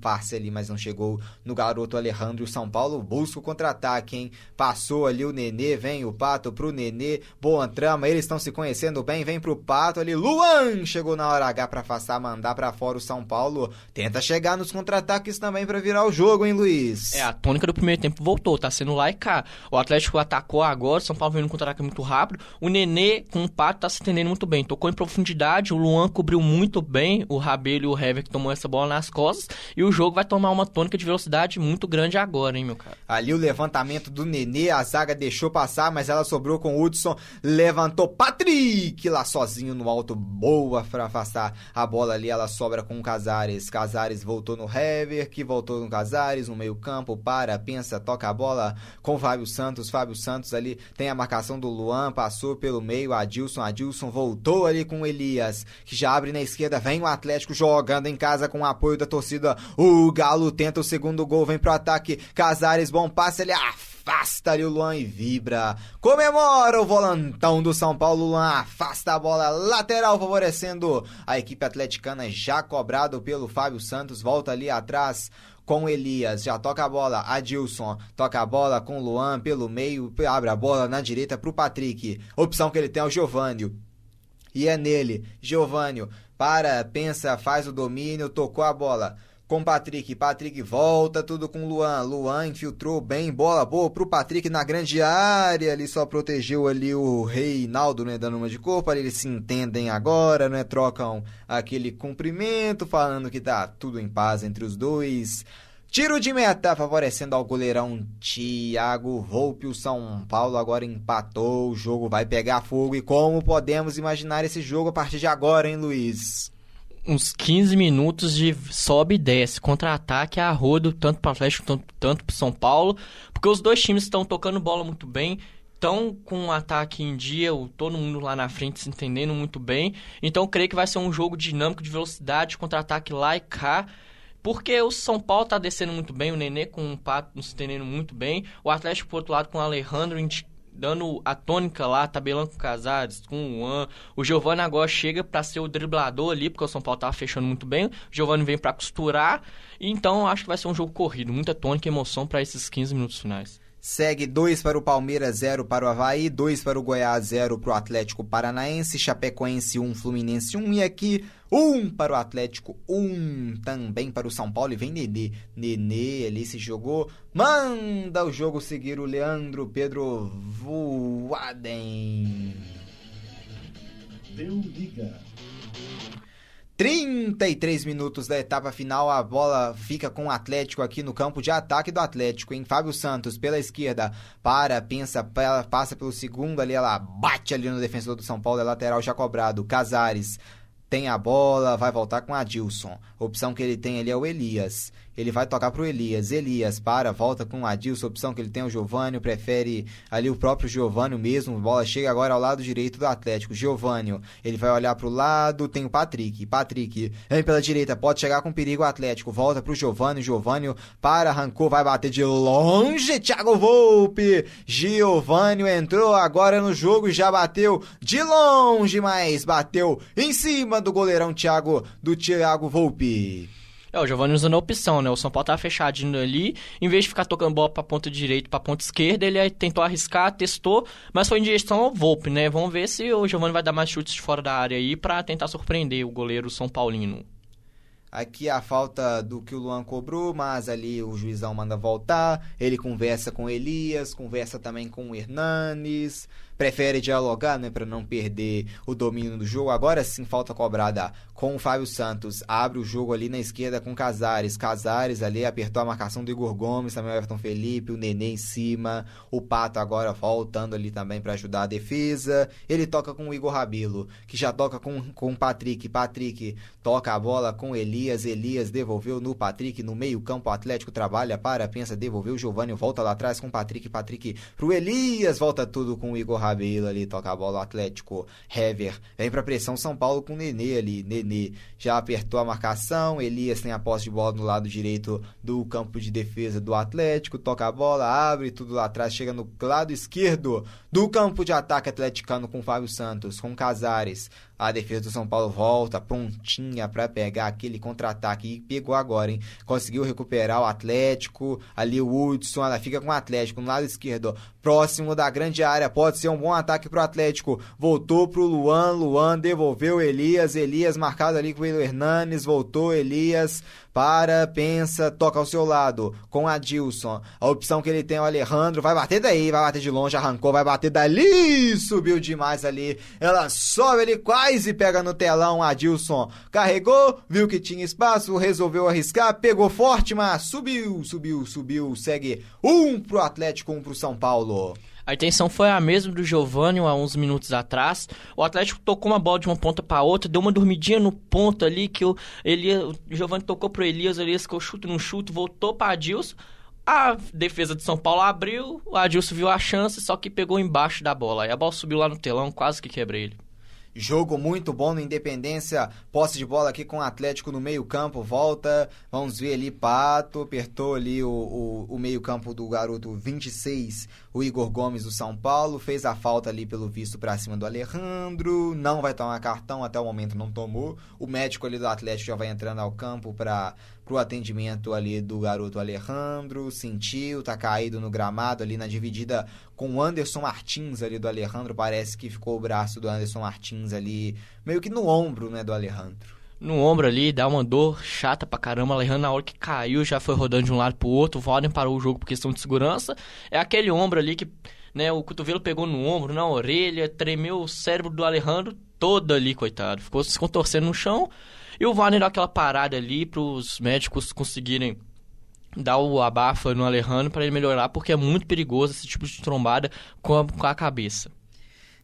passe ali, mas não chegou no garoto Alejandro, São Paulo busca o contra-ataque, hein, passou ali o Nenê, vem o Pato pro Nenê, boa trama, eles estão se conhecendo bem, vem pro Pato ali, Luan chegou na hora H para afastar, mandar para fora o São Paulo, tenta chegar nos contra-ataques também para virar o jogo, hein, Luiz? É, a tônica do primeiro tempo voltou, tá sendo lá e cá. O Atlético atacou agora, São Paulo veio no contra-ataque muito rápido. O Nenê, com o Pato, tá se entendendo muito bem. Tocou em profundidade, o Luan cobriu muito bem o Rabelo e o Hever que tomou essa bola nas costas. E o jogo vai tomar uma tônica de velocidade muito grande agora, hein, meu cara? Ali o levantamento do Nenê, a zaga deixou passar, mas ela sobrou com o Hudson. Levantou Patrick lá sozinho no alto. Boa pra afastar a bola ali, ela sobra com o Casares. Casares voltou no Hever, que voltou no Casares. Casares no meio-campo, para, pensa, toca a bola com Fábio Santos. Fábio Santos ali tem a marcação do Luan, passou pelo meio, Adilson, Adilson voltou ali com Elias, que já abre na esquerda, vem o Atlético jogando em casa com o apoio da torcida. O Galo tenta o segundo gol, vem pro ataque. Casares, bom passe, ele afasta ali o Luan e vibra. Comemora o volantão do São Paulo. Luan afasta a bola lateral, favorecendo a equipe atleticana, já cobrado pelo Fábio Santos. Volta ali atrás com Elias, já toca a bola, Adilson, toca a bola com Luan pelo meio, abre a bola na direita pro Patrick. Opção que ele tem é o Giovânio. E é nele, Giovânio, para, pensa, faz o domínio, tocou a bola com Patrick. Patrick volta, tudo com Luan. Luan infiltrou bem, bola boa pro Patrick na grande área. Ele só protegeu ali o Reinaldo, né? Dando uma de corpo. eles se entendem agora, né? Trocam aquele cumprimento, falando que tá tudo em paz entre os dois. Tiro de meta favorecendo ao goleirão Thiago Volpe. O São Paulo agora empatou. O jogo vai pegar fogo. E como podemos imaginar esse jogo a partir de agora, hein, Luiz? Uns 15 minutos de sobe e desce, contra-ataque a rodo, tanto para o Atlético tanto, tanto para São Paulo, porque os dois times estão tocando bola muito bem, estão com um ataque em dia, todo mundo lá na frente se entendendo muito bem. Então creio que vai ser um jogo dinâmico de velocidade, contra-ataque lá e cá. Porque o São Paulo está descendo muito bem, o Nenê com o Pato se entendendo muito bem, o Atlético por outro lado com o Alejandro dando a tônica lá, tabelando com o Casares, com o Juan. O Giovanni agora chega para ser o driblador ali, porque o São Paulo tava fechando muito bem. O Giovanni vem para costurar. Então acho que vai ser um jogo corrido, muita tônica e emoção para esses 15 minutos finais. Segue 2 para o Palmeiras, 0 para o Havaí, 2 para o Goiás, 0 para o Atlético Paranaense, Chapecoense 1, um, Fluminense 1 um, e aqui 1 um para o Atlético, 1 um também para o São Paulo. E vem Nenê. Nenê ali se jogou, manda o jogo seguir o Leandro Pedro Voaden. Deu liga. 33 minutos da etapa final, a bola fica com o Atlético aqui no campo de ataque do Atlético, em Fábio Santos pela esquerda, para, pensa, passa pelo segundo ali, ela bate ali no defensor do São Paulo, é lateral já cobrado, Casares tem a bola, vai voltar com a Adilson. opção que ele tem ali é o Elias ele vai tocar pro Elias. Elias para, volta com o Adilson, opção que ele tem o Giovânio, prefere ali o próprio Giovânio mesmo. Bola chega agora ao lado direito do Atlético. Giovânio, ele vai olhar pro lado, tem o Patrick. Patrick vem pela direita, pode chegar com perigo o Atlético. Volta pro Giovânio, Giovânio para, arrancou, vai bater de longe. Thiago Volpe, Giovânio entrou agora no jogo, já bateu de longe, mas bateu em cima do goleirão Thiago do Thiago Volpe. É, o Giovanni usando a opção, né? O São Paulo tava fechadinho ali, em vez de ficar tocando bola pra ponta direita, pra ponta esquerda, ele tentou arriscar, testou, mas foi em direção ao Volpe, né? Vamos ver se o Giovanni vai dar mais chutes de fora da área aí pra tentar surpreender o goleiro São Paulino. Aqui a falta do que o Luan cobrou, mas ali o juizão manda voltar. Ele conversa com Elias, conversa também com o Hernanes prefere dialogar, né, para não perder o domínio do jogo. Agora sim, falta cobrada com o Fábio Santos. Abre o jogo ali na esquerda com Casares. Casares ali apertou a marcação do Igor Gomes, também o Everton Felipe, o Nenê em cima. O Pato agora voltando ali também para ajudar a defesa. Ele toca com o Igor Rabelo, que já toca com, com o Patrick. Patrick toca a bola com Elias. Elias devolveu no Patrick no meio-campo. O Atlético trabalha para, pensa, devolveu. O Giovanni volta lá atrás com o Patrick. Patrick pro Elias. Volta tudo com o Igor Rabelo ali, toca a bola, o Atlético, Hever, vem pra pressão, São Paulo com o Nenê ali, Nenê já apertou a marcação, Elias tem a posse de bola no lado direito do campo de defesa do Atlético, toca a bola, abre tudo lá atrás, chega no lado esquerdo do campo de ataque atleticano com Fábio Santos, com Casares, a defesa do São Paulo volta prontinha para pegar aquele contra-ataque. E pegou agora, hein? Conseguiu recuperar o Atlético. Ali o Hudson, ela fica com o Atlético no lado esquerdo, próximo da grande área. Pode ser um bom ataque pro Atlético. Voltou pro Luan. Luan devolveu Elias. Elias marcado ali com o Hernanes. Voltou Elias para, pensa, toca ao seu lado com a Dilson. A opção que ele tem é o Alejandro, vai bater daí, vai bater de longe, arrancou, vai bater dali, subiu demais ali. Ela sobe, ele quase pega no telão. A Dilson carregou, viu que tinha espaço, resolveu arriscar, pegou forte, mas subiu, subiu, subiu. Segue um pro Atlético, um pro São Paulo. A intenção foi a mesma do Giovanni há uns minutos atrás. O Atlético tocou uma bola de uma ponta para outra, deu uma dormidinha no ponto ali que o, Elias, o Giovanni tocou pro Elias, o Elias ficou chute no chute, voltou para Adilson. A defesa de São Paulo abriu, o Adilson viu a chance, só que pegou embaixo da bola. Aí a bola subiu lá no telão, quase que quebrei ele. Jogo muito bom no Independência. Posse de bola aqui com o Atlético no meio-campo. Volta. Vamos ver ali. Pato apertou ali o, o, o meio-campo do garoto 26, o Igor Gomes do São Paulo. Fez a falta ali pelo visto pra cima do Alejandro. Não vai tomar cartão, até o momento não tomou. O médico ali do Atlético já vai entrando ao campo para pro atendimento ali do garoto Alejandro, sentiu, tá caído no gramado ali na dividida com o Anderson Martins ali do Alejandro, parece que ficou o braço do Anderson Martins ali meio que no ombro, né, do Alejandro. No ombro ali, dá uma dor chata pra caramba. Alejandro, na hora que caiu, já foi rodando de um lado pro outro. O parou o jogo por questão de segurança. É aquele ombro ali que, né, o cotovelo pegou no ombro, na orelha, tremeu o cérebro do Alejandro todo ali, coitado. Ficou se contorcendo no chão. E o Warner deu aquela parada ali para os médicos conseguirem dar o abafa no Alejandro para ele melhorar, porque é muito perigoso esse tipo de trombada com a, com a cabeça.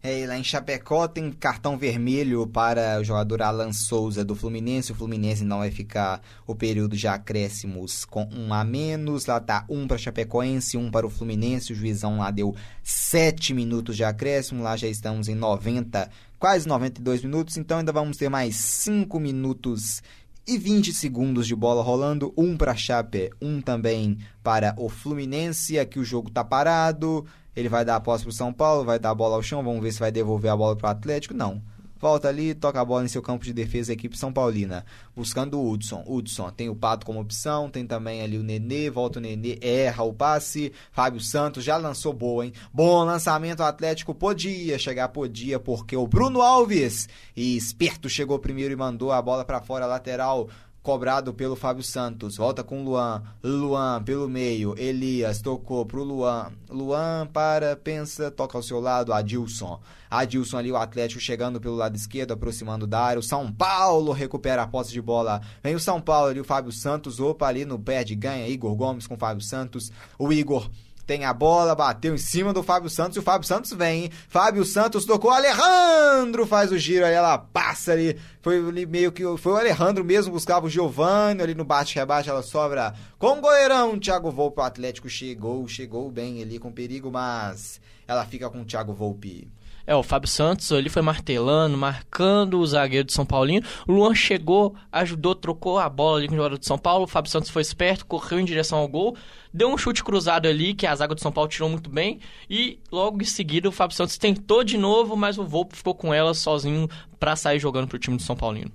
É, lá em Chapecó tem cartão vermelho para o jogador Alan Souza do Fluminense. O Fluminense não vai ficar o período de acréscimos com um a menos. Lá tá um para Chapecoense, um para o Fluminense. O juizão lá deu sete minutos de acréscimo. Lá já estamos em 90, quase 92 minutos. Então ainda vamos ter mais cinco minutos e 20 segundos de bola rolando, um para Chape, um também para o Fluminense. Aqui o jogo tá parado. Ele vai dar a posse pro São Paulo, vai dar a bola ao chão, vamos ver se vai devolver a bola pro Atlético. Não. Volta ali, toca a bola em seu campo de defesa, a equipe São Paulina. Buscando o Hudson. Hudson tem o Pato como opção, tem também ali o Nenê, volta o Nenê, erra o passe. Fábio Santos já lançou boa, hein? Bom lançamento, o Atlético podia chegar, podia, porque o Bruno Alves, e esperto, chegou primeiro e mandou a bola para fora, lateral cobrado pelo Fábio Santos. Volta com Luan. Luan pelo meio. Elias tocou pro Luan. Luan para, pensa, toca ao seu lado. Adilson. Adilson ali, o Atlético chegando pelo lado esquerdo, aproximando da área. O São Paulo recupera a posse de bola. Vem o São Paulo ali, o Fábio Santos. Opa, ali no pé de ganha. Igor Gomes com o Fábio Santos. O Igor tem a bola, bateu em cima do Fábio Santos e o Fábio Santos vem. Fábio Santos tocou, Alejandro faz o giro, aí ela passa ali. Foi ali meio que foi o Alejandro mesmo, buscava o Giovanni ali no bate-rebate, ela sobra com o goleirão. Thiago Volpe, o Atlético chegou, chegou bem ali com perigo, mas ela fica com o Thiago Volpe. É, o Fábio Santos ali foi martelando, marcando o zagueiro de São Paulino. O Luan chegou, ajudou, trocou a bola ali com o jogador de São Paulo. O Fábio Santos foi esperto, correu em direção ao gol, deu um chute cruzado ali que a zaga do São Paulo tirou muito bem. E logo em seguida o Fábio Santos tentou de novo, mas o Volpe ficou com ela sozinho para sair jogando pro time do São Paulino.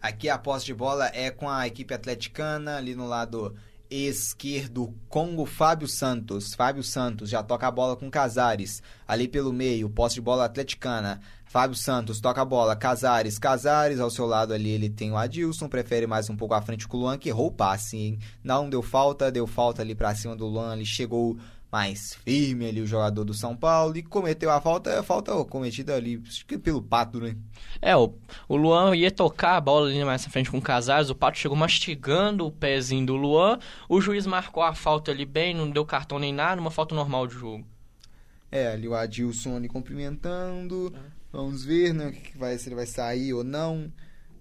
Aqui a posse de bola é com a equipe atleticana, ali no lado esquerdo com o Fábio Santos. Fábio Santos já toca a bola com Casares. Ali pelo meio, posse de bola atleticana. Fábio Santos toca a bola, Casares, Casares, ao seu lado ali ele tem o Adilson, prefere mais um pouco à frente com o Luan, que errou o passe, hein? Não deu falta, deu falta ali pra cima do Luan, ele chegou mais firme ali o jogador do São Paulo e cometeu a falta, a falta cometida ali pelo Pato, né? É, o, o Luan ia tocar a bola ali mais na frente com o Casares, o Pato chegou mastigando o pezinho do Luan, o juiz marcou a falta ali bem, não deu cartão nem nada, uma falta normal de jogo. É, ali o Adilson ali cumprimentando, vamos ver, né, que vai, se ele vai sair ou não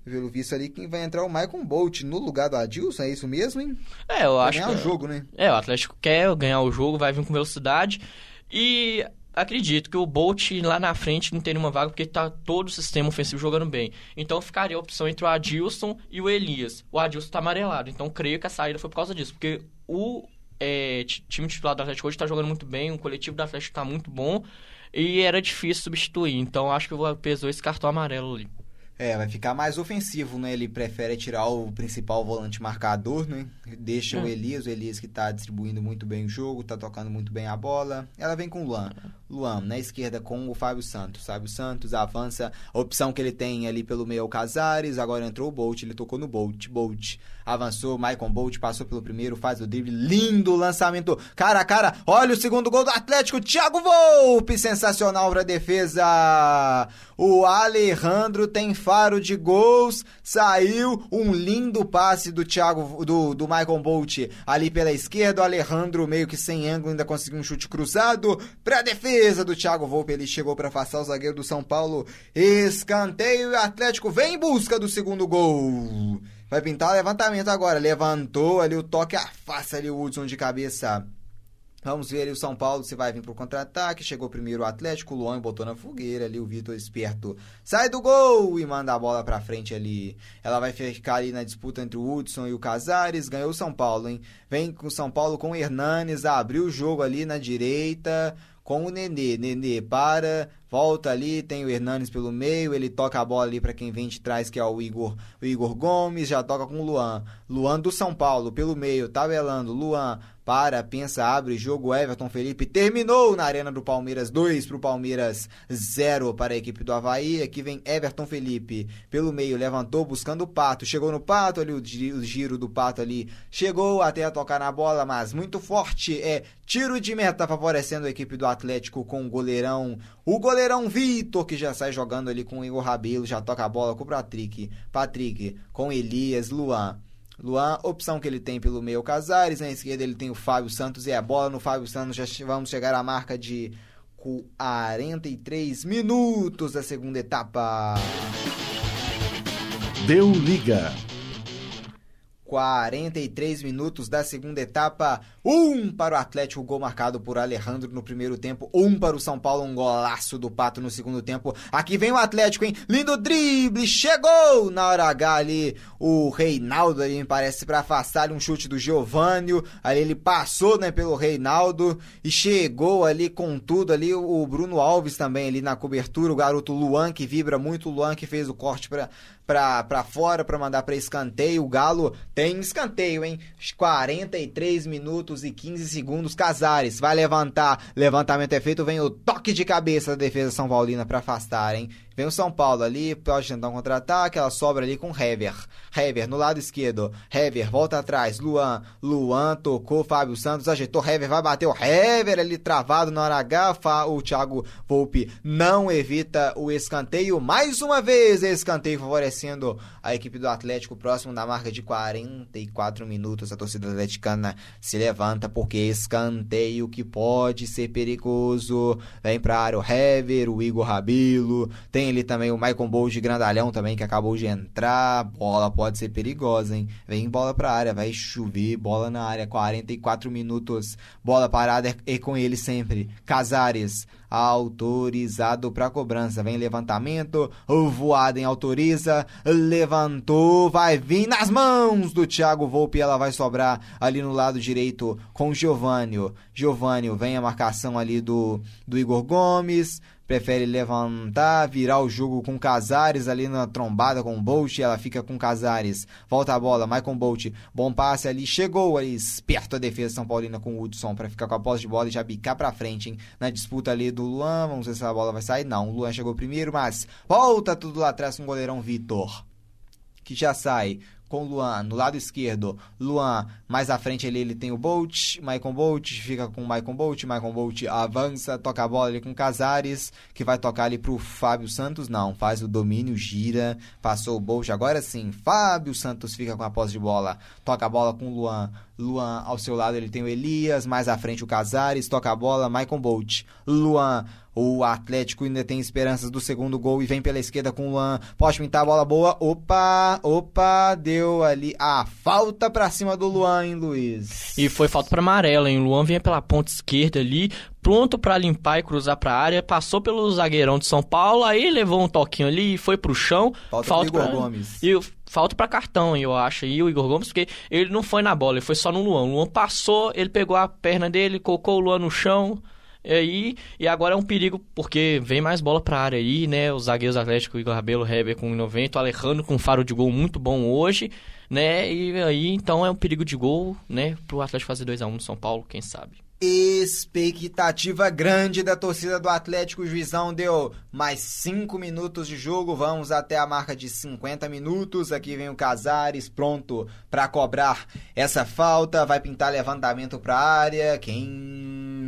pelo visto ali, quem vai entrar é o Michael Bolt no lugar do Adilson, é isso mesmo, hein? É, eu Pra acho ganhar que... o jogo, né? É, o Atlético quer ganhar o jogo, vai vir com velocidade e acredito que o Bolt lá na frente não teria uma vaga porque tá todo o sistema ofensivo jogando bem. Então ficaria a opção entre o Adilson e o Elias. O Adilson tá amarelado, então creio que a saída foi por causa disso, porque o é, ti- time titular do Atlético hoje tá jogando muito bem, o coletivo do Atlético tá muito bom e era difícil substituir. Então acho que pesou esse cartão amarelo ali. É, vai ficar mais ofensivo, né? Ele prefere tirar o principal volante marcador, né? Deixa o Hum. Elias, o Elias que tá distribuindo muito bem o jogo, tá tocando muito bem a bola. Ela vem com o Luan. Luan, na esquerda com o Fábio Santos. Fábio Santos avança. A opção que ele tem ali pelo meio é o Casares. Agora entrou o Bolt, ele tocou no Bolt. Bolt avançou, Maicon Bolt passou pelo primeiro, faz o drible. Lindo lançamento, cara a cara. Olha o segundo gol do Atlético. Thiago Volpe, sensacional pra defesa. O Alejandro tem faro de gols. Saiu um lindo passe do Thiago do, do Michael Bolt ali pela esquerda. O Alejandro meio que sem ângulo ainda conseguiu um chute cruzado pra defesa do Thiago Volpe. Ele chegou pra afastar o zagueiro do São Paulo. Escanteio e o Atlético vem em busca do segundo gol. Vai pintar o levantamento agora. Levantou ali o toque, afasta ali o Hudson de cabeça. Vamos ver ali o São Paulo se vai vir pro contra-ataque. Chegou primeiro o Atlético, o Luan botou na fogueira ali, o Vitor esperto sai do gol e manda a bola pra frente ali. Ela vai ficar ali na disputa entre o Hudson e o Casares. Ganhou o São Paulo, hein? Vem com o São Paulo com o Hernanes, abriu o jogo ali na direita com o Nenê. Nenê para, volta ali, tem o Hernanes pelo meio, ele toca a bola ali para quem vem de trás, que é o Igor, o Igor Gomes, já toca com o Luan. Luan do São Paulo, pelo meio, tabelando, Luan para, pensa, abre, jogo Everton Felipe terminou na Arena do Palmeiras 2 para o Palmeiras 0 para a equipe do Havaí. Aqui vem Everton Felipe pelo meio, levantou buscando o Pato, chegou no Pato ali, o gi- o giro do Pato ali, chegou até a tocar na bola, mas muito forte, é tiro de meta favorecendo a equipe do Atlético com o goleirão, o goleirão Vitor, que já sai jogando ali com o Igor Rabelo, já toca a bola com o Patrick, Patrick com Elias, Luan. Luan, opção que ele tem pelo meio Casares, na esquerda ele tem o Fábio Santos e a bola no Fábio Santos já vamos chegar à marca de 43 minutos da segunda etapa. Deu liga. 43 minutos da segunda etapa. Um para o Atlético, gol marcado por Alejandro no primeiro tempo. Um para o São Paulo, um golaço do Pato no segundo tempo. Aqui vem o Atlético, hein? Lindo drible, chegou na hora H ali. O Reinaldo ali, me parece, para afastar ali um chute do Giovânio. Ali ele passou, né, pelo Reinaldo e chegou ali com tudo ali. O Bruno Alves também ali na cobertura. O garoto Luan, que vibra muito. O Luan que fez o corte para pra, pra fora pra mandar pra escanteio. O Galo tem escanteio, hein? 43 minutos e 15 segundos. Casares vai levantar. Levantamento é feito. Vem o toque de cabeça da defesa São Paulina pra afastar, hein? Vem o São Paulo ali, pode tentar um contra-ataque, ela sobra ali com Hever. Hever no lado esquerdo. Hever volta atrás. Luan. Luan tocou. Fábio Santos ajeitou. Hever vai bater. O Hever ali travado na hora H. O Thiago Volpe não evita o escanteio. Mais uma vez, escanteio favorecendo a equipe do Atlético próximo da marca de 44 minutos. A torcida atleticana se levanta porque escanteio que pode ser perigoso. Vem pra área o Hever, o Igor Rabilo. Tem ali também o Michael Bowl de grandalhão também que acabou de entrar. Bola pode ser perigosa, hein? Vem bola pra área, vai chover. Bola na área, 44 minutos. Bola parada e com ele sempre. Casares autorizado para cobrança. Vem levantamento, o Voaden autoriza, levantou, vai vir nas mãos do Thiago Volpe, ela vai sobrar ali no lado direito com o Giovânio. Giovânio vem a marcação ali do, do Igor Gomes, prefere levantar, virar o jogo com Casares ali na trombada com o Bolt, ela fica com Casares, volta a bola, Michael Bolt, bom passe ali, chegou ali, esperto a defesa São Paulina com o Hudson para ficar com a posse de bola e já bicar pra frente, hein? Na disputa ali do Luan, vamos ver se a bola vai sair, não, o Luan chegou primeiro, mas volta tudo lá atrás com o goleirão Vitor, que já sai com Luan no lado esquerdo. Luan mais à frente ali ele tem o Bolt, Maicon Bolt, fica com o Maicon Bolt, Maicon Bolt avança, toca a bola ali com Casares, que vai tocar ali pro Fábio Santos, não, faz o domínio, gira, passou o Bolt, agora sim, Fábio Santos fica com a posse de bola, toca a bola com o Luan, Luan ao seu lado ele tem o Elias, mais à frente o Casares, toca a bola, Maicon Bolt, Luan o Atlético ainda tem esperanças do segundo gol e vem pela esquerda com o Luan. Pode pintar a bola boa. Opa, opa, deu ali a falta pra cima do Luan, hein, Luiz? E foi falta pra amarela, hein? O Luan vinha pela ponta esquerda ali, pronto para limpar e cruzar pra área. Passou pelo zagueirão de São Paulo, aí levou um toquinho ali e foi pro chão. Falta, falta pro Igor pra... Gomes. E falta pra cartão, eu acho. E o Igor Gomes, porque ele não foi na bola, ele foi só no Luan. O Luan passou, ele pegou a perna dele, colocou o Luan no chão. E aí, e agora é um perigo, porque vem mais bola pra área aí, né? Os zagueiros Atlético, Igor Rabelo, Heber com 90, o Alejandro com faro de gol muito bom hoje, né? E aí, então é um perigo de gol, né? Pro Atlético fazer 2x1 no São Paulo, quem sabe. Expectativa grande da torcida do Atlético. O juizão deu mais 5 minutos de jogo. Vamos até a marca de 50 minutos. Aqui vem o Casares pronto para cobrar essa falta. Vai pintar levantamento para área. Quem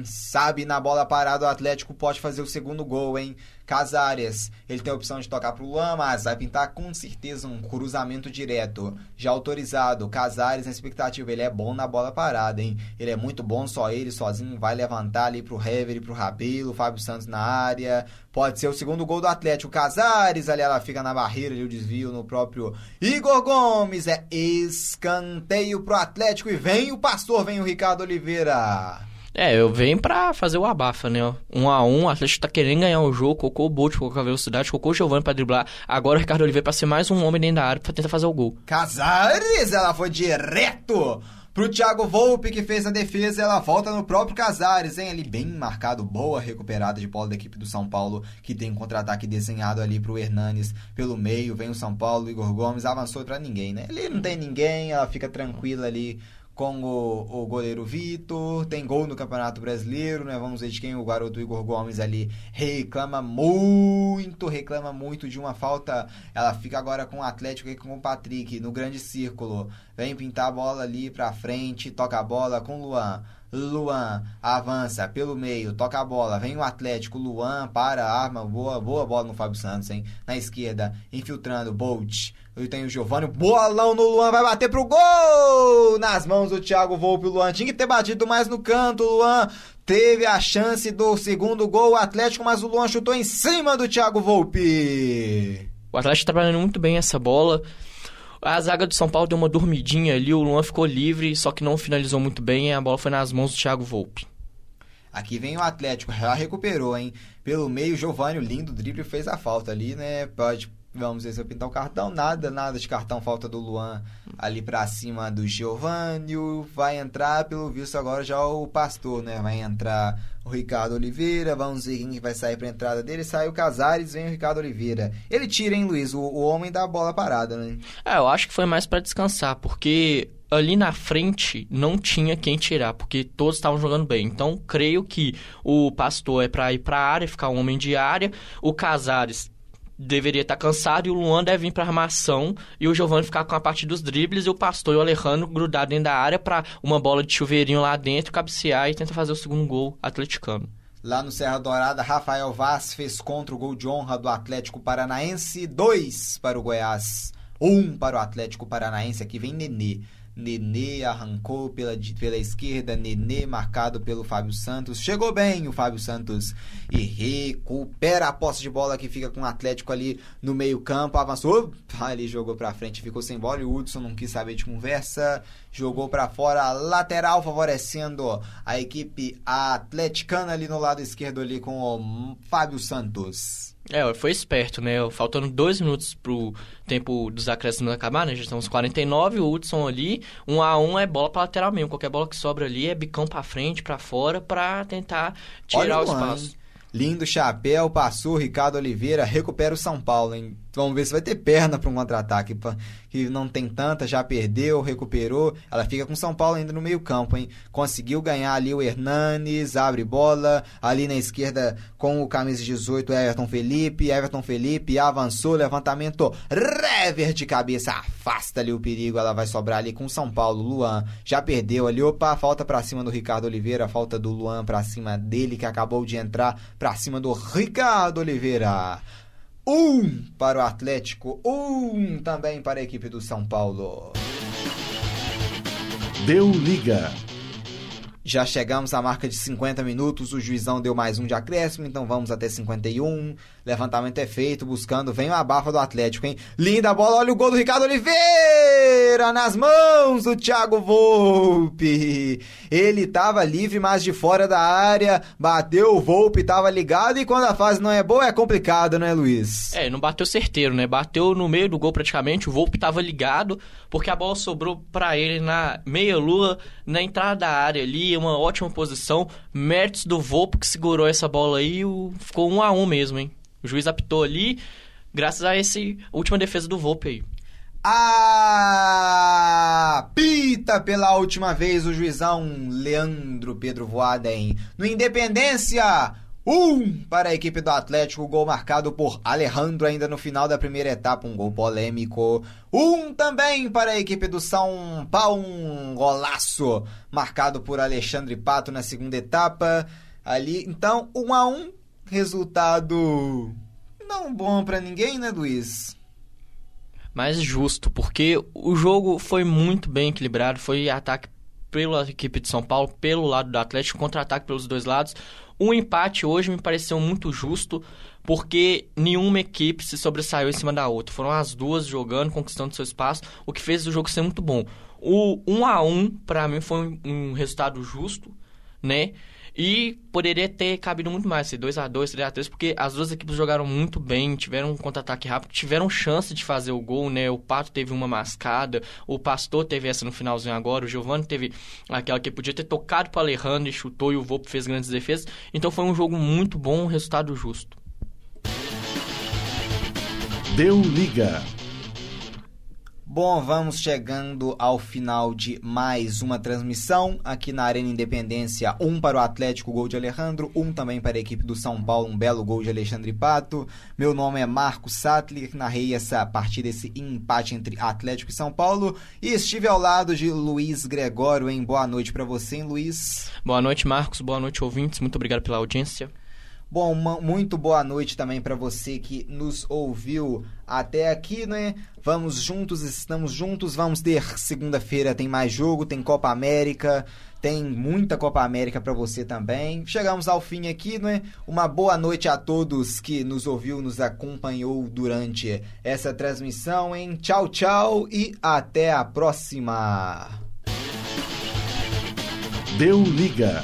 sabe na bola parada o Atlético pode fazer o segundo gol, hein? Casares, ele tem a opção de tocar pro Luan, mas vai pintar com certeza um cruzamento direto. Já autorizado, Casares na expectativa, ele é bom na bola parada, hein? Ele é muito bom, só ele sozinho vai levantar ali pro Hever pro Rabelo, Fábio Santos na área. Pode ser o segundo gol do Atlético. Casares, ali ela fica na barreira, ali o desvio no próprio Igor Gomes. É escanteio pro Atlético e vem o pastor, vem o Ricardo Oliveira. É, eu venho pra fazer o abafa, né? Um a um, o Atlético tá querendo ganhar o jogo, colocou o Bolt, colocou a velocidade, colocou o Giovanni pra driblar. Agora o Ricardo Oliveira pra ser mais um homem dentro da área pra tentar fazer o gol. Casares, ela foi direto pro Thiago Volpe que fez a defesa, ela volta no próprio Casares, hein? Ali bem marcado, boa recuperada de bola da equipe do São Paulo, que tem um contra-ataque desenhado ali pro Hernanes pelo meio, vem o São Paulo, Igor Gomes avançou pra ninguém, né? Ali não tem ninguém, ela fica tranquila ali com o, o goleiro Vitor, tem gol no Campeonato Brasileiro, né? Vamos ver de quem o garoto Igor Gomes ali reclama muito, reclama muito de uma falta. Ela fica agora com o Atlético e com o Patrick no grande círculo. Vem pintar a bola ali pra frente, toca a bola com o Luan. Luan avança pelo meio, toca a bola, vem o Atlético, Luan para, arma, boa, boa bola no Fábio Santos, hein? Na esquerda, infiltrando, Bolt. Eu tenho o Giovanni, bolão no Luan, vai bater pro gol! Nas mãos do Thiago Volpe, o Luan tinha que ter batido mais no canto, o Luan teve a chance do segundo gol, o Atlético, mas o Luan chutou em cima do Thiago Volpe. O Atlético tá trabalhando muito bem essa bola. A zaga do São Paulo deu uma dormidinha ali, o Luan ficou livre, só que não finalizou muito bem e a bola foi nas mãos do Thiago Volpe. Aqui vem o Atlético, já recuperou, hein? Pelo meio, Giovanni, lindo drible, fez a falta ali, né? Pode, vamos ver se eu pintar o cartão. Nada, nada de cartão, falta do Luan ali pra cima do Giovanni. Vai entrar, pelo visto, agora já o Pastor, né? Vai entrar o Ricardo Oliveira. Vamos ver quem vai sair pra entrada dele. Sai o Casares, vem o Ricardo Oliveira. Ele tira, hein, Luiz? O, o homem da bola parada, né? É, eu acho que foi mais para descansar, porque ali na frente não tinha quem tirar, porque todos estavam jogando bem. Então, creio que o Pastor é para ir para a área, ficar um homem de área. O Casares deveria estar cansado e o Luan deve vir para armação e o Giovanni ficar com a parte dos dribles e o Pastor e o Alejandro grudar dentro da área para uma bola de chuveirinho lá dentro, cabecear e tentar fazer o segundo gol atleticano. Lá no Serra Dourada, Rafael Vaz fez contra o gol de honra do Atlético Paranaense, 2 para o Goiás, 1 um para o Atlético Paranaense. Aqui vem Nenê. Nenê arrancou pela, pela esquerda, Nenê marcado pelo Fábio Santos. Chegou bem o Fábio Santos e recupera a posse de bola que fica com o Atlético ali no meio-campo. Avançou, ali jogou pra frente, ficou sem bola. E o Hudson não quis saber de conversa, jogou para fora, lateral, favorecendo a equipe atleticana ali no lado esquerdo, ali com o Fábio Santos. É, foi esperto, né? Faltando dois minutos pro tempo dos acréscimos acabar, né? Já estamos 49, o Hudson ali, um a um é bola pra lateral mesmo. Qualquer bola que sobra ali é bicão pra frente, pra fora, pra tentar tirar Olha o espaço. Lindo chapéu, passou Ricardo Oliveira, recupera o São Paulo, hein? Vamos ver se vai ter perna para um contra-ataque. Que não tem tanta, já perdeu, recuperou. Ela fica com São Paulo ainda no meio-campo, hein? Conseguiu ganhar ali o Hernanes, abre bola. Ali na esquerda com o camisa 18, Everton Felipe. Everton Felipe avançou, levantamento rever de cabeça, afasta ali o perigo. Ela vai sobrar ali com São Paulo. Luan já perdeu ali. Opa, falta para cima do Ricardo Oliveira, falta do Luan para cima dele que acabou de entrar para cima do Ricardo Oliveira. Um para o Atlético, um também para a equipe do São Paulo. Deu liga. Já chegamos à marca de 50 minutos, o juizão deu mais um de acréscimo, então vamos até 51. Levantamento é feito, buscando, vem a bafa do Atlético, hein? Linda bola, olha o gol do Ricardo Oliveira nas mãos do Thiago Volpe. Ele tava livre, mas de fora da área, bateu o Volpe, tava ligado e quando a fase não é boa é complicado, né, Luiz? É, não bateu certeiro, né? Bateu no meio do gol praticamente, o Volpe tava ligado, porque a bola sobrou para ele na meia-lua, na entrada da área ali, uma ótima posição. Méritos do Volpe que segurou essa bola aí, ficou um a um mesmo, hein? O juiz apitou ali, graças a essa última defesa do Volpe aí. Apita pela última vez o juizão Leandro Pedro Voaden. No Independência, um para a equipe do Atlético, gol marcado por Alejandro ainda no final da primeira etapa, um gol polêmico. Um também para a equipe do São Paulo, um golaço marcado por Alexandre Pato na segunda etapa. Ali, então, um a um, resultado não bom para ninguém, né, Luiz? Mas justo, porque o jogo foi muito bem equilibrado, foi ataque pela equipe de São Paulo, pelo lado do Atlético, contra-ataque pelos dois lados. O empate hoje me pareceu muito justo, porque nenhuma equipe se sobressaiu em cima da outra. Foram as duas jogando, conquistando seu espaço, o que fez o jogo ser muito bom. O 1 a 1 para mim foi um resultado justo, né? E poderia ter cabido muito mais, ser 2 a 2 3 a 3 porque as duas equipes jogaram muito bem, tiveram um contra-ataque rápido, tiveram chance de fazer o gol, né? O Pato teve uma mascada, o Pastor teve essa no finalzinho agora, o Giovanni teve aquela que podia ter tocado para Alejandro e chutou e o Volpe fez grandes defesas. Então foi um jogo muito bom, um resultado justo. Deu liga. Bom, vamos chegando ao final de mais uma transmissão aqui na Arena Independência. Um para o Atlético, gol de Alejandro. Um também para a equipe do São Paulo, um belo gol de Alexandre Pato. Meu nome é Marcos Sattler, narrei essa partida, esse empate entre Atlético e São Paulo. E estive ao lado de Luiz Gregório, hein? Boa noite para você, hein, Luiz? Boa noite, Marcos. Boa noite, ouvintes. Muito obrigado pela audiência. Bom, uma, muito boa noite também para você que nos ouviu até aqui, né? Vamos juntos, estamos juntos. Vamos ter segunda-feira tem mais jogo, tem Copa América, tem muita Copa América para você também. Chegamos ao fim aqui, né? Uma boa noite a todos que nos ouviu, nos acompanhou durante essa transmissão, hein? Tchau, tchau e até a próxima. Deu liga.